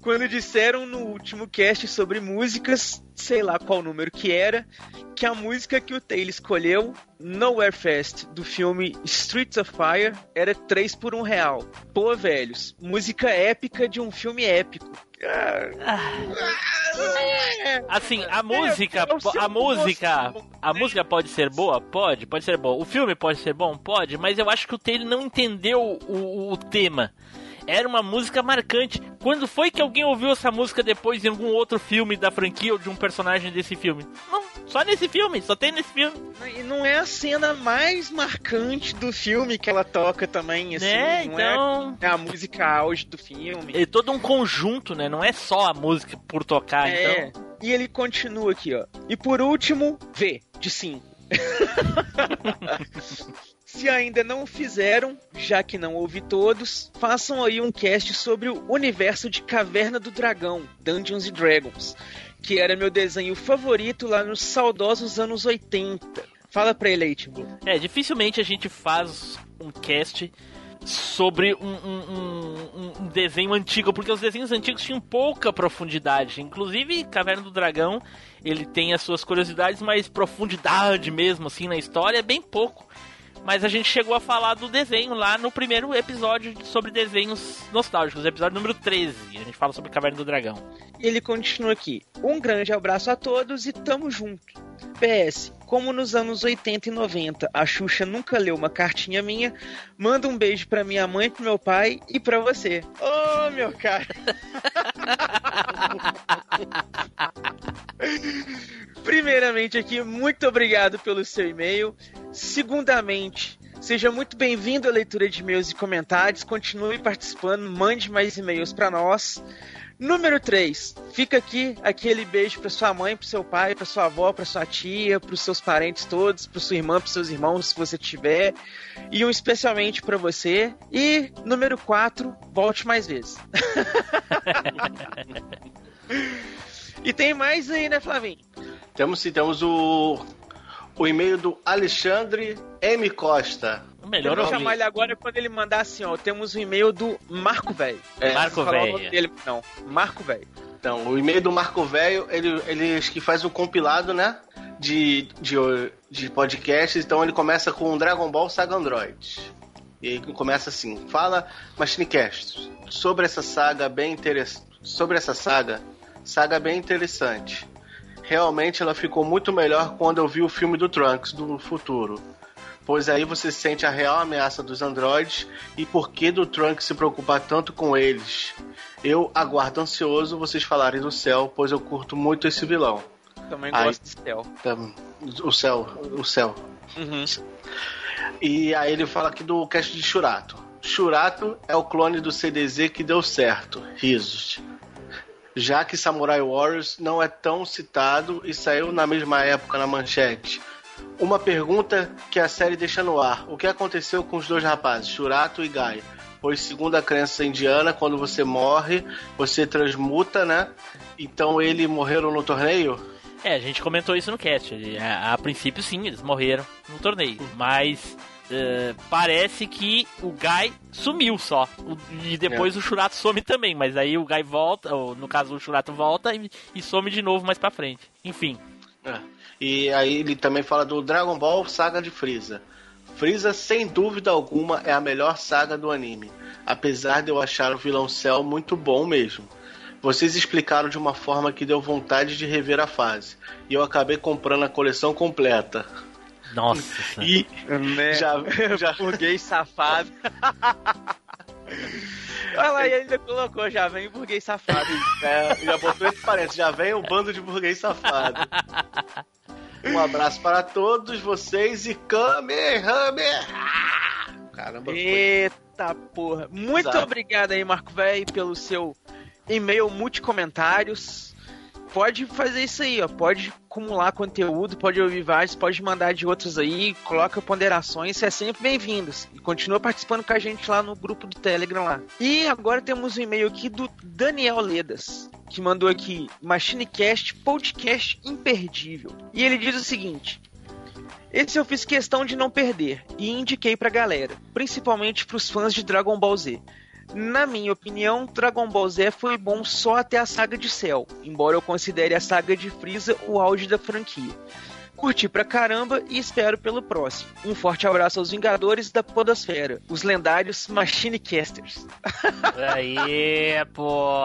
Quando disseram no último cast sobre músicas, sei lá qual número que era, que a música que o Taylor escolheu, Nowhere Fest, do filme Streets of Fire, era 3 por 1 real. Pô, velhos, música épica de um filme épico. Assim, a música, é o seu a música, a música pode ser boa? Pode, pode ser boa. O filme pode ser bom? Pode, mas eu acho que o Taylor não entendeu o, o tema. Era uma música marcante. Quando foi que alguém ouviu essa música depois em algum outro filme da franquia ou de um personagem desse filme? Não, só nesse filme, só tem nesse filme. E não é a cena mais marcante do filme que ela toca também, assim. Né, não então- é, é a música auge do filme. É todo um conjunto, né? Não é só a música por tocar, É, então. e ele continua aqui, ó. E por último, V, de 5. Se ainda não fizeram, já que não ouvi todos, façam aí um cast sobre o universo de Caverna do Dragão, Dungeons Dragons, que era meu desenho favorito lá nos saudosos anos 80. Fala pra ele aí, Timbu. É, dificilmente a gente faz um cast sobre um, um- um- um desenho antigo, porque os desenhos antigos tinham pouca profundidade. Inclusive, Caverna do Dragão, ele tem as suas curiosidades, mas profundidade mesmo, assim, na história é bem pouco. Mas a gente chegou a falar do desenho lá no primeiro episódio sobre desenhos nostálgicos, episódio número 13. A gente fala sobre Caverna do Dragão. E ele continua aqui. Um grande abraço a todos e tamo junto. PS, como nos anos 80 e 90 a Xuxa nunca leu uma cartinha minha, manda um beijo pra minha mãe, pro meu pai e pra você. Ô, meu cara. Primeiramente aqui, muito obrigado pelo seu e-mail. Segundamente, seja muito bem-vindo à leitura de e-mails e comentários. Continue participando, mande mais e-mails pra nós. Número 3, fica aqui aquele beijo pra sua mãe, pro seu pai, pra sua avó, pra sua tia, pros seus parentes todos, pra sua irmã, pros seus irmãos, se você tiver, e um especialmente pra você. E número 4, volte mais vezes. e tem mais aí, né, Flavinho? Temos sim, temos o, o e-mail do Alexandre M. Costa. Melhor eu vou ouvir. chamar ele agora quando ele mandar assim, ó. Temos um e-mail do Marco Velho. É, Marco o Velho. não. Marco Velho. Então, o e-mail do Marco Velho, ele, ele acho que faz um compilado, né? De, de, de podcasts. Então ele começa com Dragon Ball Saga Android. E ele começa assim: Fala, Machinecast, sobre essa saga bem interessante. Sobre essa saga, saga bem interessante. Realmente ela ficou muito melhor quando eu vi o filme do Trunks do futuro. Pois aí você sente a real ameaça dos androides e por que do Trunks se preocupar tanto com eles. Eu aguardo ansioso vocês falarem do céu, pois eu curto muito esse vilão. Também Ai. gosto de céu. Tam- O céu, o céu. Uhum. E aí ele fala aqui do cast de Shurato. Shurato é o clone do CDZ que deu certo. Risos. Já que Samurai Warriors não é tão citado e saiu na mesma época na manchete. Uma pergunta que a série deixa no ar: o que aconteceu com os dois rapazes, Shurato e Gaia? Pois, segundo a crença indiana, quando você morre, você transmuta, né? Então eles morreram no torneio? É, a gente comentou isso no cast. A, a princípio, sim, eles morreram no torneio. Mas eh, parece que o Guy sumiu só. E depois É. o Churato some também. Mas aí o Guy volta, ou no caso o Churato volta e, e some de novo mais pra frente. Enfim. É. E aí ele também fala do Dragon Ball Saga de Freeza. Freeza, sem dúvida alguma, é a melhor saga do anime. Apesar de eu achar o vilão Cell muito bom mesmo. Vocês explicaram de uma forma que deu vontade de rever a fase. E eu acabei comprando a coleção completa. Nossa. E já, já burguês safado. Olha lá, e ainda colocou, já vem burguês safado. É, já botou entre parênteses, já vem o bando de burguês safado. Um abraço para todos vocês e Kamehameha! Caramba, foi. Eita porra. Muito Exato. obrigado aí, Marco Velho, pelo seu e-mail multi-comentários. Pode fazer isso aí, ó. Pode acumular conteúdo, pode ouvir vários, pode mandar de outros aí, coloca ponderações, é sempre bem-vindo. E continua participando com a gente lá no grupo do Telegram lá. E agora temos um e-mail aqui do Daniel Ledas, que mandou aqui MachineCast Podcast Imperdível. E ele diz o seguinte: esse eu fiz questão de não perder e indiquei pra galera, principalmente pros fãs de Dragon Ball Z. Na minha opinião, Dragon Ball Z foi bom só até a saga de Cell, embora eu considere a saga de Freeza o auge da franquia. Curti pra caramba e espero pelo próximo. Um forte abraço aos Vingadores da Podosfera, os lendários Machine Casters. Aí, pô.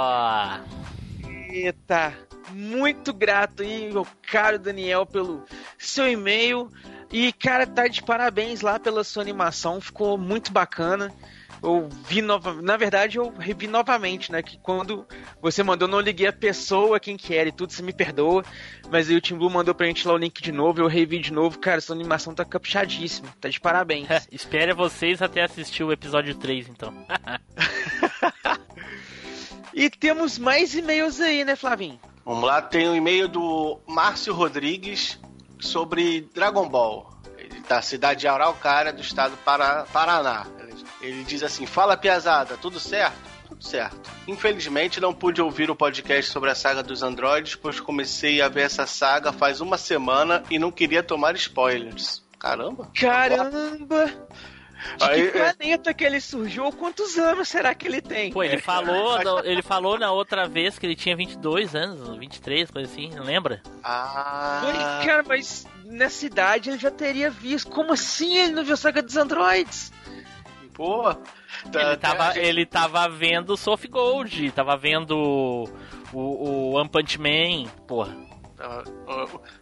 Eita, muito grato aí, meu caro Daniel, pelo seu e-mail. E, cara, tá de parabéns lá pela sua animação, ficou muito bacana. Eu vi nova... Na verdade, eu revi novamente, né? Que quando você mandou, eu não liguei a pessoa, quem que era e tudo, você me perdoa. Mas aí o Tim Blue mandou pra gente lá o link de novo, eu revi de novo. Cara, sua animação tá caprichadíssima, tá de parabéns. Espere vocês até assistir o episódio 3, então. e temos mais e-mails aí, né, Flavinho? Vamos lá, tem um e-mail do Márcio Rodrigues sobre Dragon Ball. Tá na cidade de Araucária, do estado do Para- Paraná. Ele, ele diz assim: Fala Piazada, tudo certo? Tudo certo. Infelizmente não pude ouvir o podcast sobre a saga dos androides, pois comecei a ver essa saga faz uma semana e não queria tomar spoilers. Caramba. Caramba! De Aí, que é- planeta que ele surgiu? Quantos anos será que ele tem? Pô, ele falou, na- ele falou na outra vez que ele tinha 22 anos, 23, coisa assim, não lembra? Ah. Cara, mas nessa idade ele já teria visto. Como assim ele não viu Saga dos Androids? Pô. tá- ele, tava, ele tava vendo Soft Gold, tava vendo o, o One Punch Man, porra. Tá,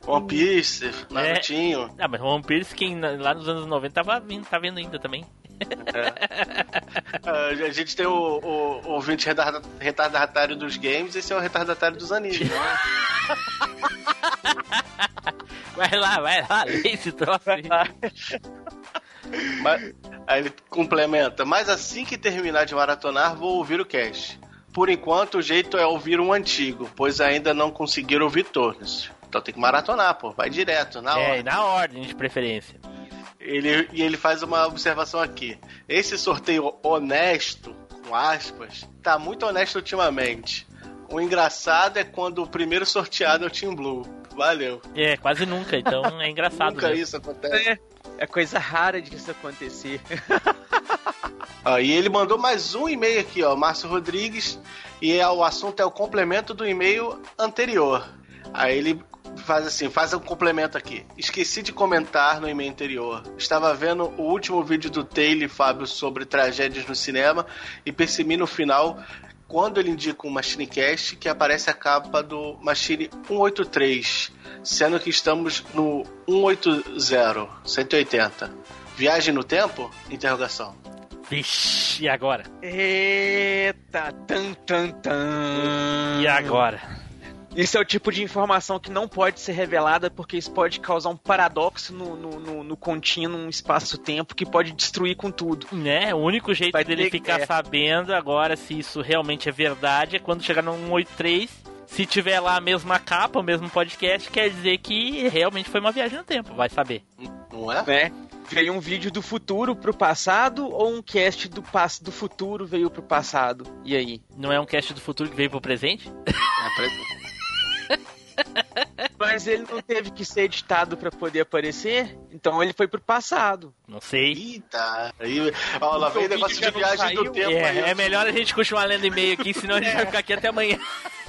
o- One Piece, Narutinho. Ah, mas One Piece, quem lá nos anos 90 tava vindo, tá vendo ainda também. Ah, a gente tem o, o, o ouvinte retarda- retardatário dos games, esse é o retardatário dos animes, né? Vai lá, vai lá, lê esse troço aí. Mas- aí ele complementa, mas assim que terminar de maratonar, vou ouvir o cast. Por enquanto, o jeito é ouvir um antigo, pois ainda não conseguiram ouvir todos. Então tem que maratonar, pô, vai direto, na. É, e na ordem de preferência. Ele, e ele faz uma observação aqui. Esse sorteio honesto, com aspas, tá muito honesto ultimamente. O engraçado é quando o primeiro sorteado é o Team Blue. Valeu. É, quase nunca, então é engraçado. Nunca mesmo. isso acontece. É, é coisa rara disso acontecer. Ó, e ele mandou mais um e-mail aqui, ó, Márcio Rodrigues, e é, o assunto é o complemento do e-mail anterior. Aí ele faz assim, faz um complemento aqui. Esqueci de comentar no e-mail anterior. Estava vendo o último vídeo do Taylor e Fábio sobre tragédias no cinema e percebi no final, quando ele indica um Machine Cast, que aparece a capa do Machine 183, sendo que estamos no 180, 180. Viagem no tempo? Interrogação. Vixe, e agora? Eita, tan tan tan. E agora? Isso é o tipo de informação que não pode ser revelada porque isso pode causar um paradoxo no, no, no, no contínuo espaço-tempo que pode destruir com tudo. Né? O único jeito Vai dele ter- ficar é. sabendo agora se isso realmente é verdade é quando chegar no 183. Se tiver lá a mesma capa, o mesmo podcast, quer dizer que realmente foi uma viagem no tempo. Vai saber. Não é? Né? Veio um vídeo do futuro pro passado ou um cast do, pass do futuro veio pro passado? E aí? Não é um cast do futuro que veio pro presente? Mas ele não teve que ser editado pra poder aparecer, então ele foi pro passado. Não sei. Eita. Aí, ó, lá vem O vídeo negócio de não viagem do saiu? tempo aí. É, é melhor a gente continuar lendo e-mail aqui, senão a gente vai ficar aqui até amanhã.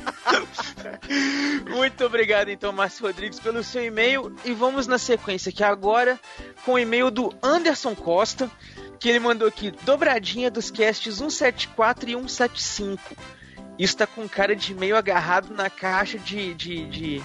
Muito obrigado, então, Márcio Rodrigues, pelo seu e-mail. E vamos na sequência aqui agora com o e-mail do Anderson Costa, que ele mandou aqui dobradinha dos casts 174 e 175. Isso tá com cara de e-mail agarrado na caixa de, de, de,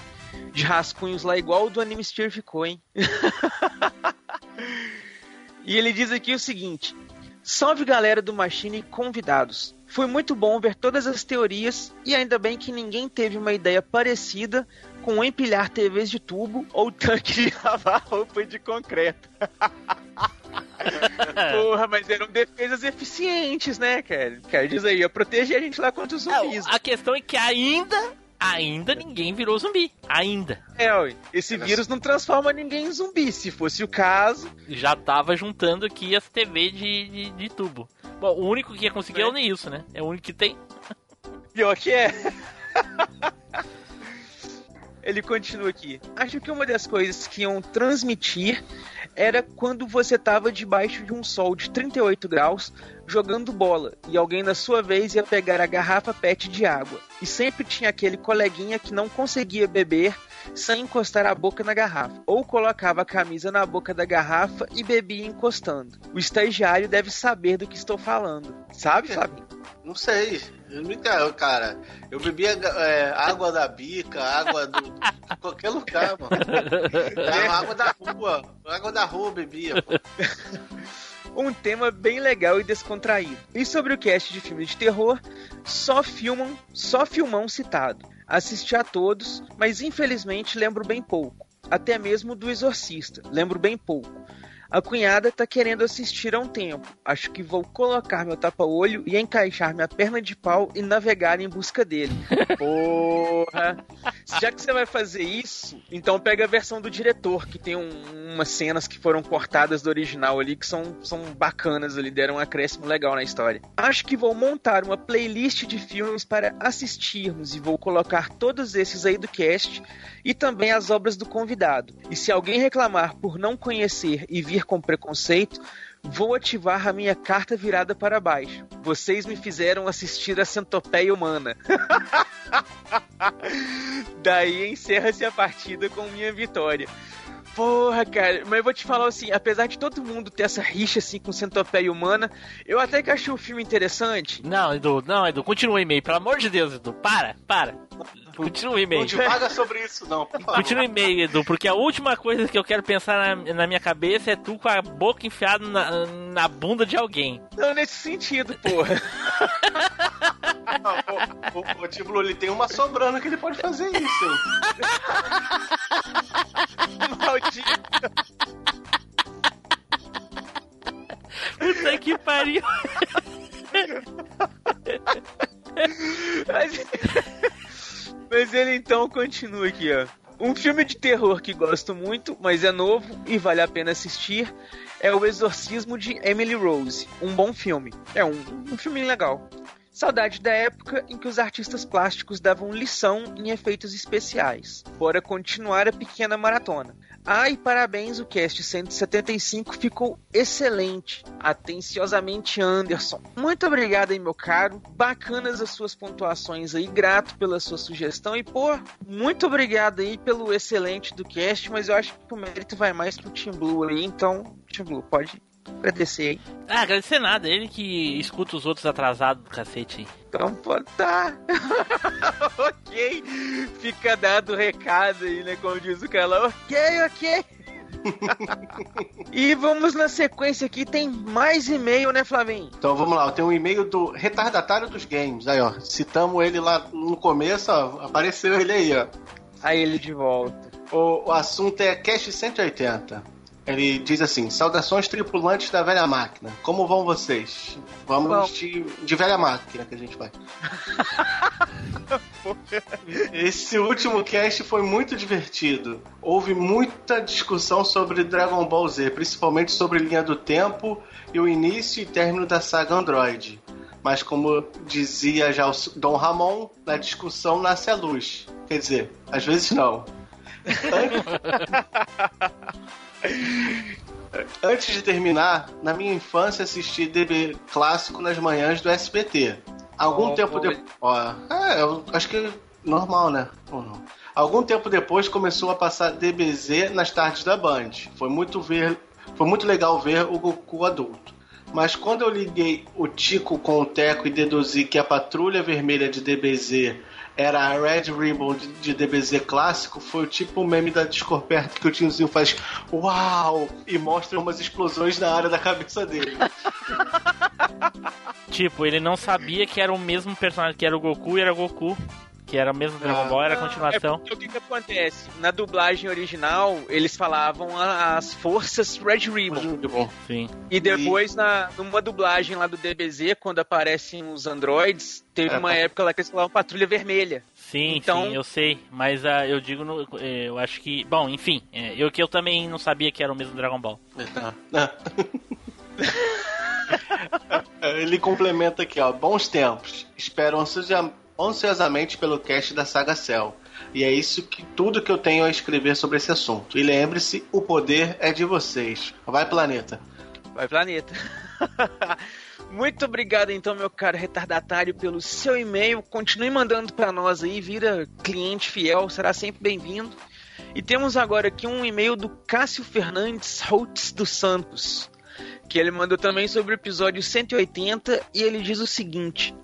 de rascunhos lá, igual o do Anime Sphere ficou, hein? e ele diz aqui o seguinte: Salve galera do Machine convidados. Foi muito bom ver todas as teorias e ainda bem que ninguém teve uma ideia parecida com empilhar TVs de tubo ou tanque de lavar roupa de concreto. Porra, mas eram defesas eficientes, né, cara? Cara, diz aí, ia proteger a gente lá contra os zumbis. A questão é que ainda, ainda ninguém virou zumbi. Ainda. É, esse vírus não transforma ninguém em zumbi. Se fosse o caso, Já tava juntando aqui as TV de, de, de tubo. Bom, o único que ia conseguir é o Neilson, né? É o único que tem. Pior que é. Ele continua aqui. Acho que uma das coisas que iam transmitir era quando você tava debaixo de um sol de 38 graus jogando bola e alguém na sua vez ia pegar a garrafa PET de água. E sempre tinha aquele coleguinha que não conseguia beber sem encostar a boca na garrafa, ou colocava a camisa na boca da garrafa e bebia encostando. O estagiário deve saber do que estou falando. Sabe, Fabinho? Não sei. Eu cara, eu bebia é, água da bica, água do, qualquer lugar, mano. Água da rua. Água da rua bebia, pô. um tema bem legal e descontraído. E sobre o cast de filme de terror, só filmam, só filmão citado. Assisti a todos, mas infelizmente lembro bem pouco. Até mesmo do Exorcista, lembro bem pouco. A cunhada tá querendo assistir há um tempo. Acho que vou colocar meu tapa-olho e encaixar minha perna de pau e navegar em busca dele. Porra! Já que você vai fazer isso, então pega a versão do diretor, que tem um- umas cenas que foram cortadas do original ali, que são, são bacanas ali, deram um acréscimo legal na história. Acho que vou montar uma playlist de filmes para assistirmos e vou colocar todos esses aí do cast e também as obras do convidado. E se alguém reclamar por não conhecer e vir com preconceito, vou ativar a minha carta virada para baixo. Vocês me fizeram assistir a Centopeia Humana. Daí encerra-se a partida com minha vitória. Porra, cara, mas eu vou te falar assim, apesar de todo mundo ter essa rixa assim com Centopeia Humana, eu até que achei o filme interessante. Não, Edu, não, Edu, continua o e-mail. Pelo amor de Deus, Edu, para, para. Continua o e-mail. Não divaga sobre isso, não. Continua o e-mail, Edu, porque a última coisa que eu quero pensar na, na minha cabeça é tu com a boca enfiada na, na bunda de alguém. Não, nesse sentido, porra. O, o, o Tiblu, ele tem uma sobrando que ele pode fazer isso? Maldito. Puta que pariu. Mas, mas ele então continua aqui, ó. Um filme de terror que gosto muito, mas é novo e vale a pena assistir, é O Exorcismo de Emily Rose. Um bom filme. É um, um filme legal. Saudade da época em que os artistas plásticos davam lição em efeitos especiais. Bora continuar a pequena maratona. Ai, parabéns, o cast 175 ficou excelente. Atenciosamente, Anderson. Muito obrigado aí, meu caro. Bacanas as suas pontuações aí. Grato pela sua sugestão. E, pô, muito obrigado aí pelo excelente do cast. Mas eu acho que o mérito vai mais pro Team Blue aí. Então, Team Blue, pode agradecer aí. Ah, agradecer nada, ele que escuta os outros atrasados do cacete aí. Então, pô, tá. ok. Fica dado o recado aí, né? Como diz o cara. Ok, ok. e vamos na sequência aqui, tem mais e-mail, né, Flavinho? Então vamos lá, tem um e-mail do retardatário dos games. Aí, ó, citamos ele lá no começo, ó, apareceu ele aí, ó. Aí ele de volta. O, o assunto é Cash 180. Ele diz assim: Saudações tripulantes da velha máquina. Como vão vocês? Vamos Bom. de, de velha máquina que a gente vai. Esse último cast foi muito divertido. Houve muita discussão sobre Dragon Ball Z, principalmente sobre linha do tempo e o início e término da saga Android. Mas como dizia já o Dom Ramon, na discussão nasce a luz. Quer dizer, às vezes não. Antes de terminar, na minha infância assisti DB clássico nas manhãs do SBT. Algum Oh, tempo depois. É, eu acho que é normal, né? Ou não? Algum tempo depois começou a passar DBZ nas tardes da Band. Foi muito ver, foi muito legal ver o Goku adulto. Mas quando eu liguei o Tico com o Teco e deduzi que a patrulha vermelha de DBZ era a Red Ribbon de, de DBZ clássico, foi o tipo meme da Discorperto que o tiozinho faz uau e mostra umas explosões na área da cabeça dele. Tipo, ele não sabia que era o mesmo personagem, que era o Goku e era Goku. Que era o mesmo Dragon Ball, era a continuação. É o que, que acontece? Na dublagem original, eles falavam as forças Red Ribbon. Sim. E depois, na, numa dublagem lá do DBZ, quando aparecem os androids, teve É, uma tá. época lá que eles falavam Patrulha Vermelha. Sim, Então- sim, eu sei. Mas ah, eu digo, no, eh, eu acho que. Bom, enfim, eh, eu que eu também não sabia que era o mesmo Dragon Ball. Ele complementa aqui, ó. Bons tempos. Espero ansiosia- ansiosamente pelo cast da Saga Cell. E é isso que tudo que eu tenho a escrever sobre esse assunto. E lembre-se, o poder é de vocês. Vai, planeta. Vai, planeta. Muito obrigado, então, meu caro retardatário, pelo seu e-mail. Continue mandando para nós aí, vira cliente fiel, será sempre bem-vindo. E temos agora aqui um e-mail do Cássio Fernandes Holtz dos Santos, que ele mandou também sobre o episódio 180 e ele diz o seguinte: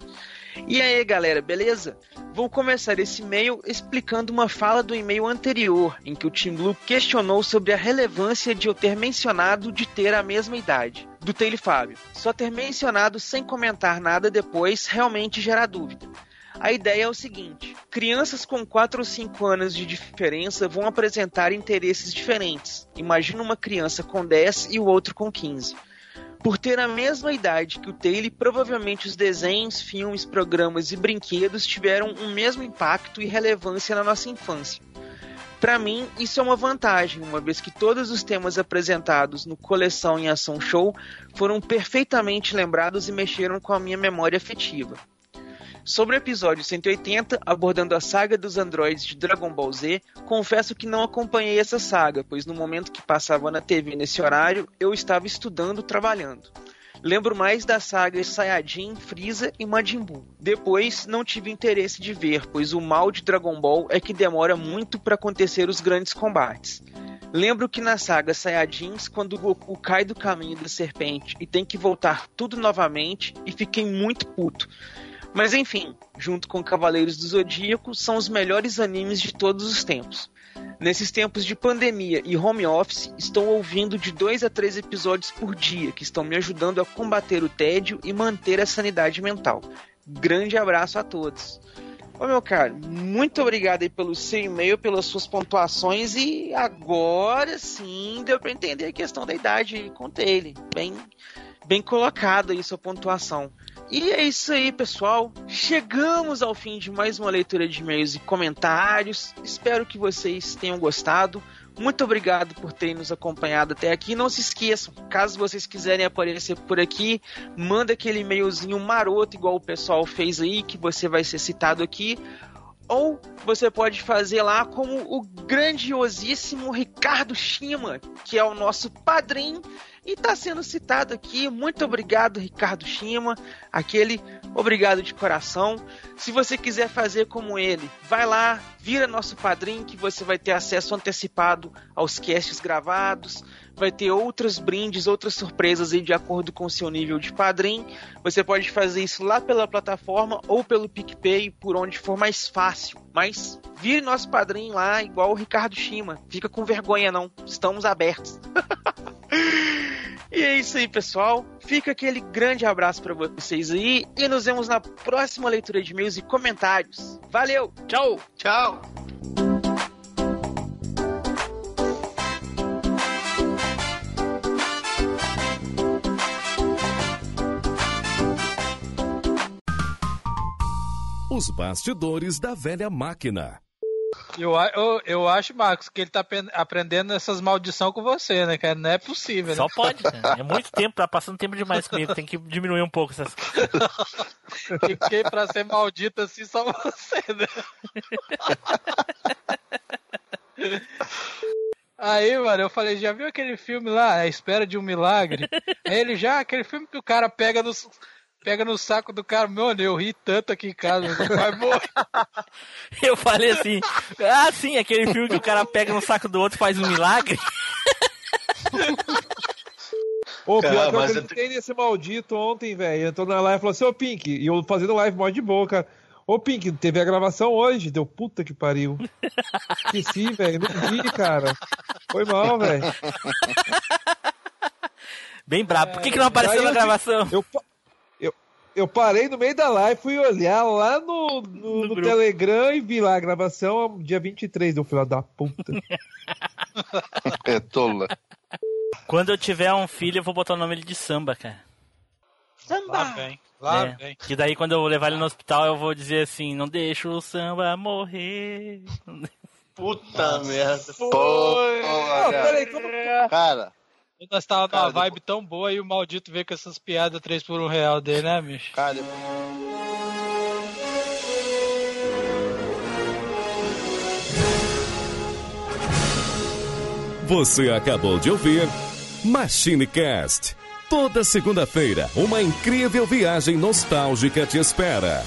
E aí, galera, beleza? Vou começar esse e-mail explicando uma fala do e-mail anterior, em que o Tim Blue questionou sobre a relevância de eu ter mencionado de ter a mesma idade. Do Taylor Fábio. Só ter mencionado sem comentar nada depois realmente gera dúvida. A ideia é o seguinte: crianças com 4 ou 5 anos de diferença vão apresentar interesses diferentes. Imagina uma criança com 10 e o outro com 15. Por ter a mesma idade que o Taylor, provavelmente os desenhos, filmes, programas e brinquedos tiveram o mesmo impacto e relevância na nossa infância. Para mim, isso é uma vantagem, uma vez que todos os temas apresentados no Coleção em Ação Show foram perfeitamente lembrados e mexeram com a minha memória afetiva. Sobre o episódio 180, abordando a saga dos androides de Dragon Ball Z, confesso que não acompanhei essa saga, pois no momento que passava na TV nesse horário, eu estava estudando trabalhando. Lembro mais da saga Saiyajin, Freeza e Majin Buu. Depois, não tive interesse de ver, pois o mal de Dragon Ball é que demora muito para acontecer os grandes combates. Lembro que na saga Saiyajins, quando o Goku cai do caminho da serpente e tem que voltar tudo novamente, e fiquei muito puto. Mas enfim, junto com Cavaleiros do Zodíaco, são os melhores animes de todos os tempos. Nesses tempos de pandemia e home office, estou ouvindo de dois a três episódios por dia, que estão me ajudando a combater o tédio e manter a sanidade mental. Grande abraço a todos. Ô meu caro, muito obrigado aí pelo seu e-mail, pelas suas pontuações e agora sim deu para entender a questão da idade com ele. Bem, bem colocado aí sua pontuação. E é isso aí, pessoal. Chegamos ao fim de mais uma leitura de e-mails e comentários. Espero que vocês tenham gostado. Muito obrigado por terem nos acompanhado até aqui. Não se esqueçam, caso vocês quiserem aparecer por aqui, manda aquele e-mailzinho maroto, igual o pessoal fez aí, que você vai ser citado aqui. Ou você pode fazer lá como o grandiosíssimo Ricardo Schima, que é o nosso padrinho e está sendo citado aqui. Muito obrigado, Ricardo Schima. Aquele obrigado de coração. Se você quiser fazer como ele, vai lá, vira nosso padrinho, que você vai ter acesso antecipado aos casts gravados. Vai ter outros brindes, outras surpresas aí de acordo com o seu nível de padrinho. Você pode fazer isso lá pela plataforma ou pelo PicPay, por onde for mais fácil. Mas vire nosso padrinho lá, igual o Ricardo Schima. Fica com vergonha não, estamos abertos. E é isso aí, pessoal. Fica aquele grande abraço para vocês aí e nos vemos na próxima leitura de e-mails e comentários. Valeu! Tchau! Tchau! Os bastidores da velha máquina. Eu, eu, eu acho, Marcos, que ele tá aprendendo essas maldições com você, né, cara? Não é possível, Só né? pode, cara. É muito tempo, tá passando tempo demais comigo. Tem que diminuir um pouco essas. Fiquei pra ser maldito assim só você, né? Aí, mano, eu falei, já viu aquele filme lá, A Espera de um Milagre? Aí ele já, aquele filme que o cara pega no, pega no saco do cara, mano, eu ri tanto aqui em casa, meu pai morre. Eu falei assim, ah, sim, aquele filme que o cara pega no saco do outro e faz um milagre. Ô, pior Cara, que eu mas eu acreditei nesse maldito ontem, velho. Entrou na live e falou assim, ô Pink, e eu fazendo live mó de boa, cara. Ô Pink, teve a gravação hoje, deu puta que pariu. Esqueci, velho, não vi, cara. Foi mal, velho. Bem brabo. Por que, que não apareceu na gravação? Eu, eu, parei no meio da live, fui olhar lá no, no, no Telegram e vi lá a gravação dia 23 do filho da puta. É tola. Quando eu tiver um filho, eu vou botar o nome dele de samba, cara. Lá vem, lá É, vem. Que daí quando eu levar ele no hospital, eu vou dizer assim, não deixa o samba morrer. Puta merda. Porra, peraí, como... Cara, Nós tava numa Cara, vibe tão boa e o maldito veio com essas piadas 3 por 1 real dele, né, bicho? cara, Você acabou de ouvir MachineCast. Toda segunda-feira, uma incrível viagem nostálgica te espera.